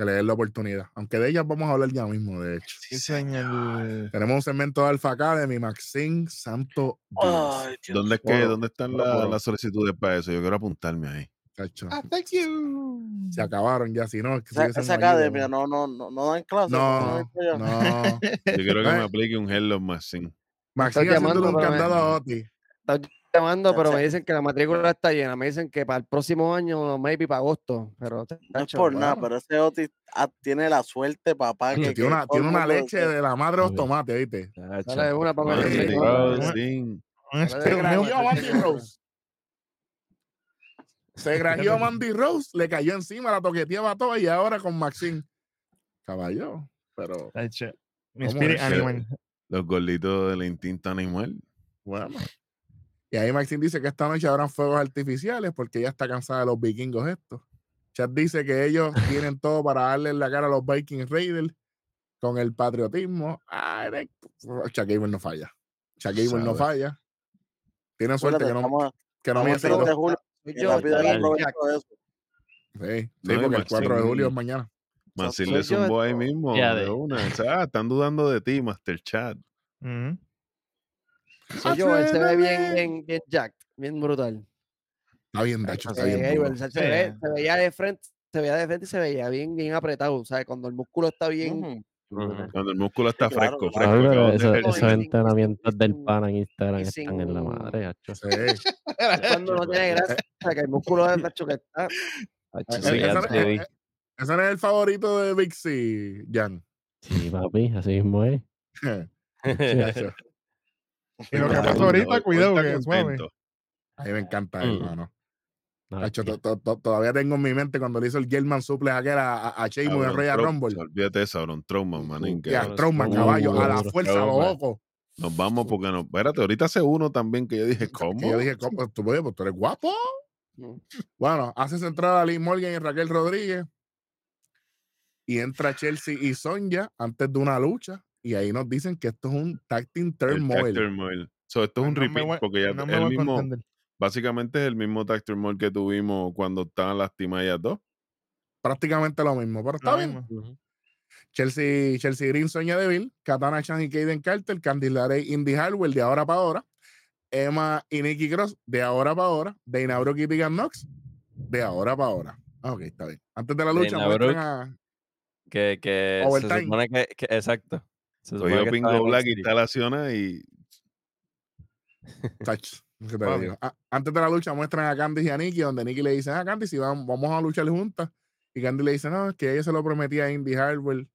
Que le den la oportunidad. Aunque de ellas vamos a hablar ya mismo, de hecho. Sí, señor. Tenemos un segmento de Alpha Academy, Maxine Santo Dios. ¿Dónde, es que, ¿Dónde están bueno, la- las solicitudes para eso? Yo quiero apuntarme ahí. Ah, thank you. Se acabaron ya, si no, es que Esa, academia ¿no? no, no, no, no dan clases. No, no. Yo quiero que me aplique un Hello Maxine. Maxine haciéndole un candado a Oti. Llamando, pero me dicen que la matrícula está llena. Me dicen que para el próximo año, maybe para agosto. Pero, No es por nada, pero ese Otis ah, tiene la suerte, papá. Que, tiene una, tiene leche que- de la madre de los tomates, ¿viste? Dale una para sí. Un Se grajeó a Mandy Rose. Se grajeó a Mandy Rose, le cayó encima, la toqueteaba toda y ahora con Maxine. Caballo, pero. Mi spirit animal. Los gorditos del instinto animal. bueno. Y ahí Maxine dice que esta noche habrán fuegos artificiales porque ella está cansada de los vikingos estos. Chad dice que ellos *laughs* tienen todo para darle en la cara a los Viking Raiders con el patriotismo. Ay, de- Chuck Gable no falla. Chuck Gable no falla. Tiene suerte que no, que no miente en 3 de dos. julio. Soy y yo, rápido soy él el aprovechó Jack. eso. Sí, sí, porque el 4 de julio es mañana. Maxine soy le zumbó ahí mismo. De- una. O sea, están dudando de ti, Master Chat. Soy yo, él se ve bien, bien, bien Jack, bien brutal. Está bien, Dacho, está bien. eh, se, Sí. ve- se veía de frente, se veía de frente y se veía bien, bien apretado. ¿sabes? Cuando el músculo está bien. Ujú. Ujú. Cuando el músculo está claro, fresco, claro. Fresco. de eso- esos sin- entrenamientos del sin- pan en Instagram y están en la sin- madre, hacho. Sí. *laughs* Cuando no tiene grasa, que el músculo de Nacho que está. Hacho, sí, ese, no- hacho. ese no es el favorito de Big C, Jan. Sí, papi, así mismo es. *laughs* Y lo *laughs* que pasó ahorita, cuidado, que a mí me encanta, Mm. hermano. Todavía tengo en mi mente cuando le hizo el German Suplex aquel a, a, a Sheamus en Royal Rumble. Olvídate de eso, Aaron Trauman, manín. Y que a Strowman, caballo, a la fuerza, loco. Nos vamos porque no. Espérate, ahorita hace uno también que yo dije, ¿cómo? yo dije, ¿cómo? ¿Tú, oye, pues, tú eres guapo? Mm. Bueno, haces entrada a Lee Morgan y Raquel Rodríguez. Y entra Chelsea y Sonja antes de una lucha. Y ahí nos dicen que esto es un tag team turmoil. turmoil. So, esto es un No me repeat voy- porque ya no el mismo, contender. básicamente es el mismo tag turmoil que tuvimos cuando estaban lastimadas ellas dos. Prácticamente lo mismo, pero está Lo bien. Chelsea, Chelsea Green, Sonia Deville, Katana Chan y Kaden Carter, Candice LeRae, Indy Harwell de ahora para ahora, Emma y Nikki Cross de ahora para ahora, Dana Brooke y Tegan Knox de ahora para ahora. Ah, ok, está bien. Antes de la lucha Dana Brooke. a... Que, que se supone que, que- exacto. Se en Black, NXT. instalaciones y Tacho, ¿qué te digo? Ah, antes de la lucha muestran a Candice y a Nikki, donde Nikki le dice, ah, Candice, vamos, vamos a luchar juntas. Y Candice le dice, no, es que ella se lo prometía a Indy Harwell.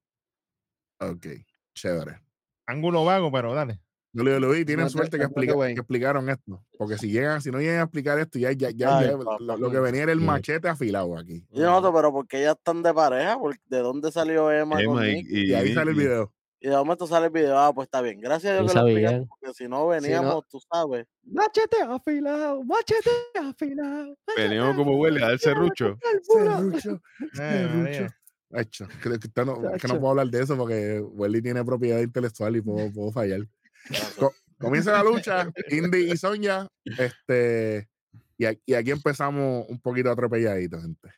Ok, chévere. Ángulo vago, pero dale. WWE tienen No te- suerte que, no te explica- way. que explicaron esto. Porque si llegan, si no llegan a explicar esto, ya, ya, ya, Ay, ya papá. lo, lo que venía era el Sí. machete afilado aquí. Y nosotros, pero porque ellas están de pareja, ¿Por- ¿de dónde salió Emma, con y, y Y ahí sale el video. Y de momento sale el video, ah, pues está bien. Gracias a Dios que lo explicaste, sabían. porque si no veníamos, tú sabes. Machete afilado, machete afilado. Veníamos como huele a dar serrucho. Serrucho, Eh, serrucho. María. Acho, creo que, no, es que no puedo hablar de eso porque Welly tiene propiedad intelectual y puedo, puedo fallar. Co- comienza la lucha, Indy y Sonia. Este, y, a- y aquí empezamos un poquito atropelladitos, gente.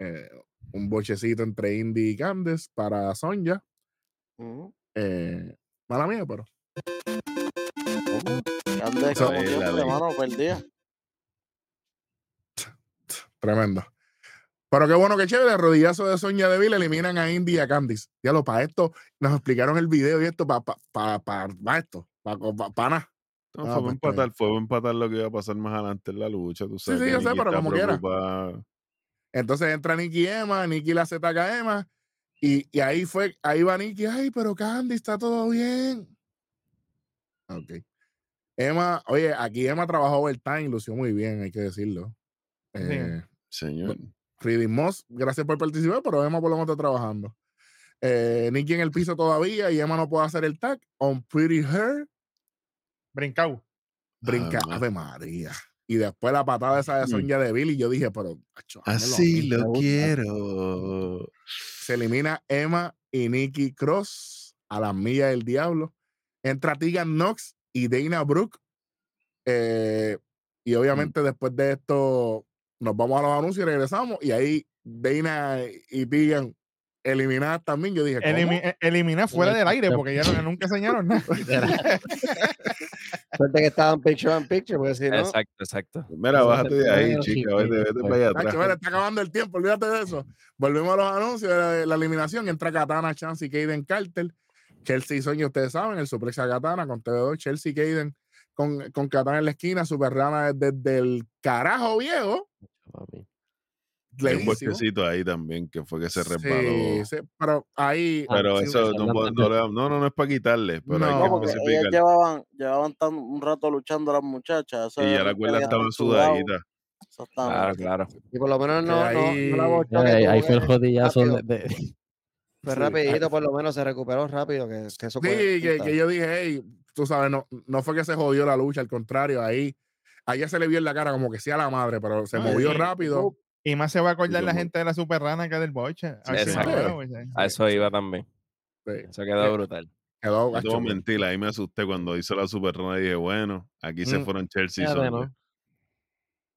Eh, un bochecito entre Indy y Candes para Sonia. Eh, mala mía, pero. Ande como siempre. Tremendo. Pero qué bueno, que chévere. Rodillazo de Sonia Deville eliminan a Indy y a Candice. Ya lo para esto, nos explicaron el video y esto para pa, pa, pa- pa esto, para nada. No, Ah, fue pues, está empatar, fue empatar lo que iba a pasar más adelante en la lucha. Tú sabes sí, que yo sé, Nikki pero como quiera. preocupada. Entonces entra Nicky Emma, Nicky la a Emma, y, y ahí fue, ahí va Nicky, ay, pero Candy, está todo bien. Ok. Emma, oye, aquí Emma trabajó overtime, lució muy bien, hay que decirlo. Sí. Eh, Señor. Reading Moss, gracias por participar, pero Emma por lo menos está trabajando. Eh, Nicky en el piso todavía y Emma no puede hacer el tag. On Pretty Her, Brincao. brinca, Ah, Ave María. Y después la patada esa de Mm. Sonya de Billy, yo dije, pero acho, Así lo quiero. Se elimina Emma y Nikki Cross a las millas del diablo. Entra Tegan Knox y Dana Brooke. Eh, y obviamente después de esto nos vamos a los anuncios y regresamos. Y ahí Dana y Tegan eliminadas también. Yo dije. Elimi- eh, eliminar fuera del aire porque ya no- *laughs* nunca enseñaron nada. *laughs* Suerte que estaban picture in picture, porque si no. Exacto, exacto. Mira, Eso bájate de ahí, chica. Vete, vete pues. para allá atrás. mira, está acabando el tiempo, olvídate de eso. Volvemos a los anuncios de la eliminación. Entra Katana, Chance y Kaden Carter. Chelsea y Sonia, ustedes saben, el suplex a Katana con TV2. Chelsea y Kaden con, con Katana en la esquina. Super Rana desde el carajo viejo. papi. Hay un bosquecito ahí también que fue que se resbaló. Sí, sí, pero ahí. Pero Ah, sí, eso no, no, no, no, no es para quitarle, pero No, hay No, que porque ellas llevaban, llevaban tan, un rato luchando las muchachas. Y ya la cuerda estaba sudadita. Claro, claro. Y por lo menos no, no, no ahí- la bochó que Ahí, fue el jodillazo rápido. de, de- *laughs* Fue Sí, rapidito, por lo menos se recuperó rápido. Que, que eso Sí, que, yo dije, hey, tú sabes, no, no fue que se jodió la lucha, al contrario, ahí. A ella se le vio en la cara como que sea la madre, pero se Ay, movió sí. rápido. Y más se va a acordar la gente de la super rana que del boche. Exacto. pues, eh. A eso iba también. Sí, Eso quedó brutal. quedó No te voy a gacho. mentir, ahí me asusté cuando hizo la super rana y dije, bueno, aquí se Mm. fueron Chelsea.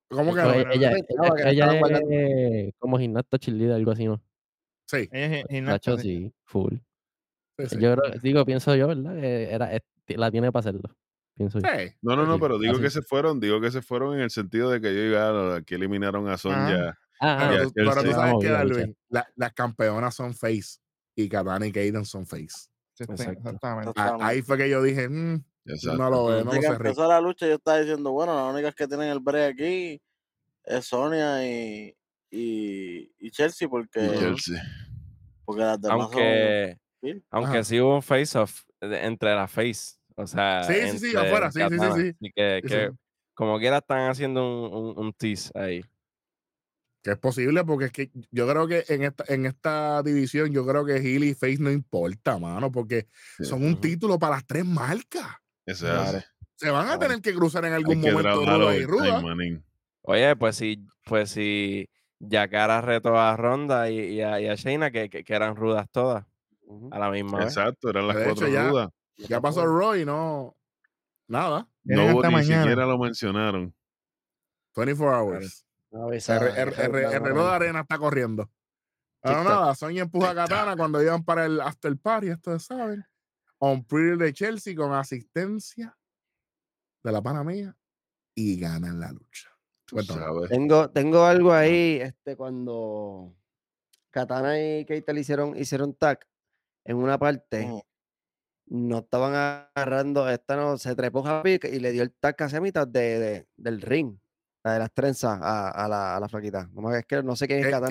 ¿Cómo que Pues ella, es como gimnasta chilida, algo así, ¿no? Sí, Ella es gimnasta, Nacho, sí. sí, full. sí, sí. Yo creo, digo, pienso yo, ¿verdad? Que era, es- la tiene para hacerlo. Pienso yo. Sí. No, no, no, pero digo así. que se fueron, digo que se fueron en el sentido de que yo diga, aquí eliminaron a Sonia. Ah, Pero, tú, pero tú Chelsea. sabes que, Vamos, bien, Darwin, la- las campeonas son face y Katana y Kaden son face. Exacto. exactamente. Ahí fue que yo dije, mm, Exacto. no lo veo, no Desde que empezó la lucha, yo estaba diciendo, bueno, las únicas que tienen el break aquí es Sonia y, y, y Chelsea, porque, Y Chelsea. porque las demás Aunque, Sí. aunque Ajá. sí hubo un face-off entre la face. O sea, Sí, sí, sí, afuera, sí, sí, sí, sí. Así que, Sí, que sí. como quiera están haciendo un, un, un tease ahí. Que es posible porque es que yo creo que en esta, en esta división, yo creo que Heel y Face no importa, mano, porque Sí. son un título para las tres marcas. Eso es Claro. así. Se van a Claro. tener que cruzar en algún momento ruda y ruda. Oye, pues si, pues si Yakara retó a Ronda y, y a, y a Shayna, que, que, que eran rudas todas a la misma vez. Exacto, eran las De cuatro hecho, rudas. Ya pasó Roy, no. Nada. No hubo hasta ni mañana. siquiera lo mencionaron. 24 hours. No, El, esa- reloj de arena está corriendo. Pero nada, Sonya empuja a Katana cuando llegan para el after party, ustedes saben. On Pretty de Chelsea con asistencia de la pana mía y ganan la lucha. Tengo, tengo algo ahí, este, cuando Katana y Keita le hicieron, hicieron tag en una parte, Ujú. No estaban agarrando, esta no, se trepó Happy y le dio el tag casi a mitad de, de- del ring, la de las trenzas a, a la, a la flaquita. No, me- es que no sé quién es Katana.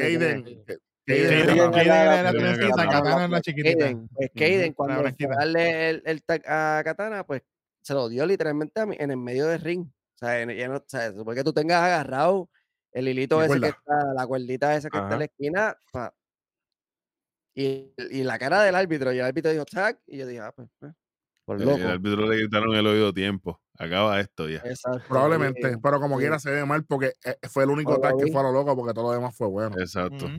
Katana. la chiquitita. Kaden, pues Kaden, Ujú, cuando darle el, el tag a Katana, pues se lo dio literalmente a mí, en el medio del ring. O sea, en- ya no- o sea, se supone que tú tengas agarrado el hilito ese que está, la cuerdita esa que está en la esquina, pa- y, y la cara del árbitro, y el árbitro dijo tag, y yo dije, ah, pues, pues, por El, loco. el árbitro le gritaron el oído tiempo. Acaba esto ya. Exacto, Probablemente, y- pero como sí. quiera se ve mal porque eh, fue el único tag que fue a lo loco porque todo lo demás fue bueno. Exacto.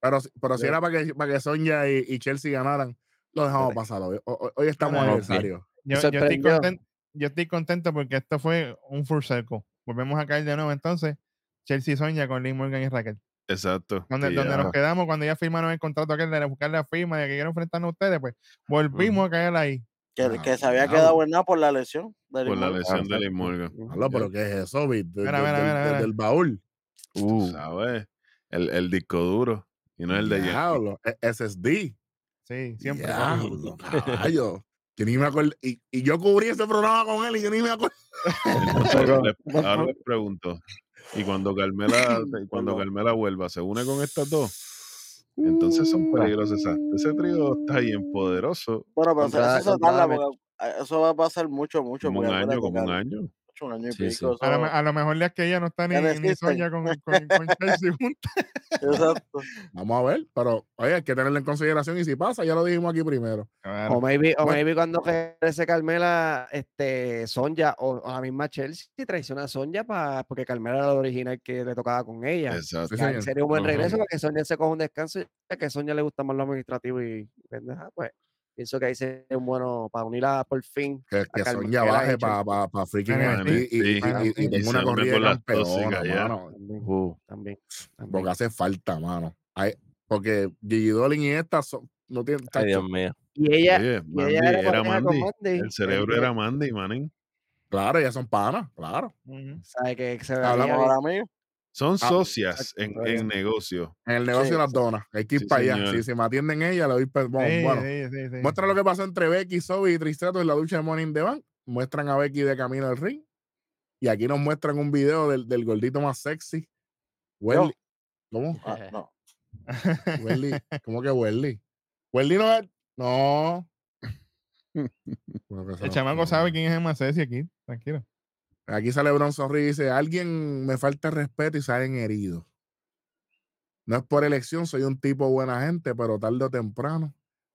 Pero, si- pero si era para que, para que Sonya y, y Chelsea ganaran, lo dejamos Correcto. pasar hoy. Hoy, hoy estamos ok. aniversario. Yo, yo estoy contento, yo estoy contento porque esto fue un full circle. Volvemos a caer de nuevo entonces. Chelsea Sonia con Lee Morgan y Raquel. Exacto. Donde, que donde nos quedamos cuando ya firmaron el contrato aquel de buscar la firma de que quieren enfrentarnos a ustedes, pues volvimos a caer ahí. Que, Ah, que se había diablo. quedado en nada por la lesión. de por la lesión de exacto. Liz Morgan. Ujú. Hablo, pero ¿qué es eso? De- Mira, de- mira, del- mira, del- mira. del baúl. Tú ¿Sabes? El, el disco duro. Y no el de. Diablo, e- SSD. Sí, siempre. Diablo, caballo. Yo ni me acuerdo. Y, y yo cubrí ese programa con él y yo ni me acuerdo. *laughs* Entonces, ahora les pregunto, y cuando Carmela, *laughs* y cuando Carmela vuelva, ¿se une con estas dos? Entonces son peligrosos. esas- Ese trío está bien poderoso. Bueno, pero eso- eso se contra tarda la- porque eso va a pasar mucho, mucho. Como un año, como un año. Mucho, un año y Sí, sí. pico. A lo, a lo mejor es que ella no está ni, ni. Sonia con, con, con Chelsea juntas. Exacto. Vamos a ver, pero oye, hay que tenerlo en consideración y si pasa, ya lo dijimos aquí primero. Claro. O maybe, o Bueno. maybe cuando regrese Carmela, este, Sonja o, o la misma Chelsea traiciona a Sonja pa- porque Carmela era la original que le tocaba con ella. Exacto. Ya, sería un buen regreso porque Sonja se coge un descanso ya que a Sonja le gusta más lo administrativo y pendeja, pues pienso que ahí sería un bueno para unirla por fin. Que, que Sonia baje para pa, pa freaking y, y, sí. y- y- y Y tenga se una corrida con las tóxicas mano. También, Uh, también, también. Porque hace falta, mano. Hay- porque Gigi Dolin y esta son- no tienen ay, Dios mío. Y ella, Oye, y Mandy, ella era, era pareja con Mandy. Mandy. El cerebro era Mandy, manín. Claro, ellas son panas, claro. Ujú. sabe que se Hablamos Ahora amigo. Son Ah, socias en, en negocio. En el negocio Sí, de las donas. Hay que ir Sí, para allá. Si se me atienden ella, le doy pe- bueno, Sí, bueno. sí, sí, sí. Muestra lo que pasó entre Becky, Zoe y Tristrato en la ducha de in the Bank. Muestran a Becky de camino al ring. Y aquí nos muestran un video del, del gordito más sexy. Welly. ¿Cómo? *laughs* Ah, no. Welly. ¿Cómo que Welly? Welly no es. No. *laughs* El chamaco sabe quién es el más sexy aquí. Tranquilo. Aquí sale Bronson Reed y dice: Alguien me falta respeto y salen heridos. No es por elección, soy un tipo buena gente, pero tarde o temprano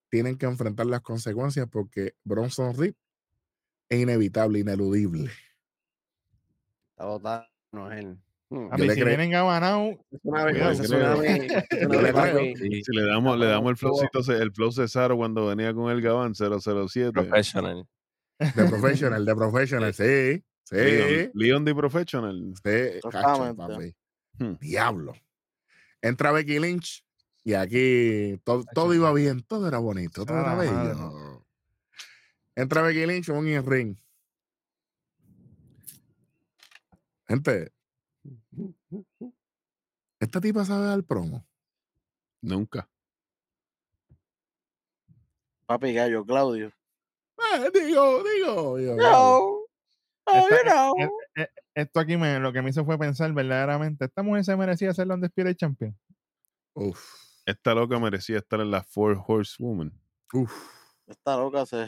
tienen que enfrentar las consecuencias porque Bronson Reed es inevitable, ineludible. Está botado, no es él. Hmm. A mí, le si vienen Sí, Si le damos, le damos el flowcito, el flow Cesaro cuando venía con el Gabán 007. professional. De professional, de professional, *laughs* sí. Sí. Leon, Leon the Professional. sí, cacho, Totalmente. papi. Hmm. Diablo. Entra Becky Lynch y aquí todo, todo iba bien, todo era bonito, todo era Ah, bello. Entra Becky Lynch en un ring. Gente, esta tipa sabe dar promo. Nunca. Papi gallo, Claudio. Eh, digo, digo, digo. No. Oh, Esta- you know. eh, eh, esto aquí me, lo que me hizo fue pensar verdaderamente, esta mujer se merecía ser la Undisputed Champion. Uf, Esta loca merecía estar en la Four Horsewoman. uf. Esta loca se,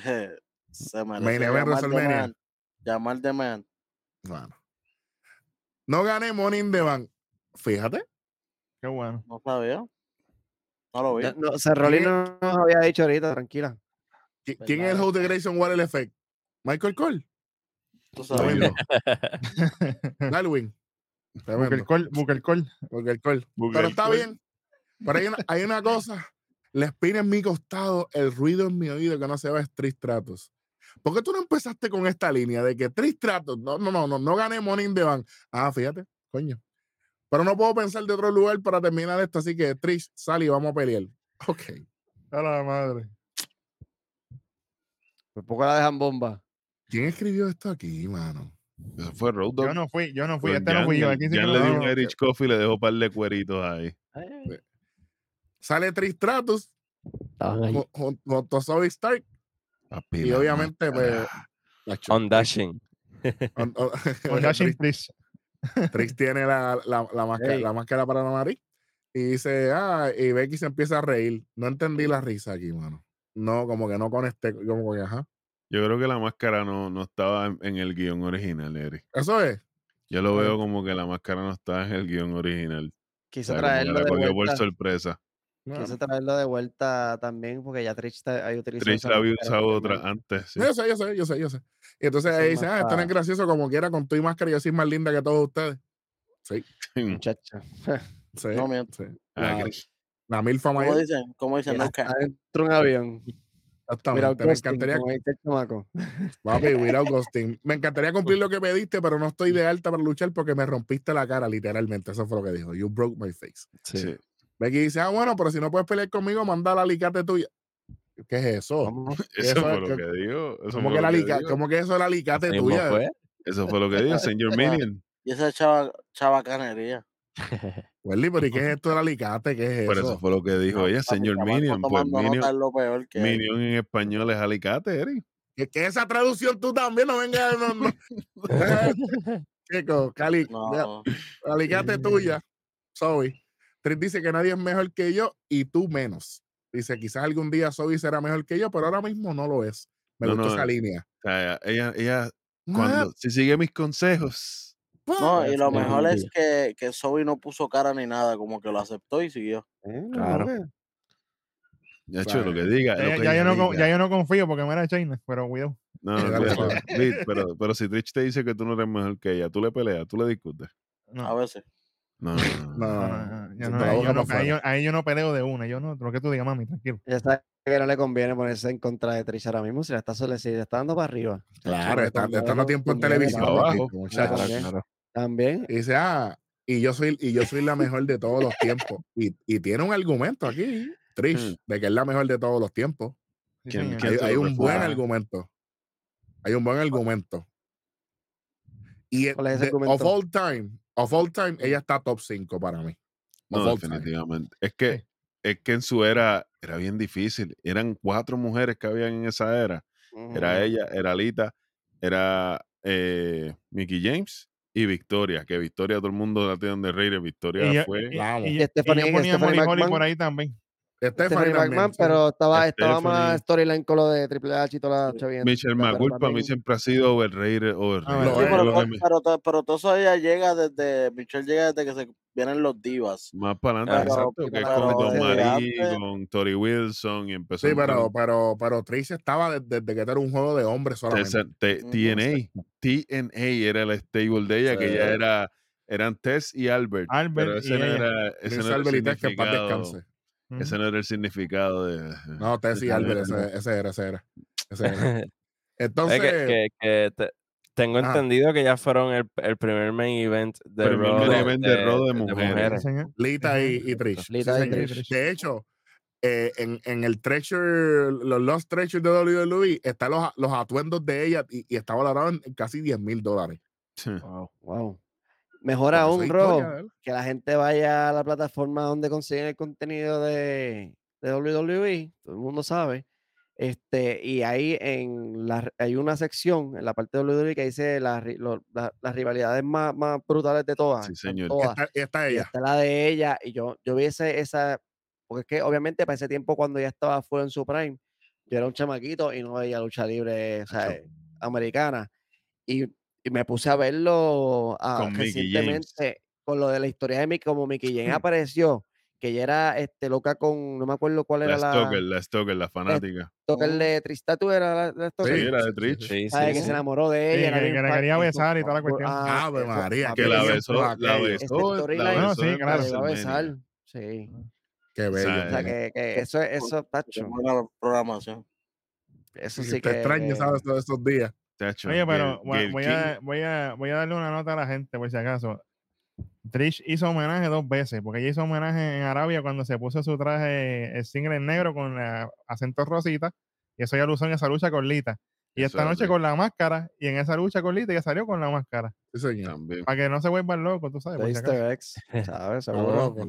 se event llamar de. Llamar de man. Bueno. No gané Money in the Bank. Fíjate. Qué bueno. No sabía. No lo vi. No, no, Cerrolín no nos había dicho ahorita, tranquila. ¿Qui- ¿Quién es el host de Grayson Water Effect? Michael Cole. Tú sabes. *laughs* Darwin. Booker Tremendo. Cole, Booker Cole. Booker Cole. Booker Pero está bien. Pero hay una, hay una cosa. La espina en mi costado, el ruido en mi oído que no se va es Tristratos. ¿Por qué tú no empezaste con esta línea de que Tristratos, no, no, no, no, no gané Money in the Bank? Ah, fíjate, coño. Pero no puedo pensar de otro lugar para terminar esto, así que Trish, sal y vamos a pelear. Ok. A la madre. Por poco la dejan bomba. ¿Quién escribió esto aquí, mano? Eso fue Road. Yo no fui, yo no fui, Pues este no fui yo. Aquí sí que le dio un. Erich Coffee y le dejó un par de cueritos ahí. Sale ahí. ju- jun- junto a Zoe Stark Papi, y obviamente, pues. On dashing. *laughs* *laughs* on- Dashing Trish- Please. *laughs* Trix tiene la, la, la máscara, la máscara para la nariz y dice, ah, y Becky se empieza a reír. No entendí la risa aquí, mano. No, como que no conecté, como que, ajá. Yo creo que la máscara no, no estaba en, el guion original, Eric. Eso es. Yo lo veo como que la máscara no estaba en el guion original. Quise O sea, como que traerlo la de cogió por vuelta. sorpresa. Quise traerlo de vuelta también porque ya Trish está- ahí utilizó Trish la había usado otra antes. sí. Yo sé, yo sé, yo sé, yo sé. Y entonces ahí dice, ah, esto no es gracioso como quiera con tu y máscara, yo soy más linda que todos ustedes. Sí, Muchacha. sí. No miento. sí. Ah, La, la milfa ¿Cómo mayor. dicen? ¿Cómo dicen? No cap. Adentro de un avión. Exactamente. Me encantaría, papi, without ghosting. *laughs* Me encantaría cumplir lo que pediste, pero no estoy de alta para luchar porque me rompiste la cara, literalmente. Eso fue lo que dijo. You broke my face. Sí. sí. Becky dice, ah, bueno, pero si no puedes pelear conmigo, manda la alicate tuya. ¿Qué es eso? *laughs* Eso Eso fue es lo que- que dijo. Eso ¿Cómo que, lo la que alica- dijo. cómo que eso es la alicate tuya? fue. Eso fue lo que dijo, señor *laughs* Minion. Y esa chava, chavacanería. Welly, pero ¿y qué es *laughs* esto del alicate? ¿Qué es Por eso? eso fue lo que dijo ella, señor Minion. Pues Minion, lo peor que. Minion en español es alicate, Eric. Que, que esa traducción tú también no vengas. No, no. *laughs* *laughs* Chico, Cali, No, alicate tuya. Zoe. Trish dice que nadie es mejor que yo y tú menos. Dice, quizás algún día Zoe será mejor que yo, pero ahora mismo no lo es. Me No, gustó no, esa línea. O sea, ella, ella, Ah, cuando, si sigue mis consejos, no, y lo mejor es que, que Zoe no puso cara ni nada, como que lo aceptó y siguió. Eh, Claro. ya hecho lo que diga. Ya, lo que ya yo no, ya yo no confío porque me era China, pero cuidado. No, *laughs* Eh. Vid, pero, pero si Trish te dice que tú no eres mejor que ella, tú le peleas, tú le discutes. No, A veces. No, no, no. La ahí, yo no, peleo de una. Yo no, lo que tú digas, mami, tranquilo. Ya sabe que no le conviene ponerse en contra de Trish ahora mismo si la está, si le está dando para arriba. Claro, le está, está dando tiempo en televisión. abajo. Claro, claro. También. Y dice, ah, y yo soy, y yo soy la mejor de todos los tiempos. Y, y tiene un argumento aquí, Trish, Hmm. de que es la mejor de todos los tiempos. Sí, ¿Quién- señor. quién Hay, un buen argumento. Hay un buen argumento. Y ¿Cuál es ese de- argumento? of all time, of all time, ella está top 5 para mí. Of No, all time. definitivamente. Es que, es que en su era era bien difícil. Eran cuatro mujeres que habían en esa era. Era ella, era Alita, era eh, Mickey James y Victoria. Que Victoria, todo el mundo la tiene de rey. Victoria Y fue. y- y- Y y Stephanie- yo ponía Stephanie Molly Holly McMahon. por ahí también. Stephanie también, McMahon, sí. pero estaba, estaba Stephanie. más storyline con lo de Triple H y toda la chavienda. Michelle McCool para mí siempre ha sido overrated. overrated. Ah, Sí, pero, pero, to- pero todo eso ella llega desde, Michelle llega desde que se vienen los divas. Más para adelante, exacto, que es con Don antes- con Tori Wilson y empezó Sí, pero, pero, pero Trish estaba de- desde que era un juego de hombres solamente. T-. TNA. TNA era el stable de ella, que ya era, eran Tess y Albert. Albert pero y ese no ella. era, ese no era Albert y Tess, que en paz descanse. Ese no era el significado de. No, Tess y de Albert, ese, ese era, ese era. Ese era. *laughs* Es Entonces, que, que- que te- tengo entendido que ya fueron el, el primer main event de Primer main de, event de Raw de mujeres. Sí, señor. Lita y, y Trish. sí, Lita y señor. Trish. De hecho, eh, en, en el Treasure, los Lost Treasures de WWE, están los, los atuendos de ella y, y está valorado en casi 10 mil dólares. Wow. Wow. Mejor Por eso aún, es Ro, historia de él. que la gente vaya a la plataforma donde consiguen el contenido de, de WWE, todo el mundo sabe. Este, y ahí en la, hay una sección en la parte de WWE que dice las ri- lo- la- las rivalidades más, más brutales de todas. Sí, señor. Y todas. está, está y ella. está la de ella, y yo, yo vi ese- esa, porque es que obviamente para ese tiempo cuando ella estaba fuera en su prime, yo era un chamaquito y no veía lucha libre o sea, Acho. eh, americana. Y, y me puse a verlo ah, Con recientemente con lo de la historia de Mickey, como Mickey James *laughs* apareció, que ella era este, loca con, no me acuerdo cuál era la, Stoker, la Stoker, la fanática. Stoker de Tristatu era la, la Stoker, Sí, la de sí, sí, Trish. sí. Sí, ¿sabes? sí, que sí. se enamoró de ella. era que- que la quería besar y toda la cuestión. ah, Ave María, Que la bien besó, la besó, la sí, claro. la besar. Sí. Qué bello. O sea, que, que eso, eso, Qué tacho, buena programación. eso Sí, sí te que... extraño, ¿sabes? Todos estos días. Chacho, Oye, pero Gail- voy, Gail voy King. a, voy, a, voy a darle una nota a la gente, por si acaso. Trish hizo homenaje dos veces, porque ella hizo homenaje en Arabia cuando se puso su traje, el single en negro con la- acento rosita, y eso ya lo usó en esa lucha con Lita. Y Eso esta es noche así. con la máscara, y en esa lucha con Lita ya salió con la máscara. Sí, señor. También. Para que no se vuelvan locos, tú sabes. Por si. Easter eggs, ¿sabes? *laughs* Seguro.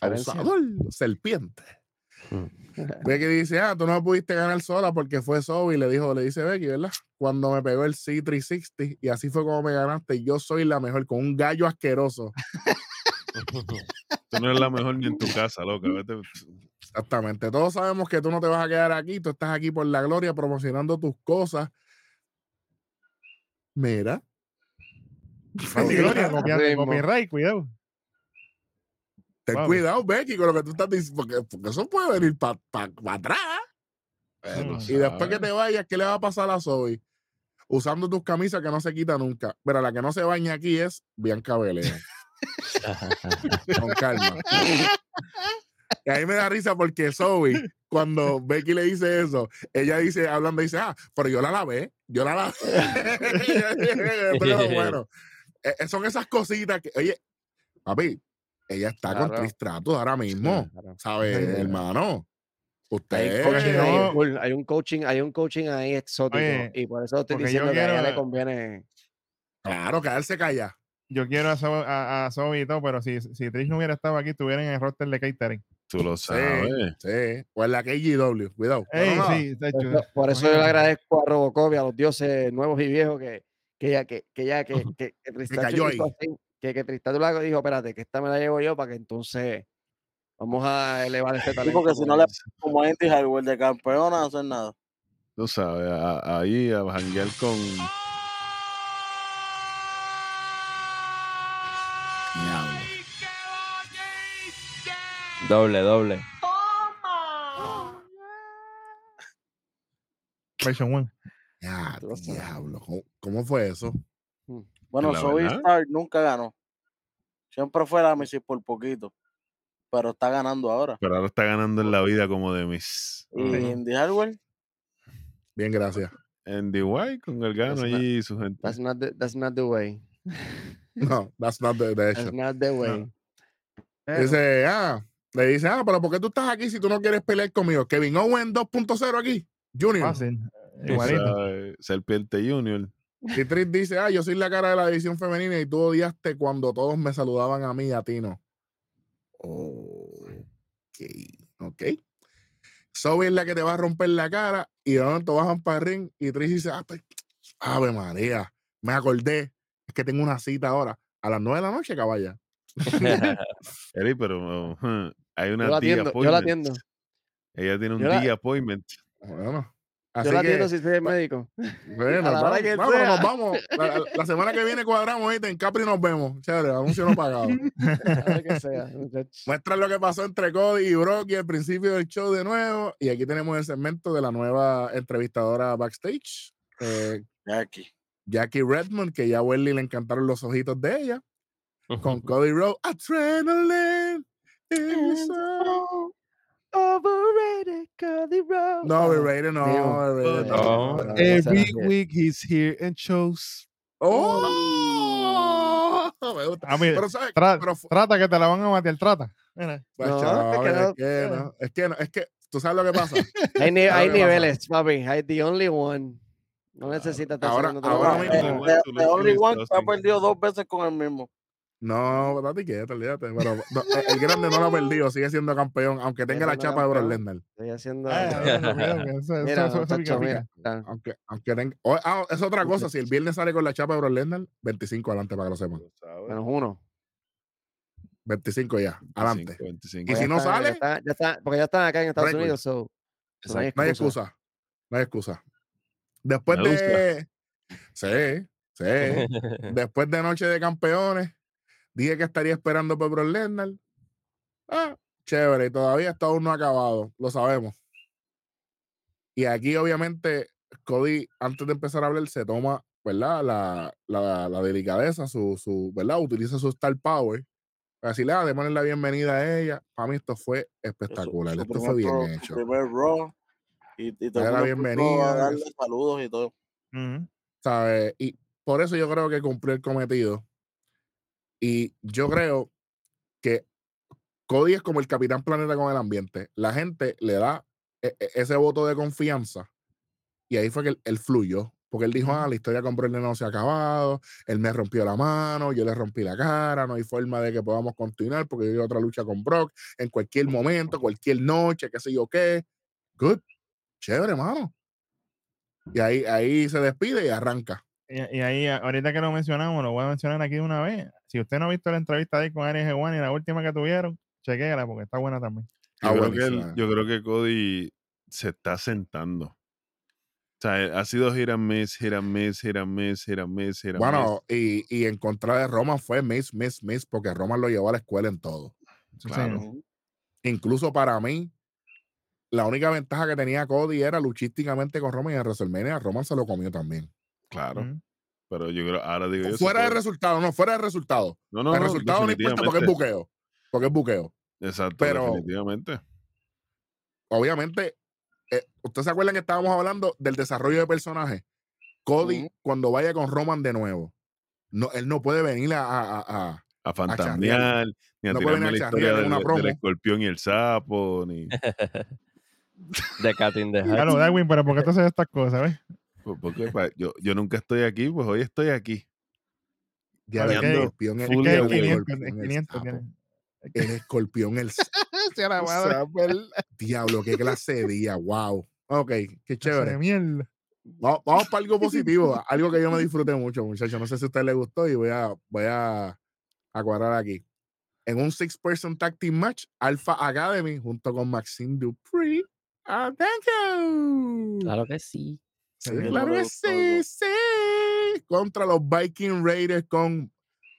abusador, serpiente. *laughs* Becky dice, ah, tú no pudiste ganar sola porque fue y le dijo, le dice Becky, ¿verdad? Cuando me pegó el C360 y así fue como me ganaste, yo soy la mejor con un gallo asqueroso. *laughs* Tú no eres la mejor ni en tu casa, loca. Vete- Exactamente. Todos sabemos que tú no te vas a quedar aquí, tú estás aquí por la gloria promocionando tus cosas. Mira. *laughs* Copyright, cuidado. Ten Wow. cuidado, Becky, con lo que tú estás diciendo, porque, porque eso puede venir para atrás. Bueno, Mm. Y después que te vayas, ¿qué le va a pasar a Zoe? Usando tus camisas que no se quita nunca. Pero la que no se baña aquí es Bianca Belair. *laughs* Con calma. Y ahí me da risa porque Zoe, cuando Becky le dice eso, ella dice, hablando, dice, ah, pero yo la lavé, yo la lavé. *laughs* pero bueno, *laughs* eh, eh, son esas cositas que, oye, papi, ella está con. Trish Stratus ahora mismo, Claro. ¿sabes, *laughs* Sí. hermano? Hay, Usted, Porque coaching hay un coaching, hay un coaching ahí exótico. Oye, y por eso estoy diciendo que a ella le conviene. claro, quedarse callada. Yo quiero a, Zo- a, a Zoe y todo, pero si, si Trish no hubiera estado aquí, estuviera en el roster de catering. Tú lo Sí, sabes. sí. O en la KGW, cuidado. Sí, Por eso, por eso yo le agradezco a Robocop y a los dioses nuevos y viejos que, que ya que, que ya *laughs* que, que, que Tristacho cayó ahí. así, que, que Tristacho la dijo, espérate, que esta me la llevo yo para que entonces vamos a elevar este *laughs* Sí, talento. porque si no ahí". le como a Andy Hardware de campeón no hacer nada. Tú sabes, a- ahí a janguear con. diablo. Doble, doble. Version one. Ya, diablo. ¿Cómo, cómo fue eso? Bueno, Zoe. Stark nunca ganó. Siempre fue la Missy por poquito. Pero está ganando ahora. Pero ahora está ganando en la vida como de mis. Y. Andy Hardware, Bien, gracias. Andy White con That's not- allí y su gente. That's not the, that's not the way. *laughs* No, that's not the, the That's not the way. Pero, Dice, ah, le dice, ah, pero ¿por qué tú estás aquí si tú no quieres pelear conmigo? Kevin Owen 2.0 aquí, Junior. fácil. Igualito. sabes, Serpiente Junior. Y Trish dice, ah, yo soy la cara de la división femenina y tú odiaste cuando todos me saludaban a mí a ti no. Ok, ok. Zoe es la que te va a romper la cara y de momento bajan para el ring y Trish dice, ah, pues, ave María, me acordé, es que tengo una cita ahora a las 9 de la noche, caballa. *laughs* Eri, pero uh, *laughs* hay una Yo la atiendo, yo la appointment. atiendo. Ella tiene un Yo la- día appointment. Bueno, Yo la atiendo si soy el médico. bueno, *laughs* vamos, nos vamos. La, la- la semana que viene cuadramos, ¿viste? En Capri nos vemos. Chévere, anuncio no pagado. *laughs* Que sea. *laughs* Muestra lo que pasó entre Cody y Brocky al principio del show de nuevo. Y aquí tenemos el segmento de la nueva entrevistadora backstage, eh, Jackie. Jackie Redmond, que ya a Welly le encantaron los ojitos de ella, con Cody Rhodes. Adrenaline. In your soul". Overrated, Cody Rhodes. No, overrated, no, overrated, no, no. Every week he's here and shows. ¡Oh! Me gusta. Ah, mira, Pero, ¿sabes? tra- Pero trata que te la van a bater, trata. Mira. Pues, No, es que no- es que no, es que tú sabes lo que pasa. *laughs* Hay, ni- hay que pasa. niveles, papi. Hay the only one. No necesitas estar Ahora- ahora mismo- The, the lo only one ha perdido dos veces con el mismo. No, date quieto, olvídate. Pero no, el- grande no lo ha perdido, sigue siendo campeón, aunque tenga la chapa de Brock. Lesnar. Estoy haciendo. Ah, Aunque, aunque tenga. oh, ah, es otra cosa. Si el viernes sale con la chapa de Brock Lesnar, 25 adelante para que lo sepan. Menos uno. 25 ya, adelante. 25, Y Porque si ya no ya sale, ya están- porque ya están acá en Estados. Unidos. So, no hay no hay excusa. No hay excusa. Después Me gusta. de. Sí, sí. *laughs* Después de Noche de Campeones, dije que estaría esperando por Brock Lesnar. Ah, chévere, y todavía esto aún no acabado, lo sabemos. Y aquí, obviamente, Cody, antes de empezar a hablar, se toma, ¿verdad? La, la, la delicadeza, su, su, ¿verdad? Utiliza su Star Power para decirle, ah, démosle la bienvenida a ella. Para mí esto fue espectacular, esto fue bien pro- hecho. primer Raw. Y, y la bienvenida, a darle saludos y todo. Ujú. ¿sabes? Y por eso yo creo que cumplió el cometido. Y yo creo que Cody es como el capitán planeta con el ambiente. La gente le da e- e- ese voto de confianza y ahí fue que él, él fluyó. Porque él dijo, ah, la historia con Lesnar no se ha acabado, él me rompió la mano, yo le rompí la cara, no hay forma de que podamos continuar porque yo hay otra lucha con Brock en cualquier momento, cualquier noche, qué sé yo qué. Good, chévere, mano. Y ahí, ahí se despide y arranca. Y, y ahí, ahorita que lo mencionamos, lo voy a mencionar aquí de una vez. Si usted no ha visto la entrevista de ahí con Ariel G1 y la última que tuvieron, chequéala porque está buena también. Yo, Ah, creo que él- buenísima. yo creo que Cody se está sentando. O sea, eh, ha sido and miss, and miss, and miss, and miss, Bueno, y, y en contra de Roman fue miss, miss, miss, porque Roman lo llevó a la escuela en todo. Claro. Incluso para mí, la única ventaja que tenía Cody era luchísticamente con Roman y en WrestleMania Roman se lo comió también. Claro. Pero yo creo, ahora digo yo. fuera del puede- resultado, no, fuera del resultado. No, no, el no, resultado no importa porque es buqueo. Porque es buqueo. Exacto, pero- definitivamente. Obviamente, eh, ¿ustedes se acuerdan que estábamos hablando del desarrollo de personaje? Cody, cuando vaya con Roman de nuevo, no, él no puede venir a- a- a, a fantasmear, ni a No puede tirarme la venir a historia del, del escorpión y el sapo, ni. *laughs* De Cat in the Hat. Claro, Darwin, pero ¿por qué tú haces estas cosas, ves? Pues, porque, pa- yo, yo nunca estoy aquí, pues hoy estoy aquí. Ya el escorpión, el- Es *laughs* el 500, escorpión, es el 500 sapo. tiene. el escorpión, el Sea la madre. Saber- Diablo, qué clase de día, wow. Ok, qué chévere. Vamos para algo *laughs* positivo, algo que yo me disfruté mucho, muchachos. No sé si a usted le gustó y voy a, voy a, a cuadrar aquí. En un six-person tag team match, Alpha Academy junto con Maxine Dupree. Ah, thank you. Claro que sí. Sí, claro que sí, ¿no? sí. Contra los Viking Raiders con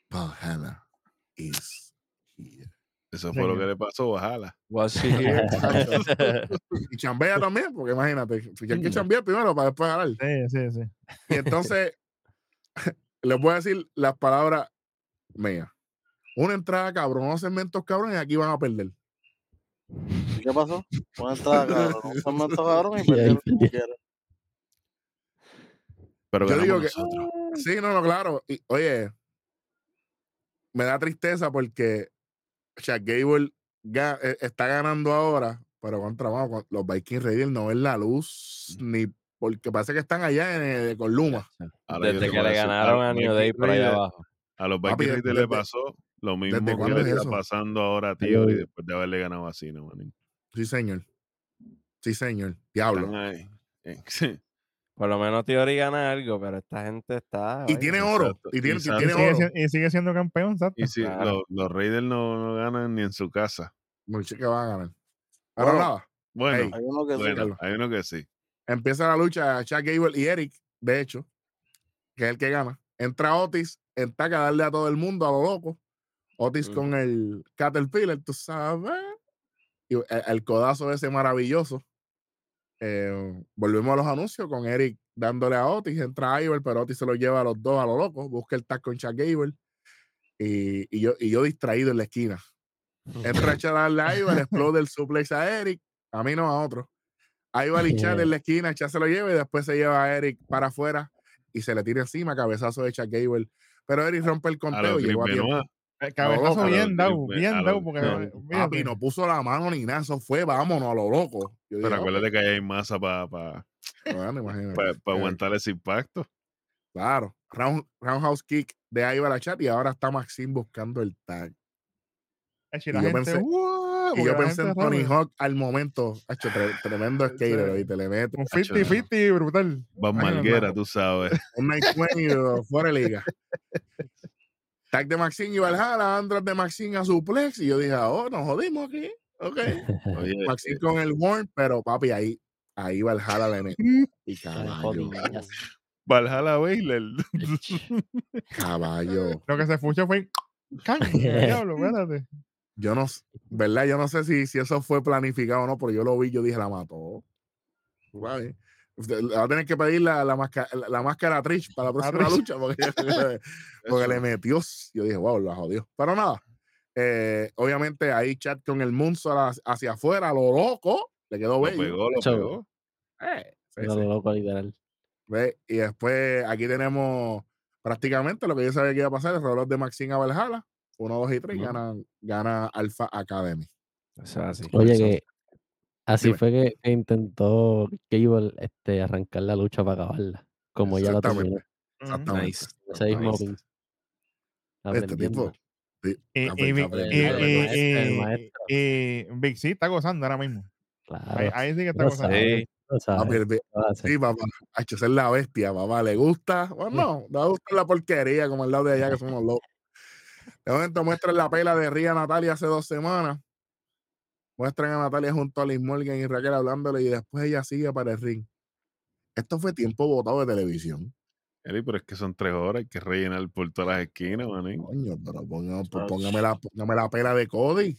Valhalla is here. Eso fue lo que le pasó, ojalá. Was *laughs* she here? Exacto. *laughs* y chambea también, porque imagínate, si hay que chambear primero para después ganar. Sí, sí, sí. Y entonces, *laughs* les voy a decir las palabras mías. Una entrada cabrón, unos segmentos cabrón y aquí van a perder. ¿Y qué pasó? Una entrada, cabrón. Un segmento, cabrón, y perdieron como perdió. Pero Yo digo que- nosotros. Sí, no, no, claro. Y, oye, me da tristeza porque Chad Gable ga- eh, está ganando ahora, pero contra vamos, con- los Viking Raiders no ven la luz ni porque parece que están allá en eh, con Luma. Ahora Desde que le ganaron los a New Day por ahí Raiders- abajo. A los Papi, Viking desde- Raiders le pasó lo mismo que le es está eso? pasando ahora a Tío ay. después de haberle ganado a Cena, manín. Sí, señor. Sí, señor. Diablo. Eh, *laughs* sí. Por lo menos Theory gana algo, pero esta gente está. Y oye, tiene oro. exacto, Y tiene, y sigue, oro. si- y sigue siendo campeón, exacto. Y si Claro. los, los Raiders no, no ganan ni en su casa. Mucho que van a ganar. Pero Bueno, nada, Bueno, Hay uno que sí. bueno, Carlos. hay uno que sí. empieza la lucha Chad Gable y Eric, de hecho, que es el que gana. Entra Otis, entaca a darle a todo el mundo a lo loco. Otis con el Caterpillar, tú sabes. Y el, el codazo ese maravilloso. Eh, volvemos a los anuncios con Eric dándole a Otis. Entra Iver, pero Otis se lo lleva a los dos a lo loco. Busca el tag con Chad Gable. Y, y yo, y yo distraído en la esquina. Entra a *laughs* darle a Iver, explode el suplex a Eric. A mí no, a otro. Ahí va el Chad en *laughs* la esquina, Chad se lo lleva y después se lleva a Eric para afuera y se le tira encima, cabezazo de Chad Gable. Pero Eric rompe el A conteo y llegó a tiempo. El cabezazo loco, bien dado, bien dado, porque. no, olvídate. Papi, no puso la mano ni nada, eso fue, vámonos a lo loco. Yo Pero acuérdate que ahí hay masa para pa, "Ok, bueno, imagínate". pa- pa Eh, aguantar ese impacto. Claro, round, roundhouse kick de ahí va la chat y ahora está Maxine buscando el tag. Y yo gente, pensé- Y yo pensé en Tony sabe. Hawk al momento. Hacho, tre- tremendo skater, *laughs* Sí. ¿viste? Le mete Un Hacho, 50-50 brutal. Van Malguera, tú sabes. *laughs* un night 20 o fuera de liga. Tag de Maxine y Valhalla, Andras de Maxine a suplex. Y yo dije, oh, nos jodimos aquí. Ok. Oye, Maxine con el horn, pero papi, ahí, ahí Valhalla le mete. Y caballo. Valhalla Baylor. caballo. Lo que se fuchó fue. ¡Caña, *laughs* diablo! Espérate. Yo no, ¿verdad? Yo no sé si, si eso fue planificado o no, pero yo lo vi, yo dije, la mató. Guay. Va a tener que pedir la, la, máscara, la, la máscara a Trish para la próxima Trish. lucha, porque, *laughs* porque le metió. Yo dije, wow, la jodió. Pero nada, eh, obviamente ahí chat con el Moonsault hacia, afuera, lo loco, le quedó Lo bello. pegó, lo pegó. Eh, sí, Era sí. lo loco, literal. Ve, Y después aquí tenemos prácticamente lo que yo sabía que iba a pasar, el reloj de Maxine a Valhalla. 1, 2 y 3, Ujú. gana, gana Alpha Academy. O sea, así. Oye, Eso. que así Dime. fue que, que intentó Cable este, arrancar la lucha para acabarla. Como ya la terminó. Exactamente. Exactamente. Nice. Ese mismo. Este tipo. sí, Big- C está gozando ahora mismo. Claro. Ahí, ahí sí que está gozando. sabe, Sí. lo sabe. Sí, papá. Hacho, esa es la bestia, papá. ¿Le gusta? Bueno, no, le gusta la porquería, como el lado de allá, que somos locos. De momento muestran la pela de Ría Natalia hace dos semanas. Muestran a Natalia junto a Liz Morgan y Raquel hablándole y después ella sigue para el ring. Esto fue tiempo votado de televisión. Eli, pero es que son tres horas, hay que rellenar por todas las esquinas, manín. Coño, pero ponga- pues póngame, la, póngame la pela de Cody.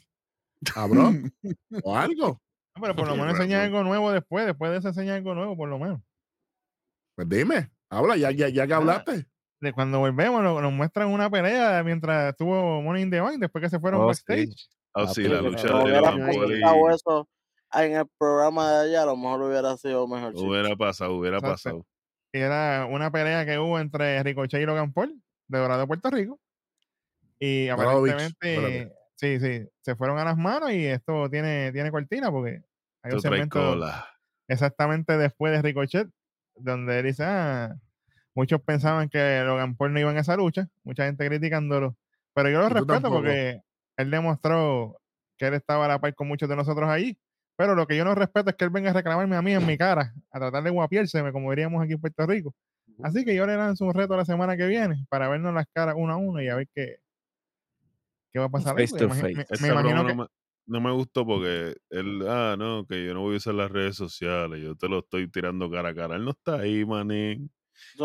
Cabrón. *laughs* o algo. No, pero por lo menos enseña algo nuevo después. Después de eso enseña algo nuevo, por lo menos. Pues dime, habla, ya, ya, ya que Ah, hablaste. De cuando volvemos, nos, nos muestran una pelea mientras estuvo Money in the Bank, después que se fueron Oh, backstage. sí. Ah, sí, Papi, la lucha No de hubiera Logan Paul Paul y- presentado eso en el programa de allá, a lo mejor hubiera sido mejor. Hubiera pasado, hubiera Exacto. pasado. Y era una pelea que hubo entre Ricochet y Logan Paul, de Dorado, Puerto Rico. Y aparentemente, sí, sí, se fueron a las manos y esto tiene, tiene cortina porque hay Tú un segmento exactamente después de Ricochet, donde él dice, ah, muchos pensaban que Logan Paul no iba en esa lucha, mucha gente criticándolo, pero yo lo respeto porque él demostró que él estaba a la par con muchos de nosotros ahí. Pero lo que yo no respeto es que él venga a reclamarme a mí en mi cara, a tratar de guapiérseme, como diríamos aquí en Puerto Rico. Así que yo le lanzo un reto la semana que viene para vernos las caras uno a uno y a ver qué, qué va a pasar. Face to face. me- me imagino que- no, me, no me gustó porque él, ah, no, que yo no voy a usar las redes sociales, yo te lo estoy tirando cara a cara. Él no está ahí, manín.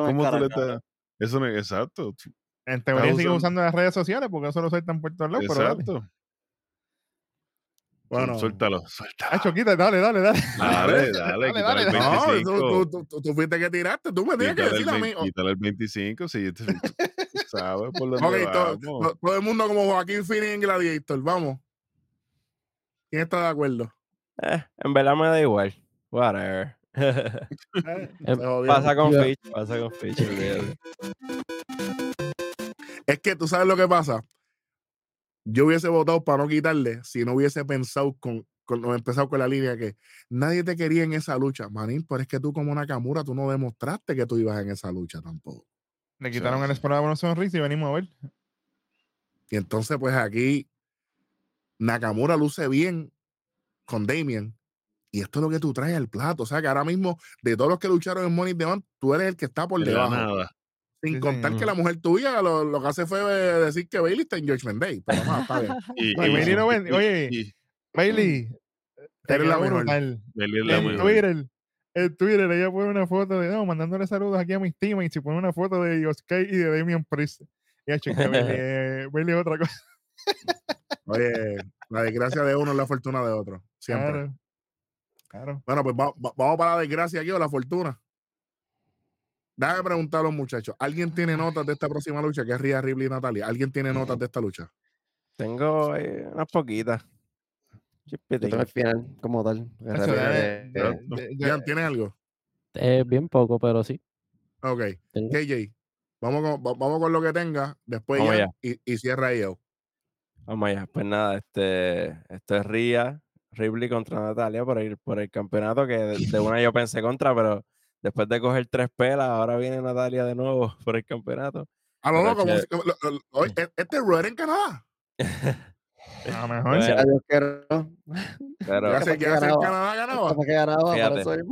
¿Cómo tú le estás? Eso no es exacto. En teoría sigue usando- usando las redes sociales porque eso lo sueltan por todos lados. Pero dale. Exacto. Bueno. Suéltalo, *laughs* suéltalo. Ah, Choquita, dale, dale, dale. Dale, *laughs* dale, Dale, el. No, 25. tú, tú, tú, tú fuiste que tiraste, tú me tienes que decir a mí. 20 quítale el 25, sí, tú- tú sabes por dónde Ok, to- vamos. to- todo el mundo como Joaquín Phoenix en Gladiator, vamos. ¿Quién está de acuerdo? Eh, en verdad me da igual. Whatever. *laughs* Se jodió. pasa con Fitch, pasa con Fitch. Es que tú sabes lo que pasa. Yo hubiese votado para no quitarle si no hubiese pensado con, con no empezado con la línea que nadie te quería en esa lucha, manín, pero es que tú como Nakamura tú no demostraste que tú ibas en esa lucha tampoco. Le quitaron el esperado una sonrisa y venimos a ver. Y entonces pues aquí Nakamura luce bien con Damien y esto es lo que tú traes al plato, o sea que ahora mismo de todos los que lucharon en Money Bank, tú eres el que está por De debajo. nada. Sin Sí, contar señor. que la mujer tuya lo, lo que hace fue eh, decir que Bailey está en Judgment Day. Pero no, está bien. Y, No, y Bailey no oye, y- Bailey, te Eres la quedó mejor. brutal. Bailey es la En mejor. Twitter, en Twitter, ella pone una foto de, no, mandándole saludos aquí a mis teammates y pone una foto de Yosuke y de Damian Priest. Y ha hecho que Bailey, *laughs* eh, Bailey es otra cosa. Oye, la desgracia de uno es la fortuna de otro. Siempre. Claro. Claro. Bueno, pues va- va- vamos para la desgracia aquí o la fortuna. Déjame preguntar a los muchachos. ¿Alguien tiene notas de esta próxima lucha? Que es Rhea Ripley y Natalia. ¿Alguien tiene notas de esta lucha? Tengo eh, unas poquitas. Yo tengo el final como tal. eh, ¿tienes algo? Eh, bien poco, pero sí. Ok. Tengo. KJ, vamos con, va- vamos con lo que tenga. Después Vamos Jan y, y cierra yo. Vamos allá. Pues nada, este, esto es Ria, Ripley contra Natalia por el, por el campeonato que de, de una yo pensé contra, pero después de coger tres pelas, ahora viene Natalia de nuevo *laughs* por el campeonato. A lo loco, *laughs* e- este es Raw en Canadá. a lo mejor. Bueno, a Dios quiero, ¿no? Pero Ya sé que. Canadá ganaba. Que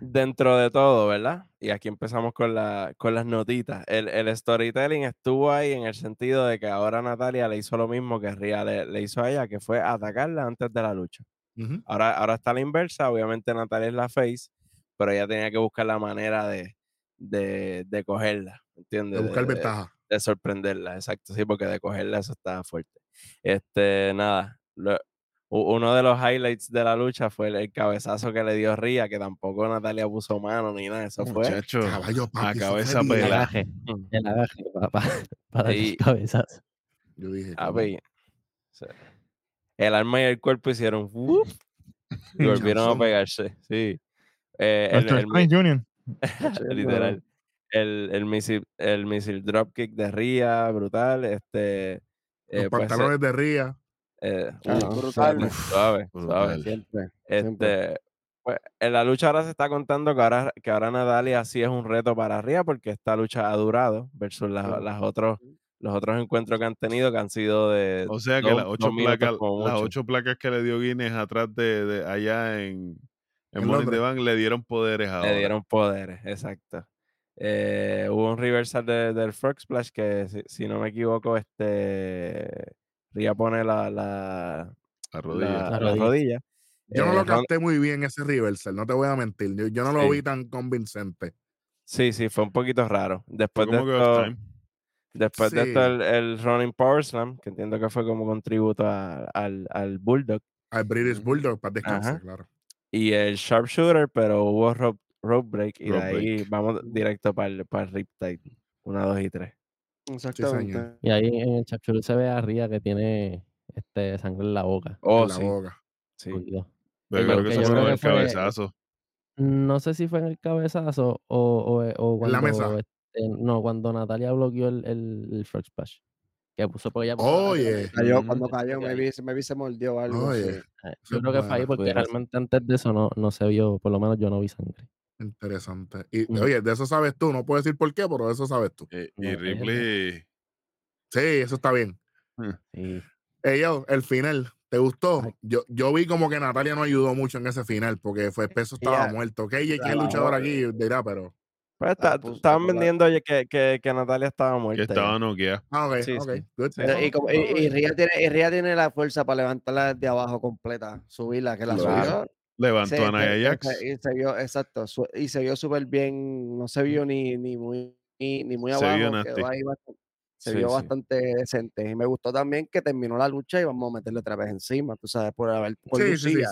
dentro de todo, ¿verdad? Y aquí empezamos con, la, con las notitas. El, el storytelling estuvo ahí en el sentido de que ahora Natalia le hizo lo mismo que Ria le, le hizo a ella, que fue atacarla antes de la lucha. Ahora, ahora está la inversa, obviamente Natalia es la face, pero ella tenía que buscar la manera de, de, de cogerla, ¿entiendes? De buscar de- ventaja. de sorprenderla, exacto, sí, porque de cogerla eso estaba fuerte. Este, nada, lo- uno de los highlights de la lucha fue el, el cabezazo que le dio Ría, que tampoco Natalia puso mano ni nada, eso fue. Muchacho, Caballo, papi, a cabeza fue bien. El pela. agaje, Mm, *laughs* para, para Y- el cabezazo. Yo dije, ah, el alma y el cuerpo hicieron *laughs* y volvieron a pegarse, sí. Eh, el- el Strange Jr. *laughs* literal. El, el misil, el misil dropkick de Ría, brutal. Este, Los eh, pues, pantalones de Ría. eh, Ah, brutal. suave, suave, suave. brutal. Siempre. siempre. Este, pues, en la lucha ahora se está contando que ahora, que ahora Natalia sí es un reto para Ría porque esta lucha ha durado versus las, las otros, los otros encuentros que han tenido que han sido de O sea que dos- las ocho, placas, las ocho placas que le dio Guinness atrás de, de allá en, en the Londres. Bank le dieron poderes ahora. le dieron poderes, exacto. Eh, hubo un reversal de- del Frog Splash que, si, si no me equivoco, este Ría pone la, la, La rodilla. la- La la rodilla. rodilla. Yo no Eh, lo capté muy bien ese reversal, no te voy a mentir. Yo, yo no lo vi tan convincente. Sí, sí, fue un poquito raro. Después de esto, después de esto Sí. el, el Running Power Slam, que entiendo que fue como contributo a- al, al Bulldog, Al British Bulldog, para descansar, Ajá. claro. y el Sharpshooter, pero hubo rope, rope break y de ahí break. vamos directo para el, para el Riptide. Una, dos y tres. Exactamente. Y ahí en el chapchur se ve a Ría que tiene este, sangre en la boca. Oh, en la sí, boca. sí. Yo creo que que- eso yo fue el cabezazo. No sé si fue en el cabezazo o, o, o En cuando. la mesa. Este, no, cuando Natalia bloqueó el, el, el frog splash. Que puso por ella. Oye, Cayó, Mm. cuando cayó, me vi, me vi se mordió algo. Oye. Eh, Yo creo que fue ahí porque realmente antes de eso no, no se vio, por lo menos yo no vi sangre. interesante. Y Mm. oye, de eso sabes tú, no puedo decir por qué, pero de eso sabes tú. Eh, y. Ripley, Sí, eso está bien. Sí. Yo, el final, ¿te gustó? Ay. Yo, yo vi como que Natalia no ayudó mucho en ese final porque fue peso estaba muerto. Es la el luchador aquí, dirá, pero. Pues está- puso- estaban vendiendo oye, que, que, que Natalia estaba Que muerta. ya. estaba noqueada. Ah, ok, Sí, ok, sí. good. Sí. Pero, y, como- y, y Ria tiene, y Ria tiene la fuerza para levantarla desde abajo completa, subirla, que la Claro. subió. Levantó se- a se- Jax. se- y se vio, exacto, su- y se vio súper bien, no se vio ni, ni muy ni, ni muy Se vio abajo, nasty. quedó ahí bastante- se Sí, vio sí. bastante decente. Y me gustó también que terminó la lucha y vamos a meterle otra vez encima, tú sabes, por haber por Lucía.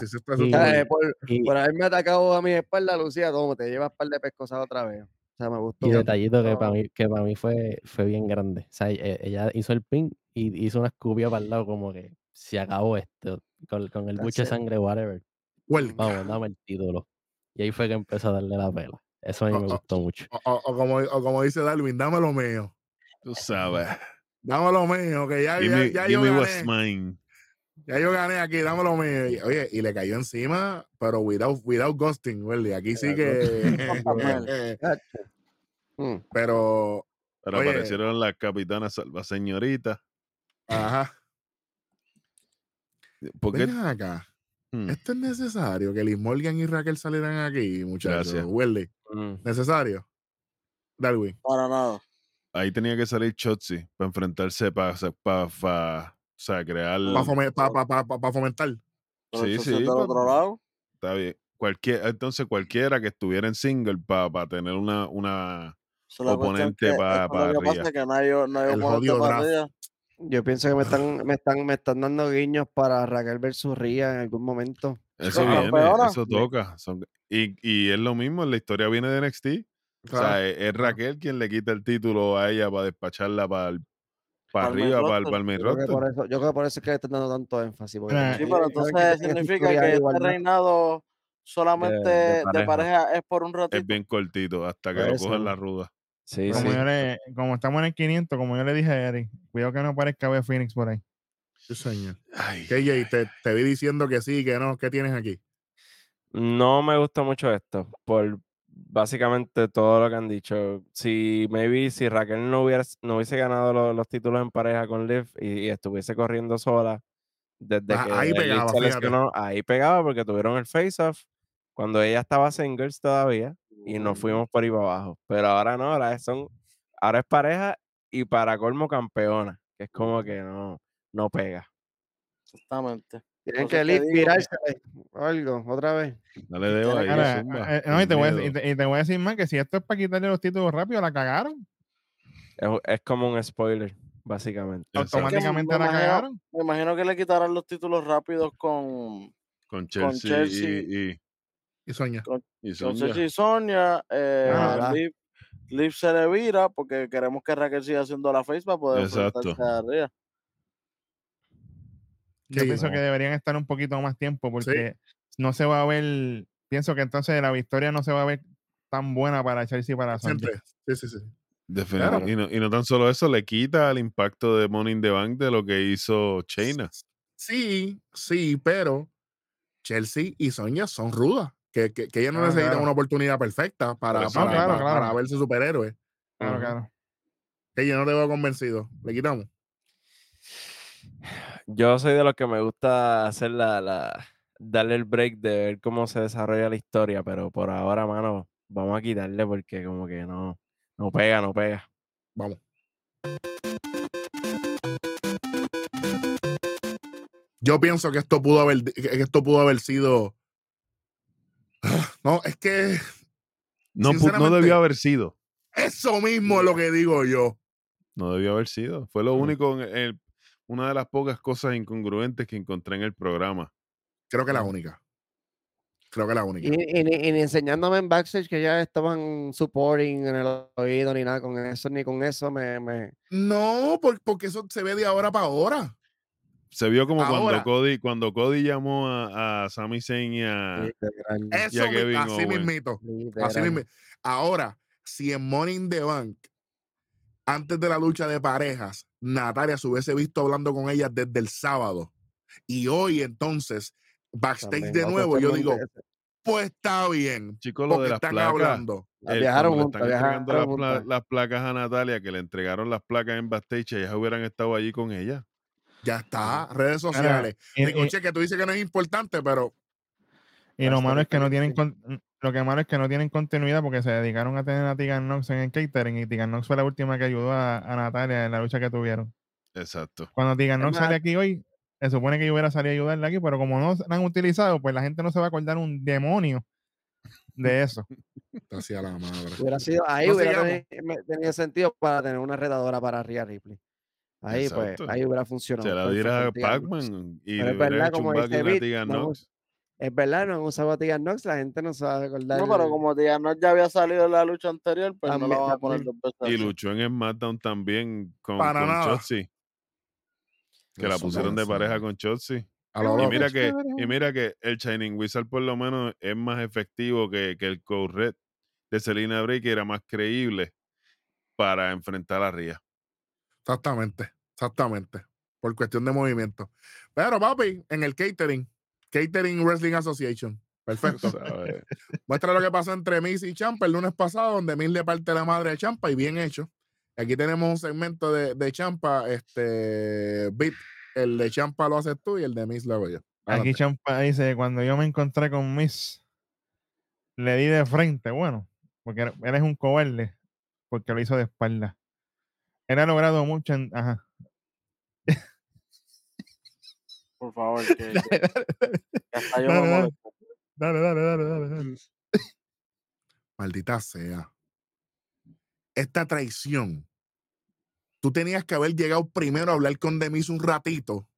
Por, por haberme atacado a mi espalda, Lucía, como te llevas par de pescosas otra vez. O sea, me gustó. y detallito que para mí, que para mí fue, fue bien grande. O sea, e- ella hizo el pin y hizo una escupida para el lado como que se acabó esto. Con, con el buche de sangre, whatever. Well, Vamos, dame el título. Y ahí fue que empezó a darle la pela. Eso a mí me gustó mucho. o, o- como, o como dice Darwin, dame lo mío. Tú sabes. Dame lo mío, que ya, Give ya, me, ya yo gané. mine. Ya yo gané aquí, dame lo mío. Y, oye, y le cayó encima, pero without, without ghosting, Welly. Aquí sí que. *laughs* Mm. pero, Pero Oye. aparecieron las capitanas salva señoritas. ajá. Porque acá. Hmm, Esto es necesario que Liz Morgan y Raquel salieran aquí, muchachos. Gracias. Welly. Mm. ¿Necesario? Darwin. Para nada. Ahí tenía que salir Chotzi para enfrentarse, para, para, o sea, crear. Para fomentar. Pero Sí, entonces sí, del otro lado. Está bien. Cualquier, entonces cualquiera que estuviera en single para tener una, una oponente que- pa- esto pa' Lo que pasa Rhea. es que no hay, no hay El oponente jodido para. Rhea. Yo pienso que me están, me están, me están dando guiños para Raquel versus Ría en algún momento. Eso No, viene, eso toca. son- y, y es lo mismo, la historia viene de NXT. O sea, es, es Raquel quien le quita el título a ella para despacharla para para Pa'l main arriba, para el, para el main Yo creo, que por eso, yo creo que por eso es que le están dando tanto énfasis. porque Sí, pero entonces significa que este reinado solamente de de, pareja. pareja. es por un ratito. Es bien cortito hasta que lo eso. cogen la ruda. Sí, Como, sí. yo le, como estamos en el 500, como yo le dije a Eric, cuidado que no aparezca Beth Phoenix por ahí. Sí, señor. Ay, KJ, te, te vi diciendo que sí, que no. ¿Qué tienes aquí? No me gusta mucho esto, por básicamente todo lo que han dicho. Si maybe si Raquel no hubiera, no hubiese ganado lo- los, títulos en pareja con Liv y, y estuviese corriendo sola desde Ah, que ahí pegaba, lesionó, ahí pegaba porque tuvieron el face off cuando ella estaba singles todavía y nos fuimos por ahí para abajo. Pero ahora no, ahora es, son, ahora es pareja y para colmo campeona, que es como que no, no pega. Exactamente. Tienen que o algo, otra vez. dale dedo ahí, Ahora, zumba, eh, no, y, te voy a, y te- y te voy a decir más que si esto es para quitarle los títulos rápido, la cagaron. Es, es como un spoiler, básicamente. Automáticamente me la imagino- cagaron. Me imagino que le quitarán los títulos rápidos con, Con Chelsea, Chelsea. y, y, Y Soña. y con Sonya. Ceci y Sonia. Eh, Ojalá. Liv, Liv se le vira porque queremos que Raquel siga haciendo la face para poder Exacto. enfrentarse a Rhea. Yo Sí, pienso no. que deberían estar un poquito más tiempo porque no se va a ver. Pienso que entonces la victoria no se va a ver tan buena para Chelsea y para. Siempre. Sí, sí, sí. Definitivo. Claro. Y, no, y no tan solo eso, le quita el impacto de Money in the Bank de lo que hizo Chaina. Sí, sí, pero Chelsea y Sonia son rudas. Que, que, que ellas no Ah, necesitan claro. una oportunidad perfecta para, eso para, Claro, para verse superhéroes. Claro, claro. Que yo no te veo convencido. Le quitamos. Yo soy de los que me gusta hacer la, la, darle el break de ver cómo se desarrolla la historia, pero por ahora, mano, vamos a quitarle porque como que no, no pega, no pega. Vamos. Yo pienso que esto pudo haber, que esto pudo haber sido. No, es que No, no debió haber sido. eso mismo es lo que digo yo. No debió haber sido. Fue lo Mm. único, en el- una de las pocas cosas incongruentes que encontré en el programa. Creo que la única. Creo que la única. Y, y y enseñándome en backstage que ya estaban supporting en el oído ni nada con eso, ni con eso me, me- No, por- porque eso se ve de ahora para ahora. Se vio como Ahora. cuando Cody, cuando Cody llamó a, a Sami Zayn y a, Kevin así mismito. Así. Ahora, si en in the Bank, antes de la lucha de parejas, Natalia se hubiese visto hablando con ella desde el sábado, y hoy entonces, backstage También, de nuevo, yo digo, pues está bien, chico lo de las están placas. hablando. La el- viajaron juntas, las, viajaron juntas. las placas a Natalia, que le entregaron las placas en backstage, ellas hubieran estado allí con ella. Ya está, redes sociales. Ricochet, que tú dices que no es importante, pero Y lo malo es que no tienen lo que malo es que no tienen continuidad porque se dedicaron a tener a Tegan Nox en el catering y Tegan Nox fue la última que ayudó a, a Natalia en la lucha que tuvieron. Exacto. Cuando Tegan Es Nox más- sale aquí hoy, se supone que yo hubiera salido a ayudarle aquí, pero como no la han utilizado, pues la gente no se va a acordar un demonio de eso. *laughs* está hacia la madre. Hubiera sido, ahí No hubiera tenido sentido para tener una retadora para Rhea Ripley. Ahí, Exacto. pues, ahí hubiera funcionado. Se la diera. Pac-Man y Pero hubiera verdad, hecho un como dice la No. Es verdad, no han usado a la gente no se va a acordar. No, pero como Diana ya había salido en la lucha anterior, pues no También- la van a poner dos veces. Y luchó en SmackDown también con, Para con nada. Shotzi. Que la pusieron no de pareja con. A lo Y mira que, y mira que el Shining Wizard por lo menos es más efectivo que, que el Code Red de Selena Break, que era más creíble para enfrentar a Ria. Exactamente, exactamente. Por cuestión de movimiento. Pero, papi, en el catering, Catering Wrestling Association. Perfecto. *laughs* Muestra lo que pasó entre Miss y Champa el lunes pasado, donde Miss le parte la madre a Champa y bien hecho. Aquí tenemos un segmento de, de Champa, este beat. El de Champa lo haces tú y el de Miss lo hago yo. Aquí. Champa dice, cuando yo me encontré con Miss, le di de frente, bueno, porque eres un cobarde, porque lo hizo de espalda. Él ha logrado mucho en... Ajá. Por favor, *laughs* que, yo me Dale, dale. molesto. Dale, dale, dale, dale, dale. Maldita sea. Esta traición. Tú tenías que haber llegado primero a hablar con Demis un ratito.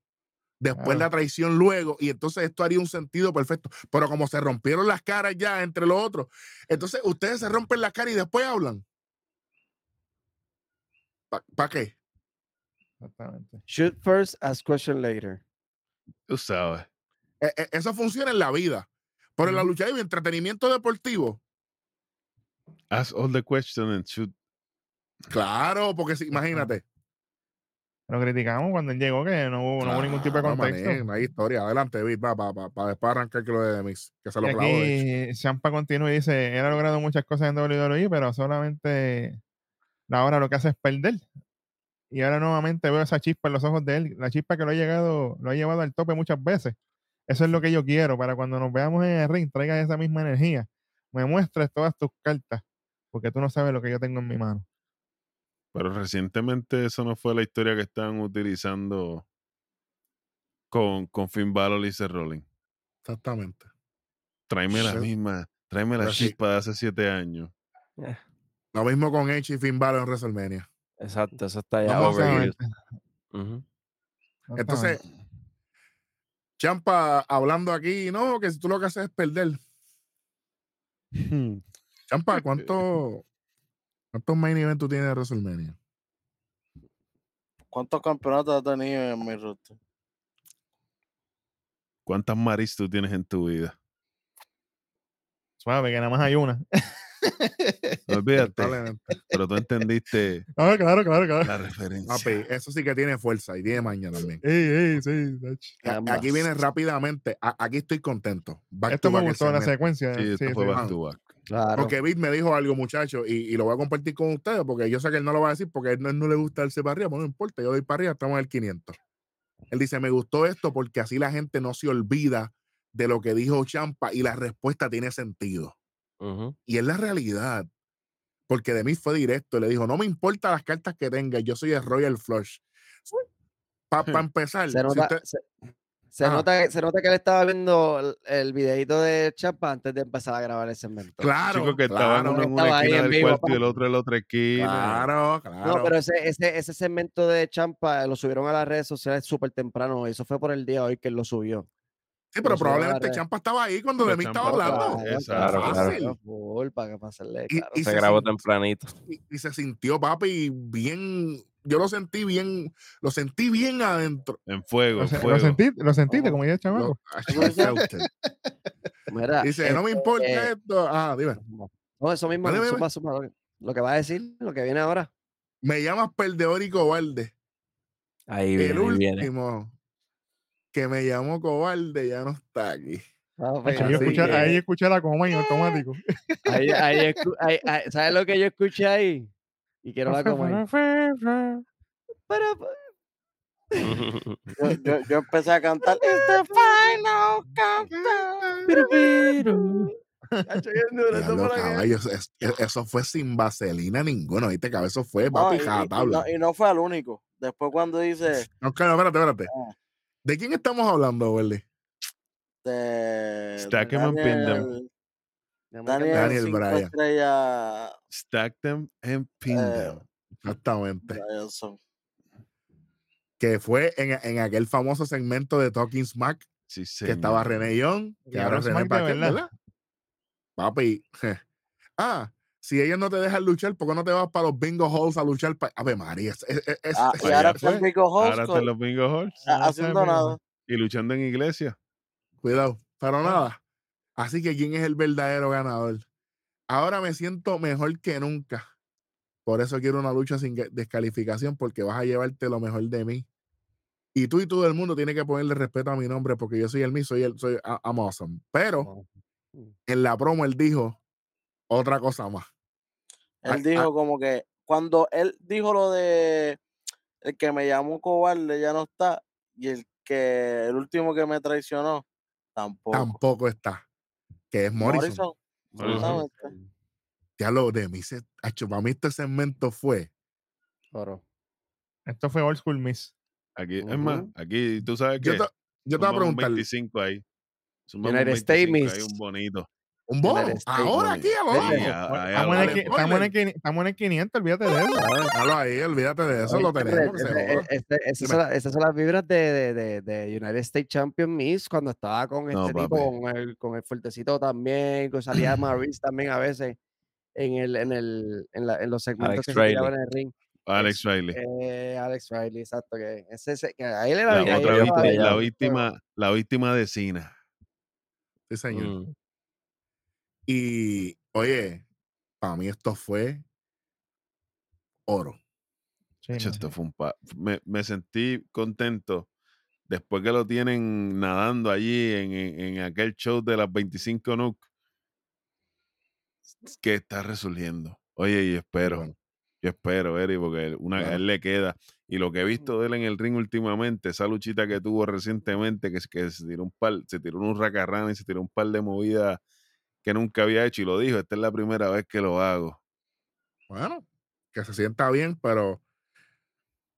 Después Claro. la traición luego. Y entonces esto haría un sentido perfecto. Pero como se rompieron las caras ya entre los otros. Entonces ustedes se rompen las caras y después hablan. ¿Para qué? Exactamente. Shoot first, ask question later. Tú sabes. E- e- eso funciona en la vida. Pero en la lucha libre, entretenimiento deportivo. Ask all the questions and shoot. Claro, porque si, imagínate. Lo criticamos cuando él llegó, que no hubo, no hubo ningún tipo de contexto. no hay historia. Adelante, Vic, va, para pa, arrancar que lo de Demis. Que se lo Y hecho. aquí Champa continúa y dice, él ha logrado muchas cosas en WWE, pero solamente ahora lo que hace es perder. Y ahora nuevamente veo esa chispa en los ojos de él, la chispa que lo ha llegado, lo ha llevado al tope muchas veces. Eso es lo que yo quiero, para cuando nos veamos en el ring, traigas esa misma energía. Me muestres todas tus cartas, porque tú no sabes lo que yo tengo en mi mano. Pero recientemente eso no fue la historia que estaban utilizando con, con Finn Balor y Seth Rollins. Exactamente. Tráeme la misma, tráeme la Pero sí. chispa de hace siete años. Lo mismo con Edge y Finn Balor en WrestleMania. Exacto, eso está ya overused. Ujú. Entonces. Champa hablando aquí, no, que si tú lo que haces es perder. Champa, *laughs* ¿cuánto, ¿cuántos main event tú tienes de WrestleMania? ¿Cuántos campeonatos has tenido en mi roster? ¿Cuántas maris tú tienes en tu vida? suave, que nada más hay una. *laughs* Olvídate. Pero tú entendiste Ah, claro, claro, claro. la referencia. Papi, eso sí que tiene fuerza y tiene maña también. Ey, ey, sí, Aquí viene rápidamente. A- Aquí estoy contento. Back Esto to me gustó la secuencia. Sí, esto sí, fue sí. back to back. Claro. Porque Vic me dijo algo, muchacho, y, y lo voy a compartir con ustedes, porque yo sé que él no lo va a decir, porque a él no, él no le gusta darse para arriba, pero no importa, yo doy para arriba, estamos en el 500. Él dice, me gustó esto porque así la gente no se olvida de lo que dijo Champa y la respuesta tiene sentido. Y es la realidad, porque de mí fue directo, y le dijo, no me importa las cartas que tenga, yo soy el Royal Flush. Para *laughs* empezar, Se si nota, usted- se, nota, que- se nota que él estaba viendo el, el videito de Champa antes de empezar a grabar el segmento. claro, Chico que claro, estaban uno en una esquina del vivo, cuarto y el otro en la otra esquina. claro, claro. No, pero ese, ese, ese segmento de Champa eh, lo subieron a las redes sociales súper temprano. Eso fue por el día de hoy que él lo subió. Sí, pero probablemente. Champa estaba ahí cuando de mí estaba hablando. Exacto. Claro, Y- Se grabó tempranito. y, se sintió, papi, bien. Yo lo sentí bien, lo sentí bien adentro. En fuego, Lo, en se- lo fuego. sentiste, lo sentiste, como ya chamaco. *laughs* Dice, no me este, importa eh, esto. Ah, dime. No, eso mismo, lo, que- lo que va a decir, lo que viene ahora. Me llamas perdedor y cobarde. Ahí viene, El último que me llamó cobarde ya no está aquí. Hacho, yo así escuché- que- ahí escuché la coma en automático. ahí, ahí *laughs* escu- ahí- ahí- ¿Sabes lo que yo escuché ahí? Y quiero la coma ahí. Pero, Yo, yo, yo empecé a cantar. It's the final countdown. Pero, eso fue eso sin vaselina ninguno, ¿viste? Que eso fue No, papi y, y- y no, y no fue el único. Después cuando dice No, claro, espérate, espérate. Ah. ¿De quién estamos hablando, Welly? de Stack 'em and pin them. Daniel, Daniel, Bryan. estrellas, Stack them and pin Eh, them. Exactamente. Bryanson. Que fue en, en aquel famoso segmento de Talking Smack Sí, que estaba René Young, que Y ahora René Paquet, verdad. ¿verdad? Papi. *laughs* Ah, si ellos no te dejan luchar, ¿por qué no te vas para los bingo halls a luchar? Pa Ave María. es- es- es- Ah, es- y ahora está el fue. Vico Ahora están los bingo halls a- haciendo nada. Halls. y luchando en iglesia. Cuidado, pero nada. Así que, ¿quién es el verdadero ganador? Ahora me siento mejor que nunca. Por eso quiero una lucha sin descalificación, porque vas a llevarte lo mejor de mí. Y tú y todo el mundo tiene que ponerle respeto a mi nombre, porque yo soy el mío, soy el, soy a- I'm awesome. Pero en la promo él dijo otra cosa más. Él Ah, dijo como que cuando él dijo lo de el que me llamó cobarde ya no está y el que el último que me traicionó tampoco. Tampoco está. Que es Morrison. Morrison. Ya lo de mí se. Acho, para mí este segmento fue. Oro. Esto fue Old School Miss. Aquí, es más, aquí tú sabes Yo que te, yo te voy a preguntar. 25 ahí. United States 25 ahí, Miss. un bonito. ¿Un bono? States, Ahora aquí, Sí, abajo. a- ahí Estamos en, el, Dale, qui- estamos, en el, spoiler. quini- estamos en el 500, olvídate de eso. Déjalo ahí, olvídate de eso, lo tenemos. ese- esas, son las, esas son las vibras de, de, de, de United States Champion Miss cuando estaba con este tipo, con el, con el fuertecito también, que salía *clears throat* Maurice también a veces en, el, en, el, en, la- en los segmentos Alex que se tiraban en el ring. Alex Riley. Eh, Alex Riley, exacto. Que, ese, ese- que a él era La bien- a él otra le víctima- la víctima, la víctima de Cena. Sí, señor. Mm. Y, oye, para mí esto fue oro. Sí, Hacho, no. esto fue un pa- me, me sentí contento después que lo tienen nadando allí en, en- en aquel show de las 25 Nook que está resurgiendo. Oye, y espero, Bueno. yo espero, Eri, porque él- una, a Bueno. él le queda. Y lo que he visto de él en el ring últimamente, esa luchita que tuvo recientemente, que, que se tiró un par, se tiró un racarrán y se tiró un par de movidas que nunca había hecho y lo dijo, esta es la primera vez que lo hago. Bueno, que se sienta bien, pero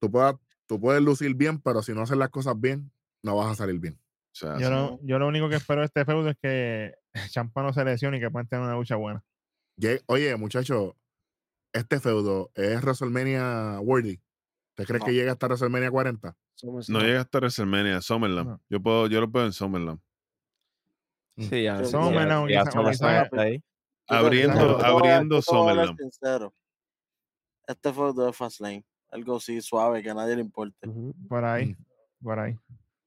tú puedes, tú puedes lucir bien, pero si no haces las cosas bien, no vas a salir bien. O sea, Yo, no, yo lo único que espero de este feudo es que *laughs* Champa no se lesione y que puedan tener una lucha buena. Ye- Oye, muchachos, este feudo es WrestleMania worthy. ¿Te crees No. que llega hasta WrestleMania 40? somos- No llega hasta WrestleMania, Summerland. No. Yo puedo, yo lo puedo en Summerland. Sí, ya, Summerland, ya Abriendo, abriendo Summerland. sincero. Este fue de Fastlane. Algo así suave que a nadie le importe. Por ahí, Mm. por ahí.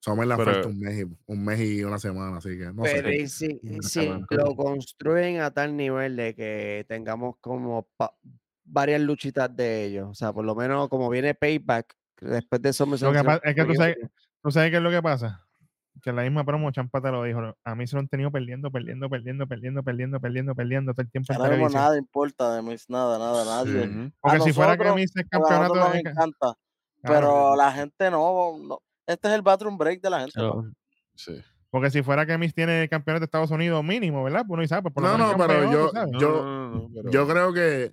Summerland Pero- falta un mes, y, un mes y una semana, así que no Pero sé. y si, si lo construyen a tal nivel de que tengamos como varias luchitas de ellos, o sea, por lo menos como viene Payback, después de eso me Lo que pasa es que tú sabes, tú sabes qué es lo que pasa. Que en la misma promo Champa te lo dijo. A mí se lo han tenido perdiendo, perdiendo, perdiendo, perdiendo, perdiendo, perdiendo, perdiendo todo el tiempo en Ahora mismo nada importa de Miss, nada, nada, nadie. Sí. Ujú. Porque a si fuera que nosotros- Miss es Porque a nosotros campeonato nos de- ca- encanta, claro, pero la gente no, no. Este es el bathroom break de la gente. ¿no? Sí. Porque si fuera que Miss tiene el campeonato de Estados Unidos mínimo, ¿verdad? Pues uno dice, ah, pues por No, no, pero campeón, yo-. No, Yo- no, no, no, pero- Yo creo que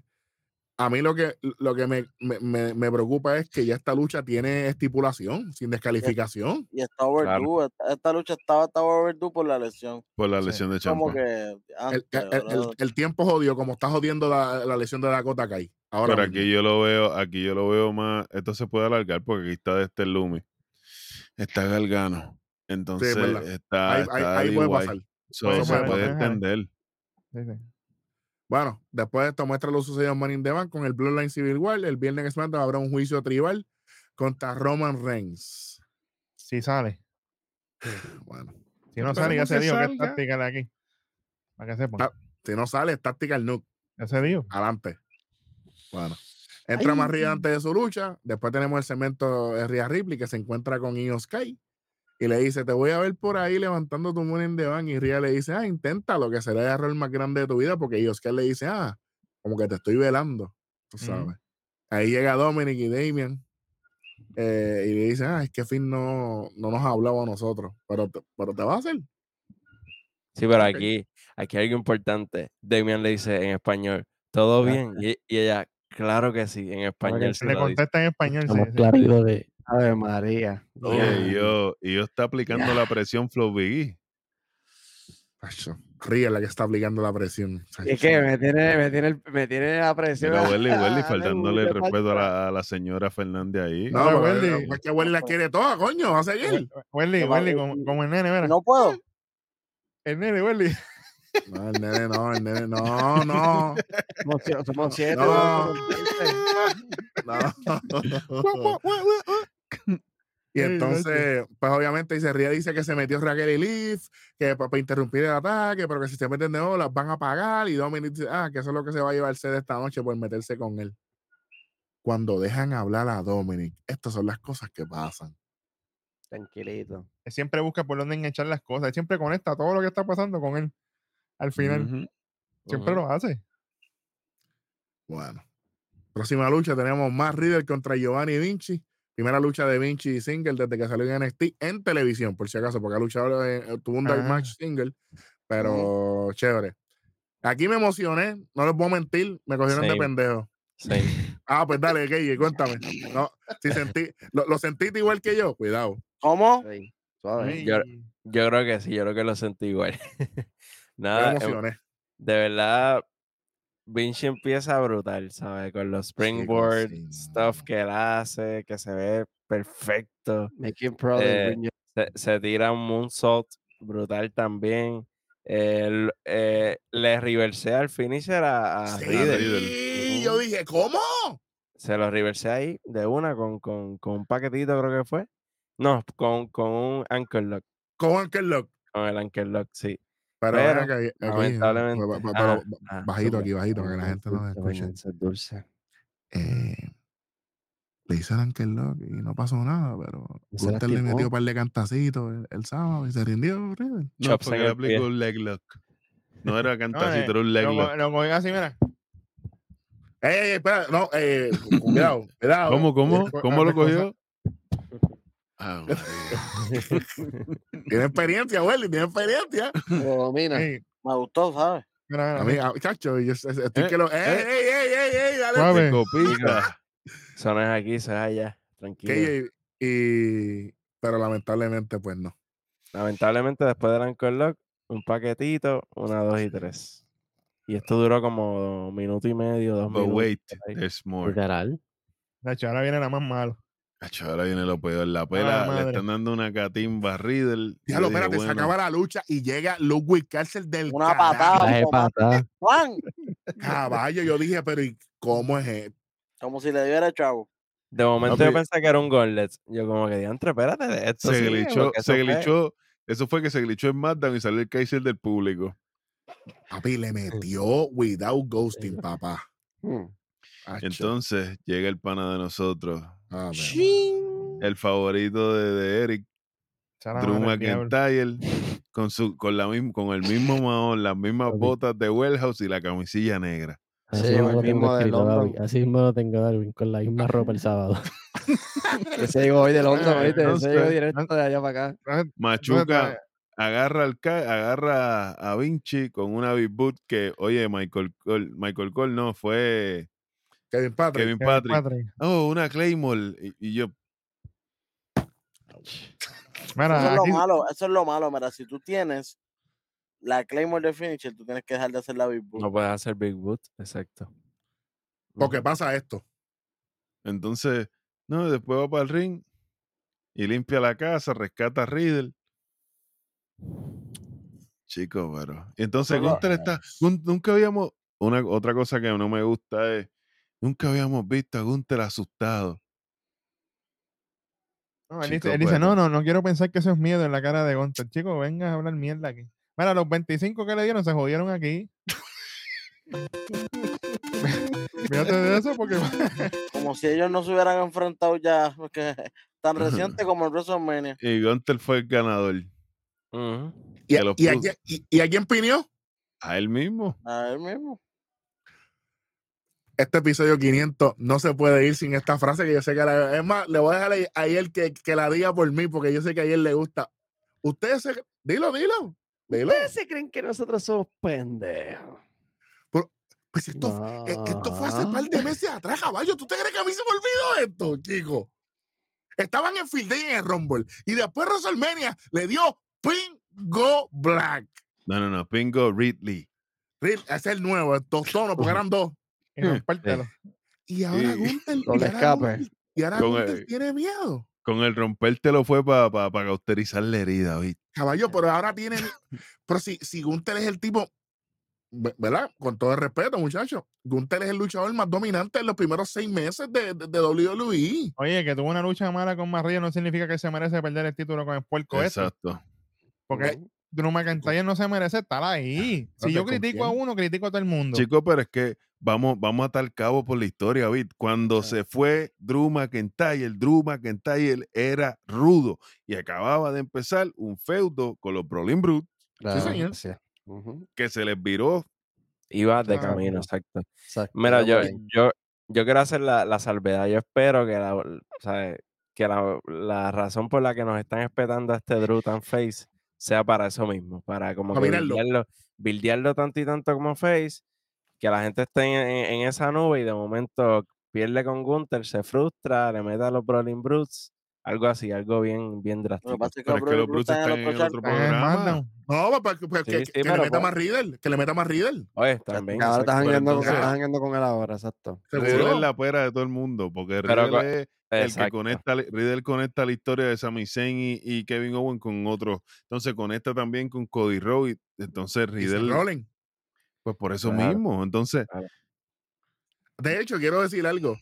a mí lo que, lo que me, me- me- me preocupa es que ya esta lucha tiene estipulación, sin descalificación. Y está overdue. Esta, esta lucha estaba, estaba overdue por la lesión. por la Sí. lesión de Como Champa. que. El, antes, el- el- tiempo jodió, como está jodiendo la, la lesión de Dakota Kai. Ahora Pero mismo. aquí yo lo veo, aquí yo lo veo más, esto se puede alargar porque aquí está este Lumi, está Galgano, entonces verdad. está, ahí, está ahí puede pasar. So, Puede se pasar, puede. Sí, sí. Bueno, después de esto muestra lo sucedido en Money in the Bank con el Bloodline Civil War. El viernes en SmackDown habrá un juicio tribal contra Roman Reigns. Si sale. Bueno, Si no sale, ya se que dijo que es salga. táctica de aquí. Para que sepan. Ah. si no sale, es Tactical Nuke. Ya se dijo. Adelante. Bueno. Entra más Rhea antes de su lucha. Después tenemos el segmento de Rhea Ripley que se encuentra con Io Sky. Y le dice, te voy a ver por ahí levantando tu money in the bank. Y Rhea le dice, ah, inténtalo, que será el error más grande de tu vida. Porque Io Sky le dice, ah, como que te estoy velando. Tú sabes. Ahí llega Dominic y Damian. eh, y le dicen, ah, es que Finn no, no nos ha hablado a nosotros, pero te, pero te va a hacer. Sí, pero aquí, aquí hay algo importante. Damian le dice en español, ¿todo Ah. bien? Y, y ella, claro que sí, en español. sí Le dice. contesta en español. sí, de. Ave María. Oye, y yo, y yo está aplicando la presión Flow Biggie. Ría la que está aplicando la presión. Es que me tiene, me tiene, me tiene la presión. Mira, Welly, Welly, faltándole el respeto a la, a la señora Fernández ahí. No, pero Wendy. es que Wendy la quiere toda, coño, va a seguir. Welly, Welly, como, como el nene, mira. No puedo. El nene, Welly. No, el nene no, el nene no, *laughs* no. Somos, sie- somos siete. No. *laughs* no. *laughs* Y entonces, pues obviamente dice, Ría dice que se metió Raquel y Leaf, que para, interrumpir el ataque, pero que si se meten de nuevo las van a pagar. Y Dominic dice, ah, que eso es lo que se va a llevarse de esta noche por meterse con él. Cuando dejan hablar a Dominic, estas son las cosas que pasan. Tranquilito. Él siempre busca por dónde enganchar las cosas. Él siempre conecta todo lo que está pasando con él. Al final, siempre lo hace. Bueno. Próxima lucha tenemos más Riddle contra Giovanni Vinci. Primera lucha de Vinci single desde que salió en NXT en televisión, por si acaso, porque ha luchado, en- tuvo un dark Ah. match single, pero chévere. Aquí me emocioné, no les voy a mentir, me cogieron de Same. pendejo. Sí. *laughs* Ah, pues dale, Keye, cuéntame. No, si sentí, lo, lo sentiste igual que yo, cuidado. ¿Cómo? Suave. Yo- Yo creo que sí, yo creo que lo sentí igual. *laughs* Nada, em, emocioné. de verdad, Vinci empieza brutal, ¿sabes? Con los springboard sí, stuff que él hace, que se ve perfecto. Making Eh, Se, se tira un moonsault brutal también. El- eh, le reversea al finisher a, a Sí, Riddle. yo dije, ¿cómo? Se lo reversea ahí de una con, con, con un paquetito, creo que fue. No, con, con un ankle lock. Con Uncle Lock. Con el ankle lock, sí. Pero, Pero, ven acá, aquí, lamentablemente, pero- pero- pero ajá, bajito zumba. aquí, bajito, para que la gente nos escuche. dulce, dulce. eh, le hizo el Uncle Lock y no pasó nada, pero Se Gunther le metió un par de cantacitos el, el sábado y se rindió. No, Chops porque le aplicó un leg lock. No era *laughs* cantacito, eh, era un leg lo, lock. lo cogió así, mira. Ey, ey, espera, no, eh, cu- cuidado, *laughs* cuidado. ¿Cómo, cómo? ¿Cómo ah, lo cogió? Ah. *laughs* Tiene experiencia, Welly, tiene experiencia. Lo domina. Ey, Me gustó, ¿sabes? mira, mira, A mí, a- chacho, yo estoy Eh, que lo. ¡Ey, eh. ey, ey, ey, ey! Dale, no es aquí, es allá. Tranquilo. Y, pero lamentablemente, pues no. Lamentablemente, después del ankle lock, un paquetito, una, dos y tres. Y esto duró como un minuto y medio, dos But minutos. wait, por ahí. there's more. Literal. Nacho, ahora viene la más malo. Ahora viene lo peor. La pela le están dando una catimba a Riddle. y Diablo, yo dije, espérate, se acaba la lucha y llega Ludwig Cárcel del Una patada. Juan, Caballo, yo dije, pero ¿y cómo es esto? como si le diera chavo. De momento yo pensé que era un gauntlet. Yo como que, diantre, espérate de esto. se sigue", glitchó, se glitchó. Eso fue que se glitchó en SmackDown y salió el Kaiser del público. Papi, le metió without ghosting, papá. Hmm. Acho. Entonces llega el pana de nosotros, A ver, el favorito de, de Eric, Drew. McIntyre, con, su, con, la misma, con el mismo mahón, las mismas botas de Warehouse y la camisilla negra. Así Sí, mismo el lo tengo mismo de escrito. Darwin. Así mismo lo tengo, Darwin, con la misma ropa el sábado. *laughs* Ese llegó hoy de London, Eh, ¿viste? no Ese llegó directo de allá para acá. Machuca agarra, al, ca- agarra a Vinci con una Big Boot que, oye, Michael Cole, Michael Cole no, fue Kevin Patrick. Kevin Kevin Patrick. Oh, una Claymore. Y, y yo, Mira, Eso es lo malo, eso es lo malo, mira, si tú tienes la Claymore de finisher, tú tienes que dejar de hacer la Big Boot. No puedes hacer Big Boot, exacto. Porque pasa esto. entonces, no, después va para el ring y limpia la casa, rescata a Riddle. Chico, pero. Entonces, Gunther está. Nunca habíamos. Una, otra cosa que no me gusta es. Nunca habíamos visto a Gunther asustado. No, él, Chico, dice, él dice, pero- no, no, no quiero pensar que eso es miedo en la cara de Gunter. Chico, venga a hablar mierda aquí. Mira, los 25 que le dieron se jodieron aquí. *laughs* Fíjate de eso porque *laughs* Como si ellos no se hubieran enfrentado ya, porque *laughs* tan reciente como en WrestleMania. Y Gunther fue el ganador. ¿Y, a- y, a quién- y- y a quién pinió? A él mismo. A él mismo. Este episodio 500 no se puede ir sin esta frase que yo sé que la, es más, le voy a dejar ahí- a él que, que la diga por mí porque yo sé que a él le gusta. Ustedes se, dilo, dilo, dilo. ¿Ustedes se creen que nosotros somos pendejos? Pues esto, eh, esto fue hace un par de meses atrás, caballo. ¿Tú te crees que a mí se me olvidó esto, chico? Estaban en Field Day en el Rumble y después WrestleMania le dio Pin Go Black. No, no, no. Pingo Ridley. Ese es el nuevo, el tostono, porque eran dos. Y rompértelo. Y ahora Sí. Gunther, y *laughs* ahora escape. Y ahora Con Gunther el- tiene miedo. Con el rompértelo fue para pa, pa cauterizar la herida, ¿oíste? Caballo, pero ahora tiene. Pero si, si Gunther es el tipo, ve- ¿verdad? Con todo el respeto, muchachos. Gunther es el luchador más dominante en los primeros seis meses de, de, de WWE. Oye, que tuvo una lucha mala con María no significa que se merece perder el título con el puerco este. Exacto. Porque Drew McIntyre no se merece estar ahí. *laughs* Si yo ¿con critico a uno, critico a todo el mundo. Chicos, pero es que vamos, vamos a atar cabo por la historia, ¿viste? Cuando se fue Drew McIntyre, Drew McIntyre era rudo y acababa de empezar un feudo con los Brawling Brutes Claro, señor. sí. Ujú, que se les viró. Iba de Ah, camino, exacto. exacto, Mira, yo, yo, yo quiero hacer la, la salvedad. Yo espero que la, que la, la razón por la que nos están espetando a este Drew tan face sea para eso mismo, para como que bildearlo, bildearlo tanto y tanto como face, que la gente esté en, esa nube y de momento pierde con Gunther, se frustra, le mete a los Brawling Brutes, algo así, algo bien, bien drástico. Pero es que los Brutes están en otro programa. No, pues, pues, que, Sí, que- sí, que le pero meta más Riddle, que le meta más Riddle. Oye, también. Ahora estás. Pero jangueando con, él ahora, exacto. Riddle es la pera de todo el mundo, porque Pero Riddle es el que conecta, Riddle conecta la historia de Sami Zayn y, y Kevin Owen con otros. Entonces conecta también con Cody Rhodes. Entonces Riddle. Pues por eso Claro. mismo. Entonces, De hecho, quiero decir algo.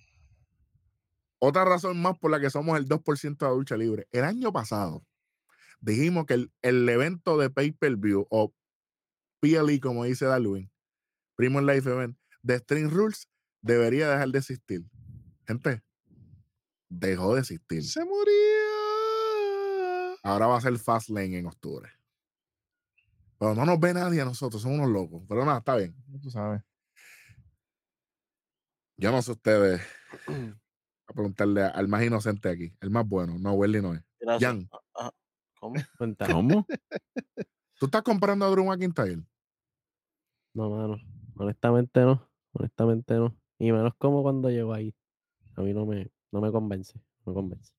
Otra razón más por la que somos el 2% de lucha libre. El año pasado dijimos que el, el evento de pay-per-view o PLE, como dice Darwin, Primo Life Event, de String Rules, debería dejar de existir. Gente, dejó de existir. se moría. Ahora va a ser Fastlane en octubre. Pero no nos ve nadie a nosotros, somos unos locos. Pero nada, está bien. Tú sabes. Yo no sé ustedes. A preguntarle al más inocente aquí, el más bueno, no, Welly no es. Gracias. Jan, Ah, ¿Cómo? ¿Cómo? *laughs* ¿tú estás comprando a Drew McIntyre? No, mano. Honestamente no. Honestamente no. Y menos como cuando llegó ahí. A mí no me, no me convence. No me convence.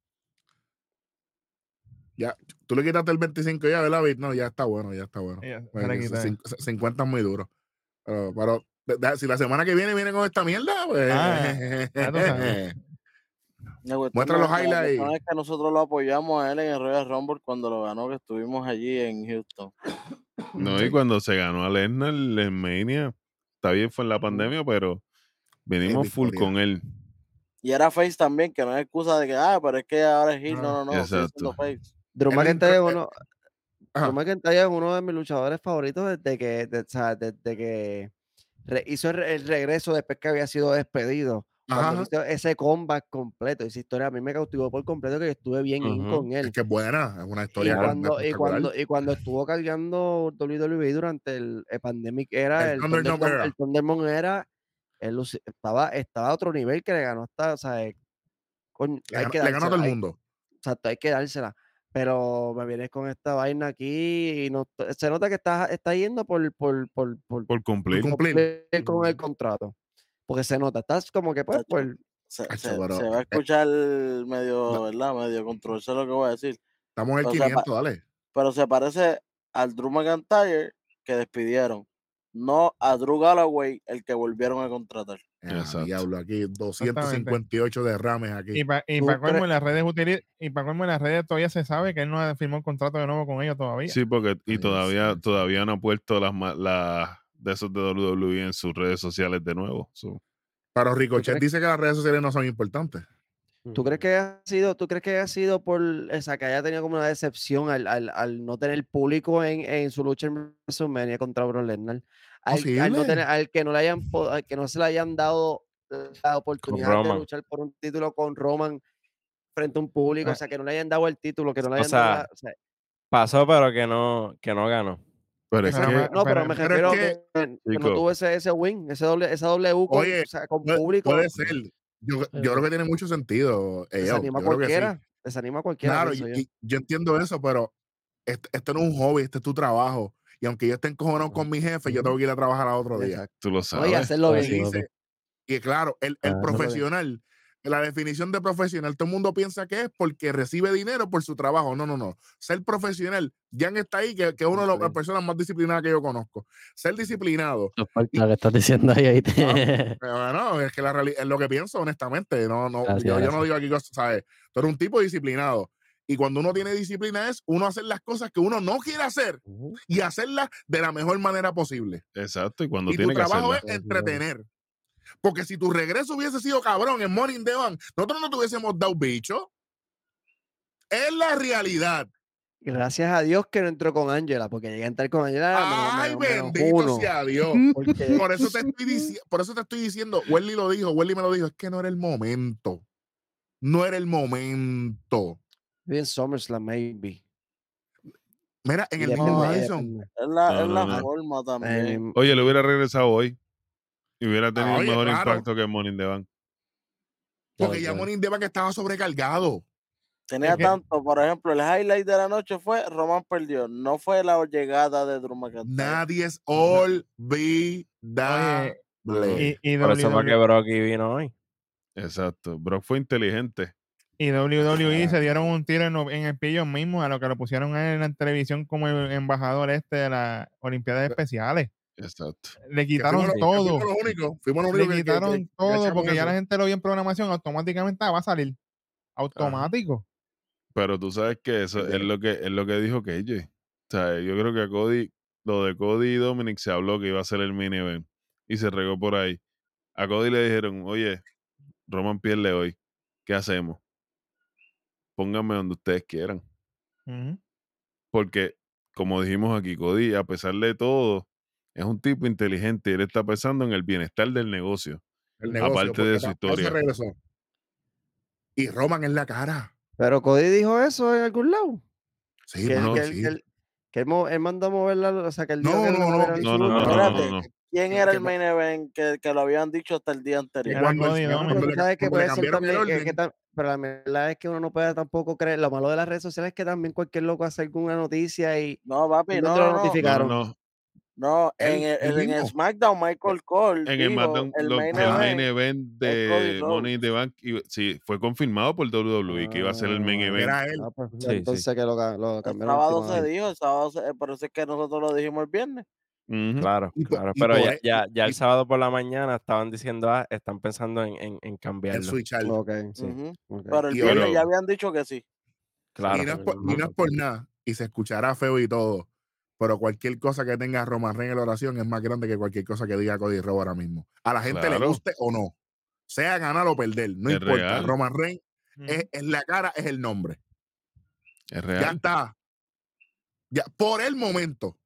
Tú le quitaste el 25 ya, ¿verdad, Vic? No, ya está bueno, ya está bueno. Cin- c- 50 es muy duro. Pero, pero, de- de- si la semana que viene viene con esta mierda, pues. Ah, ya Muestra *laughs* es los highlights. es que nosotros lo apoyamos a él en el Royal Rumble cuando lo ganó, que estuvimos allí en Houston. No, y cuando se ganó a Lesnar en Mania, está bien, fue en la pandemia, pero venimos full con él. Y era face también, que no es excusa de que, ah, pero es que ahora es heel. Ah, No, no, no. face. Drew McIntyre es entró- uno. Drew McIntyre es uno de mis luchadores favoritos desde que, de- o sea, desde que hizo el, re- el regreso después que había sido despedido. Cuando hizo ese comeback completo, esa historia a mí me cautivó por completo que estuve bien con él. Es que es buena, es una Y historia cuando, y, cuando, y cuando estuvo cargando WWE durante el, el pandemic era El el, Thunderdome era. él estaba, estaba a otro nivel que le ganó hasta, o sea, eh, Le hay ganó, que le ganó todo dársela, el hay- mundo. Exacto, hay que dársela. Pero me vienes con esta vaina aquí y no, se nota que estás está yendo por, por, por, por, Por cumplir. Por cumplir. cumplir con el contrato. Porque se nota, estás como que pues, por, Se, Hacho, se- pero, se va a eh, escuchar medio, no. ¿verdad? Medio controversial lo que voy a decir. Estamos en el o sea, pa- 500, dale. Pero se parece al Drew McIntyre que despidieron. No a Drew Galloway, el que volvieron a contratar. Ah, diablo, aquí 258 derrames aquí. Y para y Tú pa colmo en las redes utili- y para colmo en las redes todavía se sabe que él no ha firmado un contrato de nuevo con ellos todavía. Sí, porque y Ay, todavía, sí. todavía no ha puesto las, las de esos de WWE en sus redes sociales de nuevo. So, Pero Ricochet dice que las redes sociales no son importantes. ¿Tú crees que ha sido, tú crees que ha sido por esa que haya tenido como una decepción al, al, al no tener público en, en su lucha en WrestleMania contra Brock Lesnar? Al, al no tener, Posible. al que no le hayan al que no se le hayan dado la oportunidad de luchar por un título con Roman frente a un público, o Ah. sea, que no le hayan dado el título, que no le O hayan dado sea, la- o sea, Pasó, pero que no, que no ganó. Pero es que, No, pero me pero es refiero a que- que, que no tuvo ese, ese win, ese doble, esa con, Oye, o sea, con Puede, público. puede ser. Yo, yo creo que tiene mucho sentido. eh, Desanima a yo que sí. cualquiera. Desanima a cualquiera. Claro, y, yo. y yo entiendo eso, pero este, esto no es un hobby, este es tu trabajo. Y aunque yo esté encojonado con mi jefe, yo tengo que ir a trabajar al otro día. Tú lo No, y sabes. hacerlo bien. sí, dice- Y claro, el, el Ah, profesional, la definición de profesional, todo el mundo piensa que es porque recibe dinero por su trabajo. No, no, no. Ser profesional, Jan está ahí, que, que es una de las- Sí. personas más disciplinadas que yo conozco. Ser disciplinado. Lo que estás diciendo ahí. ahí te- *laughs* Pero bueno, es que la realidad es lo que pienso, honestamente. No, no, Gracias, yo, yo no gracias. digo aquí cosas, ¿sabes? Tú eres un tipo disciplinado. Y cuando uno tiene disciplina es uno hacer las cosas que uno no quiere hacer y hacerlas de la mejor manera posible. Exacto, y cuando y tu tiene que trabajo hacerla. es entretener. Porque si tu regreso hubiese sido cabrón en Morning the Van, nosotros no te hubiésemos dado bicho. Es la realidad. Gracias a Dios que no entró con Angela, porque llegué a entrar con Angela. menos- Ay, menos- menos bendito uno, sea Dios. *laughs* *laughs* Por eso te estoy diciendo, por eso te estoy diciendo, Welly lo dijo, Welly me lo dijo, es que no era el momento. No era el momento. Bien SummerSlam, maybe. Mira, en el mismo Madison. Es la, No, es no, la no. forma también. el- Oye, le hubiera regresado hoy y hubiera tenido oye, un mejor claro. impacto que Morning the Bank. Porque ya. Morning the Bank estaba sobrecargado. Tenía Es que- tanto, por ejemplo, el highlight de la noche fue Roman perdió, no fue la llegada de Drew McIntyre. Nadie es olvidable. Y, y Por eso fue que WWE Brocky vino hoy. Exacto. Brock fue inteligente. Y WWE se dieron un tiro en, el pillo mismo a lo que lo pusieron en la televisión como el embajador este de las Olimpiadas Especiales. Exacto. Le quitaron fuimos, todo. fuimos los únicos. Fuimos los Le únicos que- quitaron que- que todo porque ya la gente lo vio en programación, automáticamente va a salir. Automático. Pero tú sabes que eso es lo que es lo que dijo KJ. O sea, yo creo que a Cody, lo de Cody y Dominic se habló que iba a ser el mini event y se regó por ahí. A Cody le dijeron, oye, Roman pierde hoy. ¿Qué hacemos? Pónganme donde ustedes quieran. Porque, como dijimos aquí, Cody, a pesar de todo, es un tipo inteligente y él está pensando en el bienestar del negocio. El negocio, aparte de su historia. regresó. Y Roman en la cara. Pero Cody dijo eso en algún lado. Sí, que, él- mano, que, él, sí. que él- que él mo- él mandó a mover la o sea, que él dijo No, no, no, No, no, no, no, no, no, no. ¿Quién era el main event que, que lo habían dicho hasta el día anterior? Pero el la verdad es que uno no puede tampoco creer, lo malo de las redes sociales es que también cualquier loco hace alguna noticia y No, papi, ¿dónde no, lo no, no. No, notificaron? no, no. No, en el, en el mismo. SmackDown, Michael Cole En el, Smackdown, el lo- main el main event de Money in the Bank, sí, fue confirmado por WWE que iba a ser el main Ah, event. Era él. Ah, pues, Sí, entonces sí. que lo, ca- lo el cambiaron. a sábado se dijo, el sábado se, por eso es que nosotros lo dijimos el viernes. Claro, claro. y Pero por ya, ya, ya y- el sábado por la mañana estaban diciendo, ah, están pensando en, en, en El cambiarlo. switch al- Ok, sí. Pero el viernes ya habían dicho que sí. Claro. y, no es por, no es por nada, y se escuchará feo y todo, pero cualquier cosa que tenga Roman Reigns en la oración es más grande que cualquier cosa que diga Cody Rhodes ahora mismo. A la gente le guste o no, sea ganar o perder, no Es importa. real. Roman Reigns es, es la cara, es el nombre. Es Ya real. está. Ya, por el momento,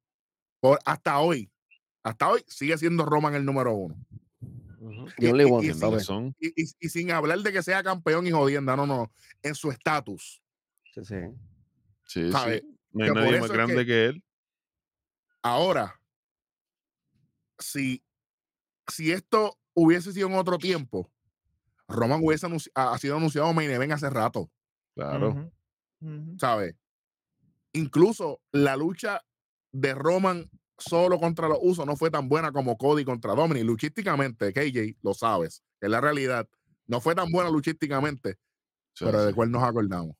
por, hasta hoy, hasta hoy sigue siendo Roman el número uno. Ujú. The only y- y- Tienes ¿sabes? razón. Y, y- y sin hablar de que sea campeón y jodienda, no, no, en su estatus. Sí, sí. Sí, ¿sabes? sí. No hay Que nadie más es grande que- que él. Ahora, si, si esto hubiese sido en otro tiempo, Roman hubiese anunci- ha, ha sido anunciado main event hace rato, Claro. Ujú. ¿sabes? Incluso la lucha de Roman solo contra los usos no fue tan buena como Cody contra Dominic. Luchísticamente, KJ, lo sabes, es la realidad. No fue tan buena luchísticamente, Sí, pero de cuál nos acordamos.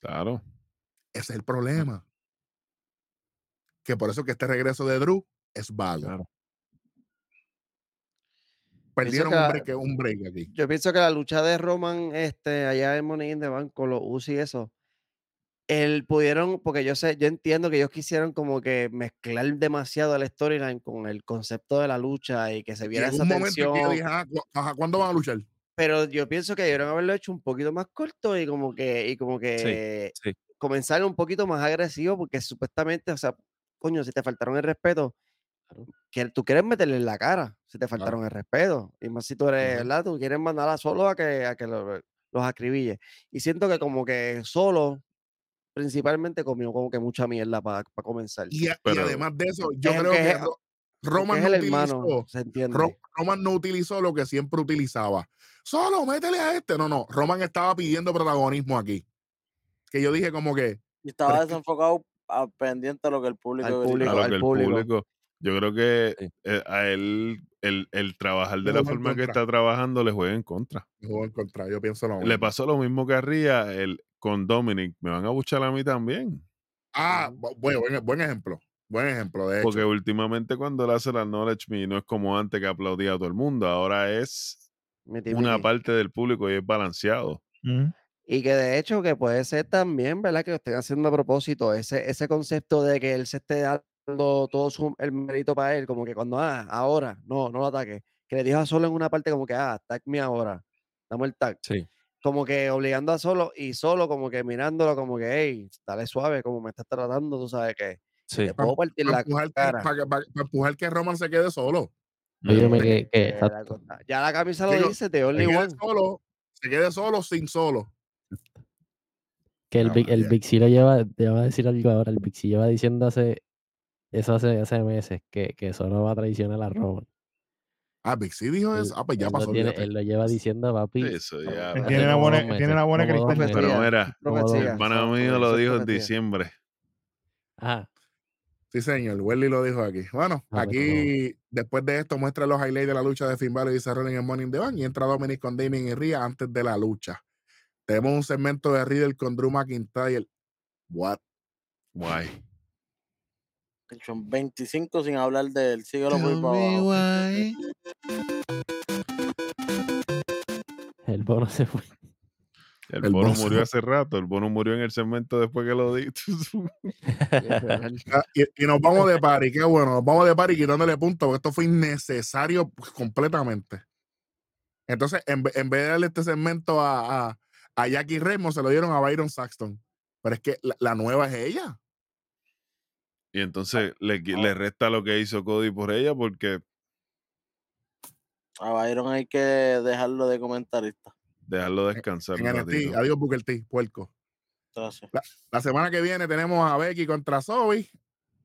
Claro. Ese es el problema. Que por eso que este regreso de Drew es vago. Claro. Perdieron que un break, un break aquí. Yo pienso que la lucha de Roman este, allá en Money in the Bank con los Usos y eso, él pudieron, porque yo sé, yo entiendo que ellos quisieron como que mezclar demasiado la storyline con el concepto de la lucha y que se viera esa en que tensión. dije, "Ah, cu- ajá, ¿cuándo van a luchar? Pero yo pienso que debieron haberlo hecho un poquito más corto y como que, y como que sí. comenzar un poquito más agresivo, porque supuestamente, o sea, coño, si te faltaron el respeto, que tú quieres meterle en la cara si te faltaron el respeto. Y más si tú eres. ¿verdad? Tú quieres mandar a solo a que, a que lo- los acribille. Y siento que como que solo principalmente comió como que mucha mierda para comenzar. Y, a- además de eso, yo Es creo que es- Roman es no hermano, utilizó, se entiende. Ro- Roman no utilizó lo que siempre utilizaba. Solo métele a este. No, no. Roman estaba pidiendo protagonismo aquí. Que yo dije como que, Y estaba desenfocado a pendiente de lo que el público Al quería. público, a lo al que el público. público. Yo creo que Sí. eh, a él el, el trabajar Le de la forma que está trabajando le juega en contra. me jugó en contra. Yo pienso lo mismo. Le pasó lo mismo que a Ria el, con Dominic. Me van a buchar a mí también. Ah, bu- bueno, buen, buen ejemplo. Buen ejemplo, de hecho. Porque últimamente cuando él hace la knowledge me no es como antes que aplaudía a todo el mundo. Ahora es Miti, una miti. parte del público y es balanceado. Y que de hecho que puede ser también, ¿verdad? Que lo estén haciendo a propósito, ese, ese concepto de que él se esté dando todo su, el mérito para él, como que cuando, ah, ahora, no, no lo ataque. Que le dijo a Solo en una parte como que, ah, tag me ahora, dame el tag. Sí. Como que obligando a Solo y Solo como que mirándolo como que, hey, dale suave, como me estás tratando, tú sabes que Sí. te puedo partir Para la empujar, que, cara. para, que- para- para empujar que Roman se quede solo. Óyeme que, la ya la camisa lo Digo, dice, Se Only quede One. solo, se quede solo sin solo. Que el, Big, el. Big C lo lleva, te voy a decir algo ahora, el Big C lleva diciendo hace, eso hace, hace meses, que, que eso no va a traicionar a Roman. Ah, Big C dijo eso. Ah, pues ya él pasó. lo tiene- él lo lleva diciendo, papi. Eso ya. Él tiene bola, dos tiene la meses, bola de como dos cristal. meses. Pero mira, el pana Eso- mío lo dijo en diciembre. Ajá. Sí, señor. Welly lo dijo aquí. Bueno, Ah, pero aquí, después de esto, muestra los highlights de la lucha de Finn Balor y Seth Rollins en Money in the Bank y entra Dominic con Damien y Rhea antes de la lucha. Tenemos un segmento de Riddle con Drew McIntyre. What? Guay. Son 25 sin hablar de él. Síguelo por abajo. El bono se fue. El, El bono murió hace rato. El bono murió en el segmento después que lo di. *laughs* Ah, Y, y nos vamos de party. Qué bueno. Nos vamos de party quitándole puntos porque esto fue innecesario pues, completamente. Entonces, en, en vez de darle este segmento a, a, a Jackie Raymond, se lo dieron a Byron Saxton. Pero es que la, la nueva es ella. Y entonces le, le resta lo que hizo Cody por ella porque A Byron hay que dejarlo de comentarista. dejarlo descansar En un ratito. Adiós, Booker T, puerco. Gracias. La semana que viene tenemos a Becky contra Zoe,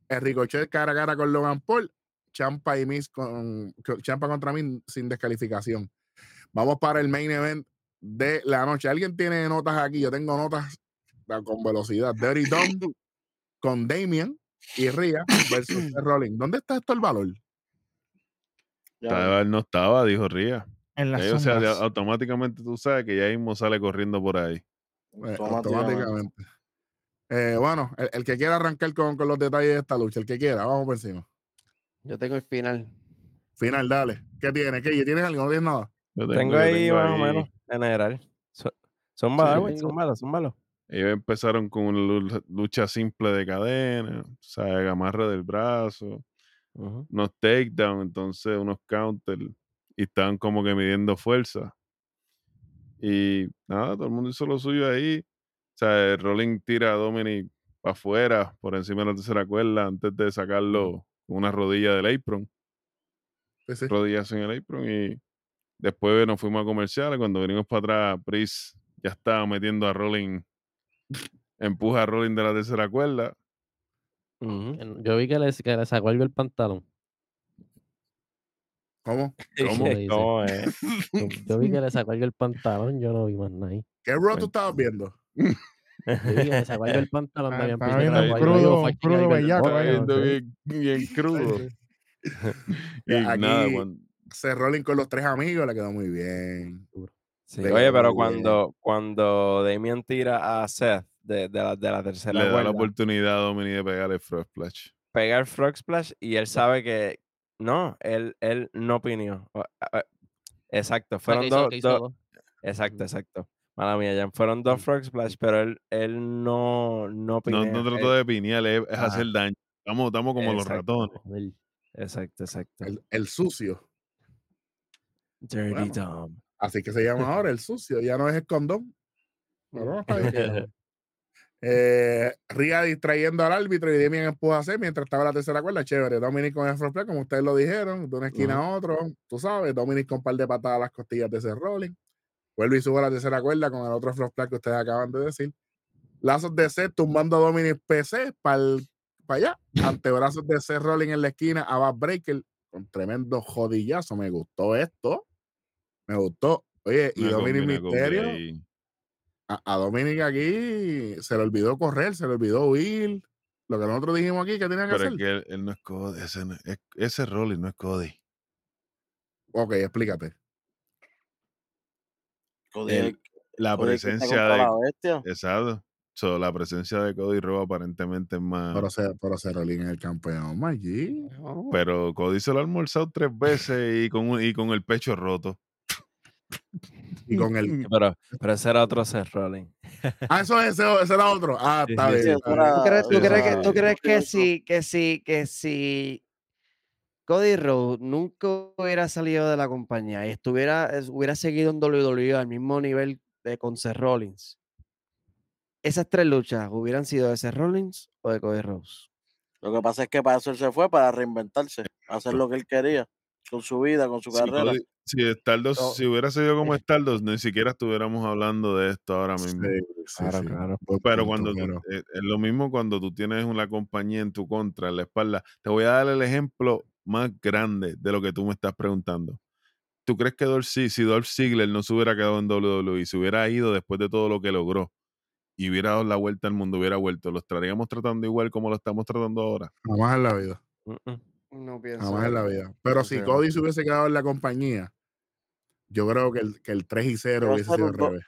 el Ricochet cara a cara con Logan Paul, Champa y Miz con co- Champa contra Miz sin descalificación. Vamos para el main event de la noche. ¿Alguien tiene notas aquí? Yo tengo notas ah, con velocidad. Dirty Dom *laughs* con Damien y Rhea versus Seth *coughs* Rollins. ¿Dónde está esto el valor? Ya Estaba- él no estaba, dijo Ría. En las Eh, o sea, automáticamente tú sabes que ya mismo sale corriendo por ahí. Eh, automáticamente. Eh, bueno, el, el que quiera arrancar con, con los detalles de esta lucha, el que quiera, vamos por encima. Yo tengo el final. Final, dale. ¿Qué tiene? ¿Qué? ¿Tienes algo? ¿No tienes nada? Yo Tengo ahí tengo más o ahí- menos, en general. So- Son malos, son malos, son malos. Ellos empezaron con una lu- lucha simple de cadena, o sea, amarre del brazo, Ujú. unos takedowns, entonces unos counter, y estaban como que midiendo fuerza. Y nada, todo el mundo hizo lo suyo ahí. O sea, Rolling tira a Dominic para afuera, por encima de la tercera cuerda, antes de sacarlo con una rodilla del apron, sí. rodillas en el apron, y después nos fuimos a comerciales. Cuando venimos para atrás, Pris ya estaba metiendo a Rolling, empuja a Rolling de la tercera cuerda. Yo vi que le, que le sacó algo el pantalón. ¿Cómo? *laughs* ¿Cómo? ¿Cómo es? *laughs* Yo, yo vi que le sacó algo el pantalón, yo no vi más nada ahí. ¿Qué bro tú estabas viendo? Yo vi que le sacó algo el *laughs* pantalón, Ah, me habían visto crudo- bellaco, no bien, bien crudo. y Ya, nada, aquí- cuando- Se Rolling con los tres amigos, le quedó muy bien. Sí, oye, pero cuando, cuando Damien tira a Seth de, de la, de la tercera le da la oportunidad a Dominic de pegarle Frog Splash. pega el frog splash y él sabe que no, él, él no a- Exacto, fueron hizo- dos, exacto, exacto. Mala mía, ya fueron dos frog splash, pero él, él no, no No, no trató de pinear, es, hacer daño. Estamos, estamos como los ratones. Exacto, exacto. El, el sucio. Dirty Bueno. Dom. Así que se llama ahora el sucio. Ya no es el condón. Pero no. *laughs* Eh, Ria distrayendo al árbitro y Damien empuja a hacer mientras estaba la tercera cuerda. Chévere. Dominic con el front como ustedes lo dijeron, de una esquina a otro. Tú sabes, Dominic con un par de patadas a las costillas de ese rolling. Vuelve y sube a la tercera cuerda con el otro front que ustedes acaban de decir. lazos de Seth tumbando a Dominic PC para allá. Antebrazos de Seth Rolling en la esquina a Bad Breaker con tremendo jodillazo. Me gustó esto. Me gustó. Oye, y Dominic Misterio. A, a Dominic aquí se le olvidó correr, se le olvidó huir. Lo que nosotros dijimos aquí que tenía que Pero hacer. es que él, él no es Cody. Ese, no- es- ese Rolling no es Cody. Ok, explícate. Cody El- La Cody presencia de. la bestia. Exacto. So, la presencia de Cody Rowe aparentemente es más. Pero se, pero se Rolling es el campeón, Maggi. Pero Cody se lo ha almorzado tres veces y con, y con el pecho roto. Y con el. *laughs* Pero, pero ese era otro Seth Rollins. Ah, eso es, ese, ese era otro. Ah, Sí, está sí, bien. sí, ¿Tú crees, tú Sí, crees que, sí, tú sí. crees que si, que si, que si Cody Rhodes nunca hubiera salido de la compañía y estuviera, es- hubiera seguido en WWE al mismo nivel de con Seth Rollins, esas tres luchas hubieran sido de Seth Rollins o de Cody Rhodes? Lo que pasa es que para eso él se fue, para reinventarse, hacer lo que él quería, con su vida, con su carrera. Cody- si Stardust- No. si hubiera sido como Stardust, ni siquiera estuviéramos hablando de esto ahora mismo. Sí, sí, Claro, sí. claro. Buen Pero cuando eh, es lo mismo cuando tú tienes una compañía en tu contra, en la espalda. Te voy a dar el ejemplo más grande de lo que tú me estás preguntando. ¿Tú crees que Dolph, si Dolph Ziggler no se hubiera quedado en WWE, se hubiera ido después de todo lo que logró y hubiera dado la vuelta al mundo, hubiera vuelto, lo estaríamos tratando igual como lo estamos tratando ahora? Jamás en la vida. Mm, mm. No pienso. Jamás en la vida. Pero si Cody se hubiese quedado en la compañía, yo creo que el, que el 3 y 0 Pero hubiese sido al revés.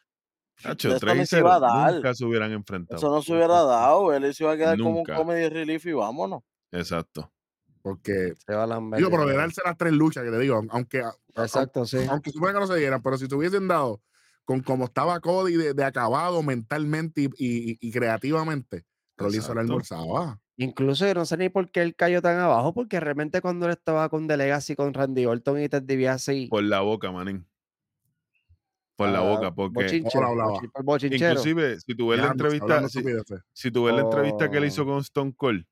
Nacho, De esto tres y ni se iba a cero, dar. nunca se hubieran enfrentado. Eso no se hubiera dado, él se iba a quedar como un comedy relief y vámonos. Exacto. Porque, Se va a digo, pero de darse las tres luchas que te digo, aunque, Exacto, sí. aunque supone que no se dieran, pero si te hubiesen dado con como estaba Cody de, de acabado mentalmente y, y- y creativamente, Rollins se la almorzaba. Incluso yo no sé ni por qué él cayó tan abajo, porque realmente cuando él estaba con The Legacy, con Randy Orton y Ted DiBiase Por la boca, manín. Por la ah, boca, porque inclusive si tú ves la entrevista, si, estupideces. si tú ves la entrevista que él hizo Oh. con Stone Cold,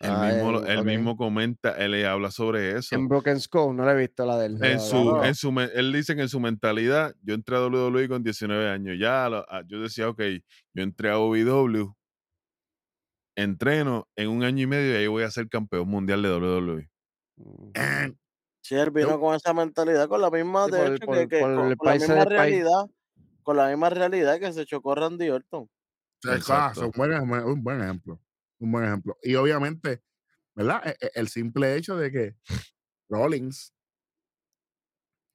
él, Ah, mismo, él, él mismo comenta, él le habla sobre eso. En Broken Skull, no le he visto la del. En la- su, en su, me- él dice que en su mentalidad, yo entré a WWE con 19 años. Ya a la- a- yo decía, ok, yo entré a OVW, entreno en un año y medio y ahí voy a ser campeón mundial de WWE. Si él vino Yo- con esa mentalidad, con la misma, Sí, de por el- hecho, por- que, que por con, el con la misma país. realidad, con la misma realidad que se chocó Randy Orton. Ah, Exacto. un buen, ejem- un buen ejemplo. Un buen ejemplo. Y obviamente, ¿verdad? E- e- El simple hecho de que Rollins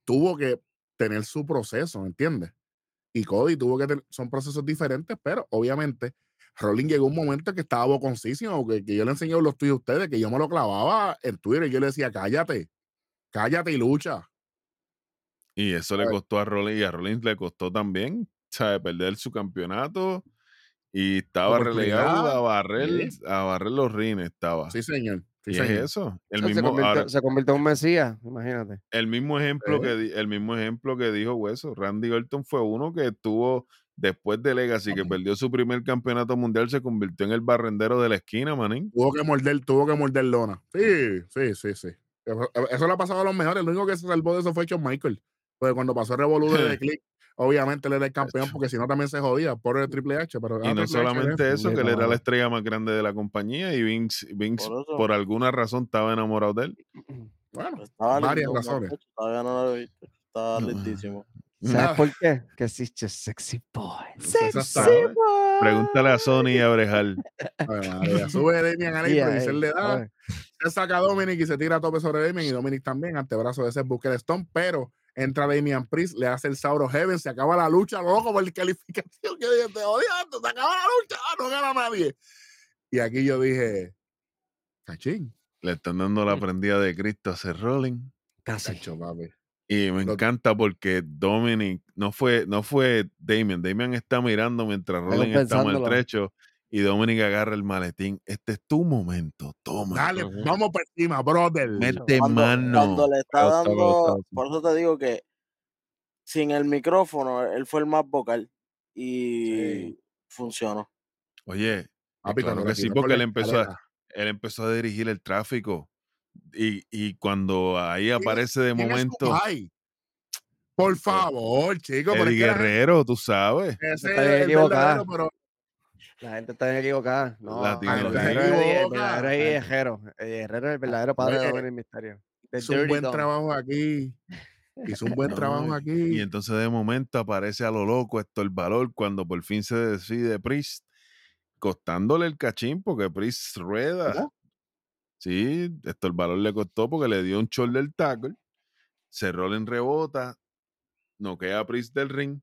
tuvo que tener su proceso, ¿entiendes? Y Cody tuvo que tener, son procesos diferentes, pero obviamente Rollins llegó un momento que estaba boconcísimo, que, que yo le enseñé los tuyos a ustedes, que yo me lo clavaba en Twitter y yo le decía, cállate, cállate y lucha. Y eso le costó a Rollins y a Rollins le costó también, ¿sabe? Perder su campeonato y estaba relegado a barrer, sí. a barrer los rines estaba. Sí, señor. Sí, y señor. es eso. El se, mismo, convirtió, ahora, se convirtió en un mesías, imagínate. el mismo ejemplo Sí. que el mismo ejemplo que dijo Hueso, Randy Orton fue uno que tuvo después de Legacy que perdió su primer campeonato mundial se convirtió en el barrendero de la esquina, manín. Tuvo que morder, tuvo que morder lona. Sí, sí, sí, sí. Eso, eso le ha pasado a los mejores. El único que se salvó de eso fue Shawn Michael. Porque cuando pasó el revolú de *laughs* Click, obviamente él era el campeón, porque si no también se jodía por el Triple H. Pero Y ah, no H solamente es- eso, que él era la estrella más grande de la compañía y Vince, Vince Por eso. por alguna razón estaba enamorado de él. Bueno, Estaba varias razones. muchacho, Todavía no lo he visto. Estaba No. lindísimo. ¿Sabes por qué? Que es just sexy boy. Eso Sexy boy. Pregúntale a Sony *laughs* y a Brejal. Sube Damian a Yeah, producción le ey, da. Se saca a Dominic y se tira a tope sobre Damian. Y Dominic también, antebrazo de ese Booker Stone. Pero entra Damian Priest, le hace el Sauro Heaven, se acaba la lucha, loco, por calificación. Que dije, te odiando, se acaba la lucha, ah, no gana nadie. Y aquí yo dije, cachín, *laughs* Le están dando la prendida de Cristo a Seth Rollins. Casi. cacho, papi. Y me Lo- encanta porque Dominic no fue, no fue Damian. Damian está mirando mientras Rollins está maltrecho y Dominic agarra el maletín. Este es tu momento. Toma. Dale, vamos por encima, brother. Mete Cuando, mano. cuando le está dando, por eso te digo que sin el micrófono, él fue el más vocal y Sí. funcionó. Oye, Papi, claro que sí, porque él empezó, a, él empezó a dirigir el tráfico. Y, y cuando ahí aparece de ¿Quién es momento? Por favor, chico. la gente- Guerrero, tú sabes. ese Está bien el equivocada. pero La gente está bien equivocada. No, La el tiene verdadero es el verdadero es Eddie Guerrero. Eddie Guerrero es el verdadero padre de Mysterio. The Hizo un buen trabajo aquí. Hizo un buen No, trabajo aquí. Y entonces de momento aparece a lo loco esto el valor cuando por fin se decide Priest, costándole el cachín porque Priest rueda. ¿Cómo? Sí, esto el valor le costó porque le dio un shoulder tackle, cerró en rebota, noquea a Priest del ring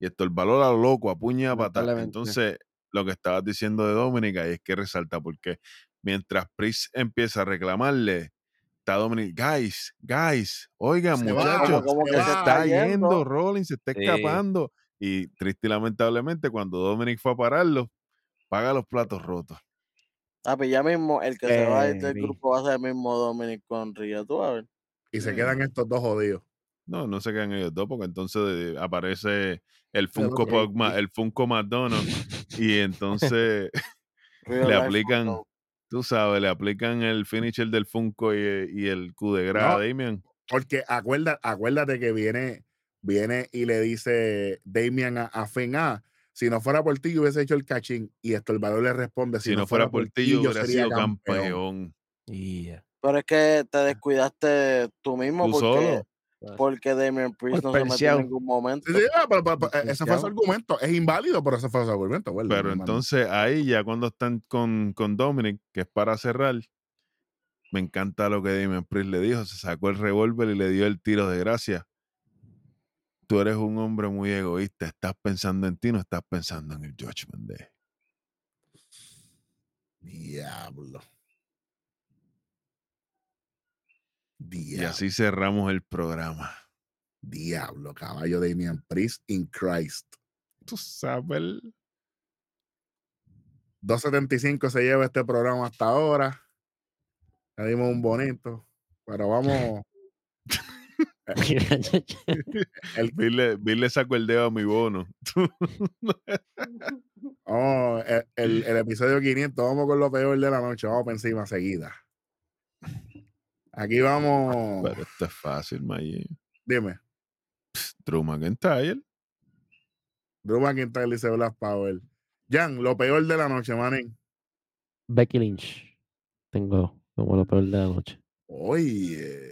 y esto el valor a lo loco, a puña a patada. Entonces, lo que estabas diciendo de Dominica es que resalta porque mientras Priest empieza a reclamarle, está Dominic, guys, guys, oigan Se va, muchachos, como se que va. se se está yendo. yendo, Rollins se está Sí. escapando. Y triste y lamentablemente, cuando Dominic fue a pararlo, paga los platos rotos. Ah, pues ya mismo el que se va a del Eri. grupo va a ser el mismo Dominic. Ya tú a ver. Y se quedan estos dos jodidos. No, no se quedan ellos dos, porque entonces eh, aparece el Funko. Pop el Funko McDonald's, *laughs* y entonces *laughs* le aplican, Funko. tú sabes, le aplican el finisher del Funko y, y el coup de gras No. a Damian. Porque acuérdate, acuérdate que viene, viene y le dice Damian a, a Finn, ah, si no fuera por ti, yo hubiese hecho el cachín. Y esto el valor le responde, Si, no fuera por ti, yo hubiera sería sido campeón. Yeah. Pero es que te descuidaste tú mismo Tú porque, solo. porque Damien Priest Por no se metió en ningún momento. Sí, sí, ah, pero- pero- pero, eh, ese fue su argumento. Es inválido, pero ese fue su argumento. bueno, Pero entonces ahí ya cuando están con, con Dominic, que es para cerrar, me encanta lo que Damien Priest le dijo. Se sacó el revólver y le dio el tiro de gracia. Tú eres un hombre muy egoísta. Estás pensando en ti, no estás pensando en el Judgment Day. Diablo. Y Diablo. así cerramos el programa. Diablo, caballo Damian Priest in Christ. Tú sabes. 275 se lleva este programa hasta ahora. Le dimos un bonito. Pero vamos. *laughs* *laughs* *laughs* El, Bill le, Bill le sacó el dedo a mi bono. vamos, *laughs* *laughs* el, el- el episodio 500. Vamos con lo peor de la noche. Vamos por encima seguida. Aquí vamos. Pero esto es fácil, Maye. Dime. Drew McIntyre. Drew McIntyre dice Black Power. Jan, lo peor de la noche, manín. Becky Lynch. Tengo como lo peor de la noche. Oye.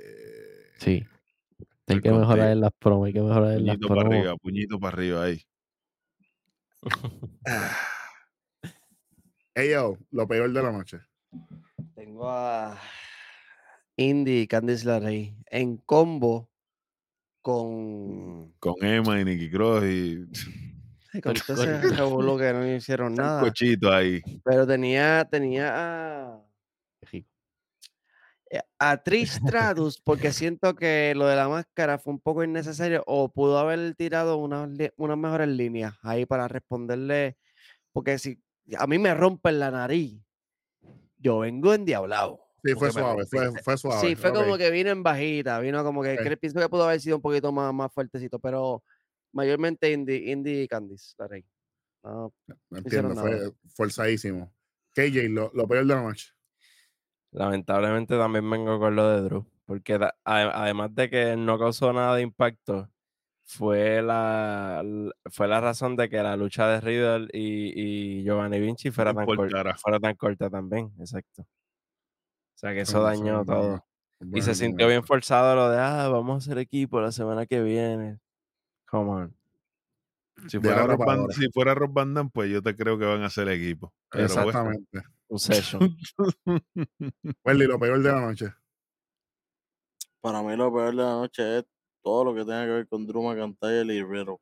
Sí. Hay que mejorar en las promos, hay que mejorar en las Puñito para promos. arriba, puñito para arriba ahí. *laughs* Ey, yo, lo peor de la noche. Tengo a Indy y Candice LeRae en combo con, Con Emma y Nicky Cross y *laughs* con todo ese revolú que no hicieron nada. cochito ahí. Pero tenía, tenía a, a Trish Stratus porque siento que lo de la máscara fue un poco innecesario o pudo haber tirado unas, unas mejores líneas ahí para responderle. Porque si a mí me rompen la nariz, yo vengo endiablado. Sí, fue suave, fue, fue suave. Sí, fue ok. como que vino en bajita, vino como que, Ok. que pienso que pudo haber sido un poquito más, más fuertecito, pero mayormente Indy, Indy y Candice, la rey. No, No entiendo, fue forzadísimo. KJ, lo, lo peor de la noche. Lamentablemente también vengo con lo de Drew, porque da- además de que no causó nada de impacto, fue la, fue la razón de que la lucha de Riddle y, y Giovanni Vinci fuera tan, cor- importara. fuera tan corta también, exacto. O sea que eso dañó todo. Y se sintió bien forzado lo de, ah, vamos a hacer equipo la semana que viene. Come on. Si fuera, Rob Van, si fuera Rob Van pues yo te creo que van a hacer equipo. Pero Un session. *laughs* Welly, lo peor de la noche. Para mí lo peor de la noche es todo lo que tenga que ver con Drew McIntyre y Riddle.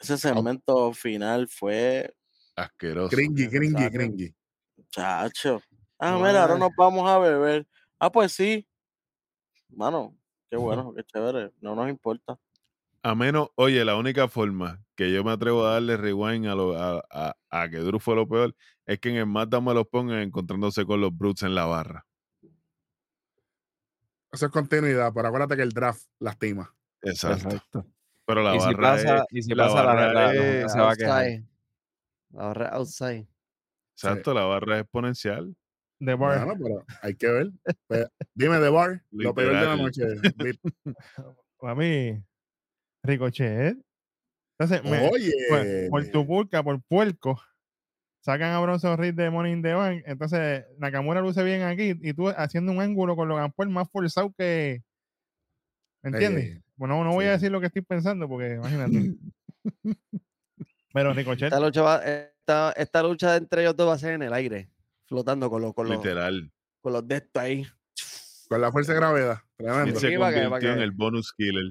Ese segmento final fue asqueroso. Cringy, cringy, cringy. chacho. Ah, No, mira, ahora nos vamos a beber. Ah, pues sí. Mano, qué bueno, qué chévere. No nos importa. A menos, oye, la única forma que yo me atrevo a darle rewind a, lo, a, a- a que Drew fue lo peor es que en el Mata me lo pongan encontrándose con los Brutes en la barra. Eso es continuidad, pero acuérdate que el draft lastima. Exacto. Exacto. Pero la y si barra pasa, es, y si la pasa la, barra la- la es- gente se va a quejar. outside. Exacto, la barra es exponencial. The Bar. Bueno, pero hay que ver. Pues, dime, The Bar, lo peor de la noche. *laughs* Bit. A mí, Ricochet. Entonces, me- Oye. por, por tu pulca, por puerco, sacan a Bronson Reed de Money in the Bank. Entonces, Nakamura luce bien aquí y tú haciendo un ángulo con Logan Paul más forzado que. ¿Me entiendes? Eh, bueno, no voy a decir lo que estoy pensando porque imagínate. Pero Ricochet, Esta lucha, va- esta, esta lucha entre ellos dos va a ser en el aire, flotando con los, con los, Literal. con los de estos ahí. Con la fuerza de gravedad. Tremendo. se convirtió en el bonus killer.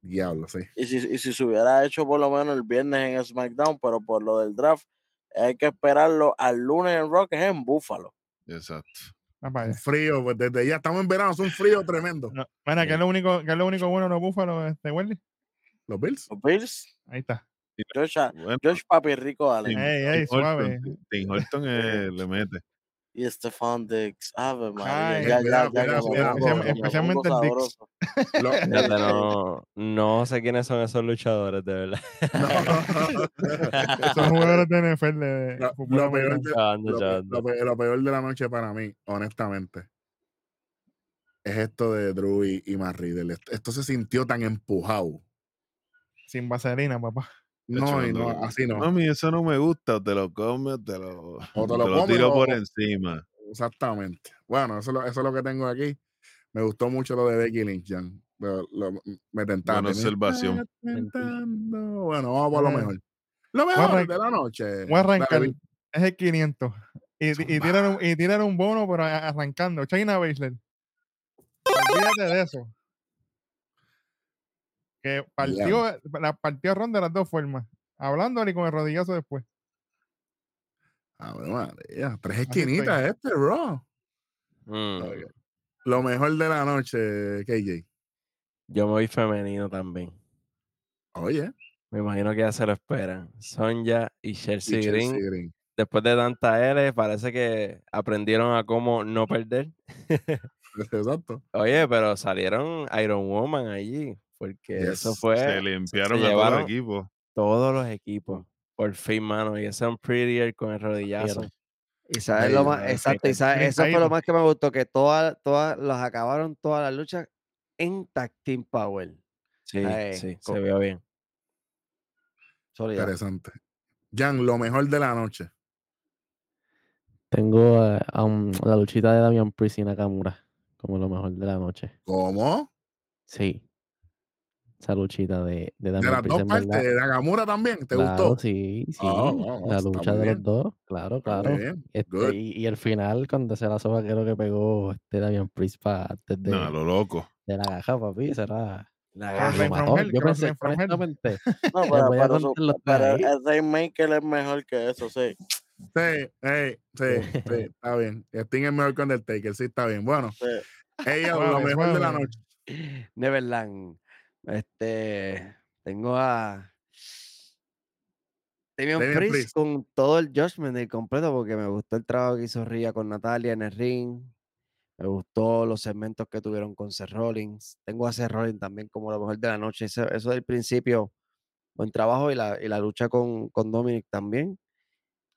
Diablo, sí. Y si, y si se hubiera hecho por lo menos el viernes en SmackDown, pero por lo del draft, hay que esperarlo al lunes en Rock, que es en Buffalo. Exacto. ah, frío, pues desde ya estamos en verano, es un frío tremendo. No, mira, ¿qué es lo único, qué es lo único bueno de los búfalos, este, Wendy? Los Bills. Los Bills, Ahí está. Josh, Bueno, Josh Papi Rico Allen Ey, ey, suave. Tim Horton eh, *laughs* le mete. Y Stephon Diggs. Ave María, Especialmente el. Lo- *laughs* Fíjate, no, no sé quiénes son esos luchadores, de verdad. *laughs* Son jugadores de NFL. De Lo- peor de- lo, peor de la noche para mí, honestamente, es esto de Drew y, y Matt Riddle. Esto, esto se sintió tan empujado. Sin vaselina, papá. No, y no, así no. Mami, eso no me gusta. Te lo comes te lo, O te te lo tiro o- por encima. Exactamente. Bueno, eso, es lo- eso es lo que tengo aquí. Me gustó mucho lo de Becky Lynch, Jan. Lo- lo- me tentaron. Buena observación. Tentando. Bueno, vamos por lo mejor. Lo mejor de la noche. Voy a arrancar. Es el 500. Y, y, tiran un, y tiran un bono, pero arrancando. China Baszler. Olvídate de eso. Que partió, la partió ronda de las dos formas. Hablándole y con el rodillazo después. A ver, María, tres esquinitas este, bro. Mm. Lo mejor de la noche, KJ. Yo me voy femenino también. Oye, Me imagino que ya se lo esperan. Sonja y y Chelsea Chelsea Green, Green. después de tanta L, parece que aprendieron a cómo no perder. *laughs* Exacto. Oye, pero salieron Iron Woman allí, porque eso fue Se limpiaron a todo el llevaron- equipo. todos los equipos. Por fin, mano. Y ese un prettier con el rodillazo. Y sabes lo más, exacto, y sabes, Bien eso fue lo más que me gustó, que todas, todas, las acabaron todas las luchas en Tag Team Power. Sí, Ay, sí, co- se vio bien. Interesante. Jan, lo mejor de la noche. Tengo a un- la luchita de Damian Priest y Nakamura como lo mejor de la noche. ¿Cómo? Sí. Esa luchita de, de De Damian las Priest, dos partes, verdad. de Nakamura también, ¿te Claro, gustó? sí, sí. Ah, wow, la lucha de los dos, claro, claro. Este, y, y el final, cuando se la soba, creo que pegó este Damian Priest pa, antes de, lo loco. de la gaja, papi. Será. La Yo pensé, honestamente, *laughs* No, pero, voy a pero, su- ahí. el Rainmaker es mejor que eso, sí. Sí, sí, sí, *laughs* está bien. Sting es mejor que Undertaker, sí, está bien. Bueno, sí. ella, *laughs* lo mejor de la noche. Neverland. Este, tengo a Damian Priest con todo el Judgment Day completo porque me gustó el trabajo que hizo Ria con Natalia en el ring. Me gustó los segmentos que tuvieron con Seth Rollins. Tengo a Seth Rollins también como lo mejor de la noche. Eso, eso del principio, buen trabajo y la, y la lucha con, con Dominic también.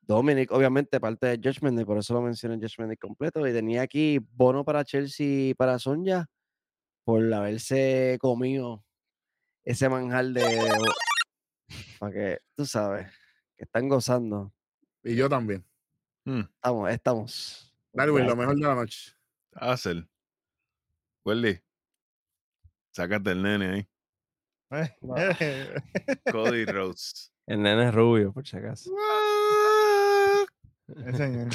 Dominic, obviamente, parte de Judgment Day, por eso lo mencioné en Judgment Day completo. Y tenía aquí bono para Chelsea y para Sonja por haberse comido ese manjar de. Para que, tú sabes, que están gozando. Y yo también. Hmm, Estamos, estamos. Darwin, lo mejor de la noche. Hazel. Welly. Sácate el nene ahí. *laughs* Cody Rhodes. El nene es rubio, por si acaso. Ese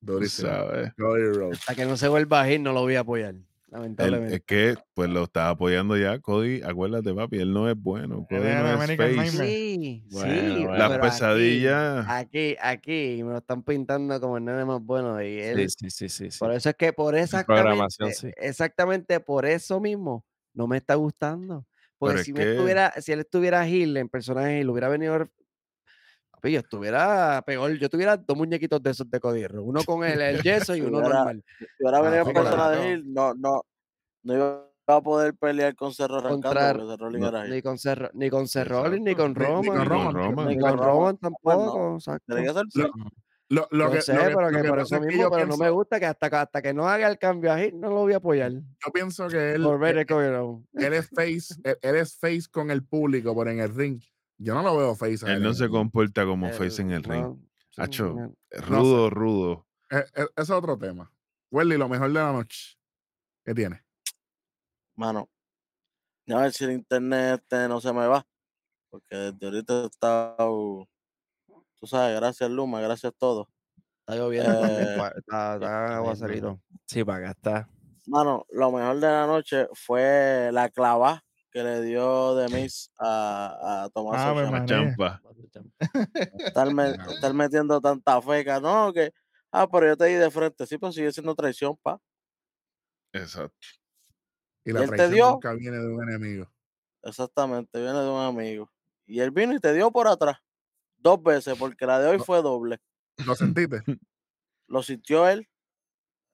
Durísimo. sabes. Cody Rhodes. Hasta que no se vuelva a ir, no lo voy a apoyar. Él- Lamentablemente. es que pues lo estaba apoyando ya Cody. Acuérdate, papi, él no es bueno. Cody era no es American face. Nightmare. Sí, Bueno, sí. bueno. Las pesadillas. Aquí, aquí, me lo están pintando como el nene más bueno. Y él, Sí, sí, sí, sí. sí. por eso es que por esa programación, sí. exactamente por eso mismo no me está gustando. Porque Pero es si, me que- estuviera, si él estuviera Gil en personaje y lo hubiera venido. Papi, yo estuviera peor. Yo tuviera dos muñequitos de esos de Codirro. Uno con el, el yeso y uno Hubiera- normal. Si hubiera venido en sí, persona claro. de Hill, no, no, no iba a poder pelear con Cerro arrancando no, era. Ni con Cerro, ni con Cerrolli, ni con Ni- ni Roman. con Ni con, Roman. Roman. ni con Roman tampoco. exacto. Tiene que ser Lo-. Lo, lo que, sé, lo que- pero lo que que por pasa eso es que mismo, yo pero no me gusta que hasta, que hasta que no haga el cambio ahí, no lo voy a apoyar. Yo pienso que él, él, el coño. él es face, él, él es face con el público, pero en el ring, yo no lo veo face. Él no el se comporta como face en el ring. no, Hacho, no. rudo, rudo. Eh, eh, ese es otro tema. Welly, lo mejor de la noche. ¿Qué tiene? Mano, a ver si el internet este no se me va. Porque desde ahorita he estado, tú sabes, gracias Luma, gracias a todos. Está lloviendo Eh, está, está aguacerito. Sí, para acá está. Mano, lo mejor de la noche fue la clava que le dio de Miss a, a Tomás. María. Champa. *laughs* estar, me- estar metiendo tanta feca, no, que, ah, pero yo te di de frente, sí, pero sigue siendo traición, pa. Exacto. Y ¿Y la te traición dio? nunca viene de un enemigo. Exactamente, viene de un amigo. Y él vino y te dio por atrás, dos veces, porque la de hoy No. fue doble. ¿Lo sentiste? Lo sintió él.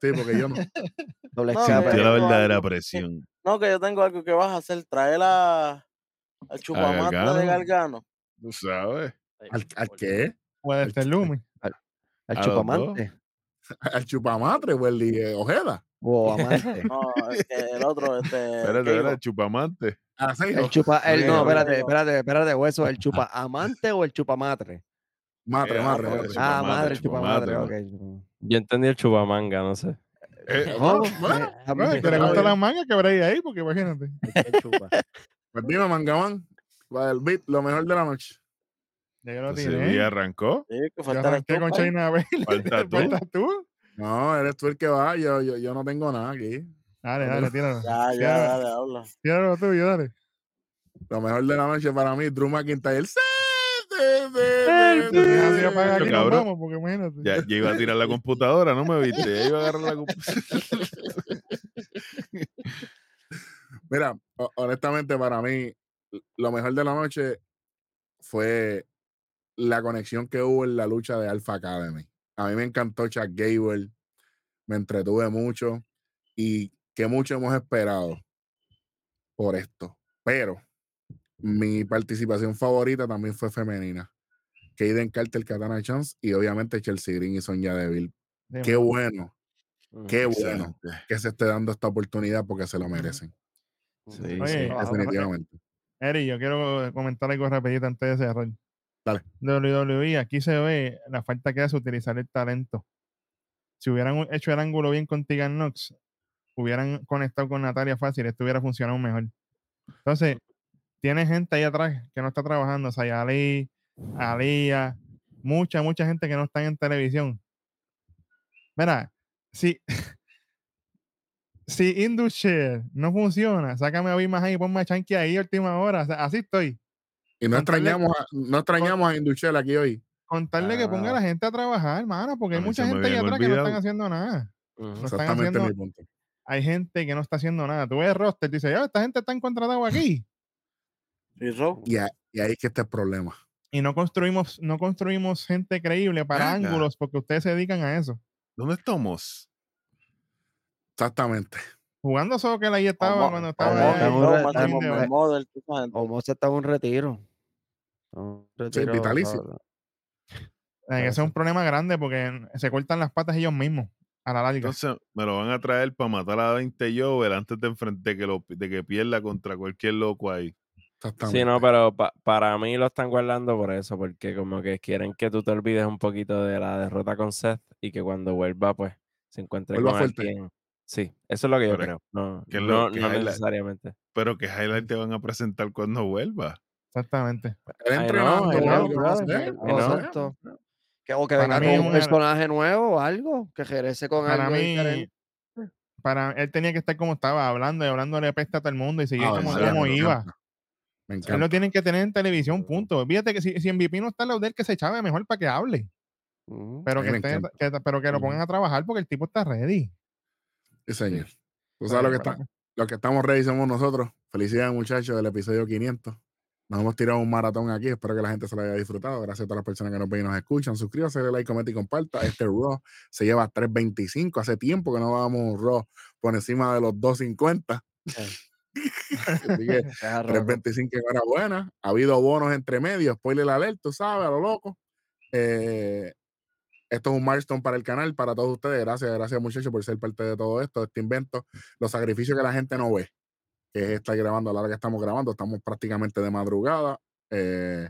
Sí, porque yo no. *laughs* Doble No, que- Sintió la verdadera algo que- presión. No, que yo tengo algo que vas a hacer, traer a, al chupamate de Gargano. Gargano. Tú sabes. ¿Al, al qué? Puede ser Lumi. El a los chupamante. *laughs* Al chupamatre, Welly eh, Ojeda. O *laughs* amante. No, es que el otro, este. Espérate, Cable. espérate, chupamante. Ah, sí, El o- chupa, el, no, espérate, espérate, espérate, hueso, el chupa amante o el chupamatre. Matre, Eh, matre, ah, madre, el chupamadre, chupamatre, ok. Yo entendí el chupamanga, no sé. Eh, Eh, Bueno, me que le gusta gusta la- la manga, que bregue ahí, porque imagínate. Pues dime, Mangamán. para el beat, lo mejor de la noche. Ya yo lo entonces, tiré. ¿y arrancó? Sí, que Yo falta arranqué con China. *laughs* Falta *laughs* tú. ¿Faltas tú? No, eres tú el que va. Yo, yo, yo no tengo nada aquí. Dale, dale, tíralo. Ya, ya, Tíralo, dale, habla. tíralo tuyo, dale. Lo mejor de la noche para mí, Drew McIntyre. ¡Sí! Ya, ya iba a tirar la computadora, ¿no me viste? Ya iba a agarrar la computadora. *laughs* Mira, ho- honestamente para mí, lo mejor de la noche fue la conexión que hubo en la lucha de Alpha Academy. A mí me encantó Chuck Gable, me entretuve mucho y que mucho hemos esperado por esto. Pero mi participación favorita también fue femenina. Kaden Carter, Katana Chance y obviamente Chelsea Green y Sonya Deville. Sí, Qué bueno, qué bueno Excelente. que se esté dando esta oportunidad porque se lo merecen. Sí, Oye, sí. Definitivamente. Eri, yo quiero comentar algo rapidito antes de cerrar. Dale. WWE, aquí se ve la falta que hace utilizar el talento. Si hubieran hecho el ángulo bien con Tegan Knox, hubieran conectado con Natalia fácil, esto hubiera funcionado mejor. Entonces, tiene gente ahí atrás que no está trabajando, Sayali, Alía, mucha, mucha gente que no está en televisión. Mira, si, *laughs* si Indushare no funciona, sácame a Bimas ahí y ponme a Chanqui ahí última hora. o sea, así estoy. Y no extrañamos, a, no extrañamos a Induchel aquí hoy. Contarle que ponga a la gente a trabajar, hermano, porque hay mucha gente ahí atrás que no están haciendo nada. Ujú. No están haciendo, mi punto. hay gente que no está haciendo nada. Tú ves el roster, dice, ya, esta gente está contratada aquí. ¿Y Ro? Y, a- y ahí es que está el problema. Y no construimos, no construimos gente creíble para Venga. ángulos porque ustedes se dedican a eso. ¿Dónde estamos? Exactamente. Jugando soccer ahí estaba Vamos- cuando estaba a ahí, un re- en estamos de- re- Model, toda esa gente. Omosa está en un retiro. Un retiro, vitalicio. que ese es un problema grande porque se cortan las patas ellos mismos a la larga. Entonces me lo van a traer para matar a 20 Jover antes de enfrente de que, lo, de que pierda contra cualquier loco ahí. Exactamente. Sí, no, pero pa- para mí lo están guardando por eso, porque como que quieren que tú te olvides un poquito de la derrota con Seth y que cuando vuelva, pues, se encuentre Vuelva con fuerte. alguien. Sí, eso es lo que yo Pero creo. No, que no, que necesariamente. Pero que highlight te van a presentar cuando vuelva. Exactamente. Entrenando, o que- venga con un personaje nuevo o algo, que regrese con Para algo mí, diferente. para él tenía que estar como estaba, hablando y hablándole pesta a todo el mundo y seguir Ah, como, como me encanta. Él lo tienen que tener en televisión, punto. Fíjate que si, si MVP no está al lado de él, que se chave mejor para que hable. Ujú. Pero A que, esté- pero que lo pongan a trabajar porque el tipo está ready. Sí, señor. Tú sabes lo que, está, lo que estamos ready somos nosotros. Felicidades, muchachos, del episodio 500. Nos hemos tirado un maratón aquí. Espero que la gente se lo haya disfrutado. Gracias a todas las personas que nos ven y nos escuchan. Suscríbase, dale like, comenta y comparta. Este Raw se lleva 3.25. Hace tiempo que no dábamos un Raw por encima de los 2.50. Así que Deja rojo. 3.25 enhorabuena. Ha habido bonos entre medios. Spoiler alert, tú sabes, a lo loco. Eh, esto es un milestone para el canal, para todos ustedes. Gracias, gracias muchachos por ser parte de todo esto, de este invento, los sacrificios que la gente no ve, que es estar grabando a la hora que estamos grabando. Estamos prácticamente de madrugada, eh,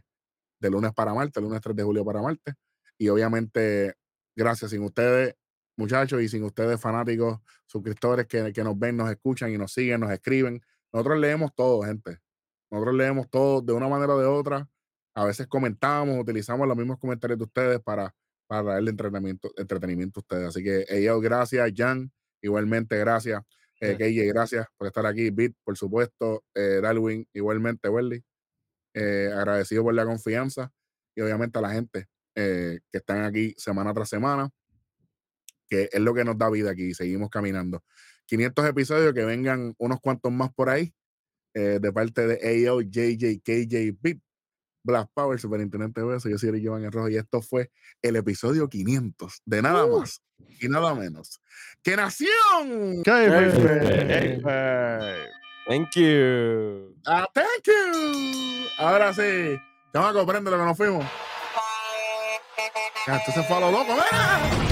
de lunes para martes, lunes 3 de julio para martes. Y obviamente, gracias. Sin ustedes, muchachos, y sin ustedes, fanáticos, suscriptores que, que nos ven, nos escuchan y nos siguen, nos escriben. Nosotros leemos todo, gente. Nosotros leemos todo de una manera o de otra. A veces comentamos, utilizamos los mismos comentarios de ustedes para, para darle entretenimiento, entretenimiento a ustedes. Así que, ellos, gracias, Jan. Igualmente, gracias. Eh, KJ, gracias por estar aquí. Bit, por supuesto. Eh, Darwin, igualmente, Welly. Eh, agradecido por la confianza y obviamente a la gente eh, que están aquí semana tras semana, que es lo que nos da vida aquí. Seguimos caminando. 500 episodios, que vengan unos cuantos más por ahí, eh, de parte de AO, JJ, KJ, Bit, Black Power, Superintendente Beso. Yo soy Giovanni Rojo y esto fue el episodio 500 de nada Uh. más y nada menos que Nación. Thank you. Ah, thank you. Ahora sí. Chamaco, prende lo que nos fuimos. Esto se fue a lo loco. ¡Ah!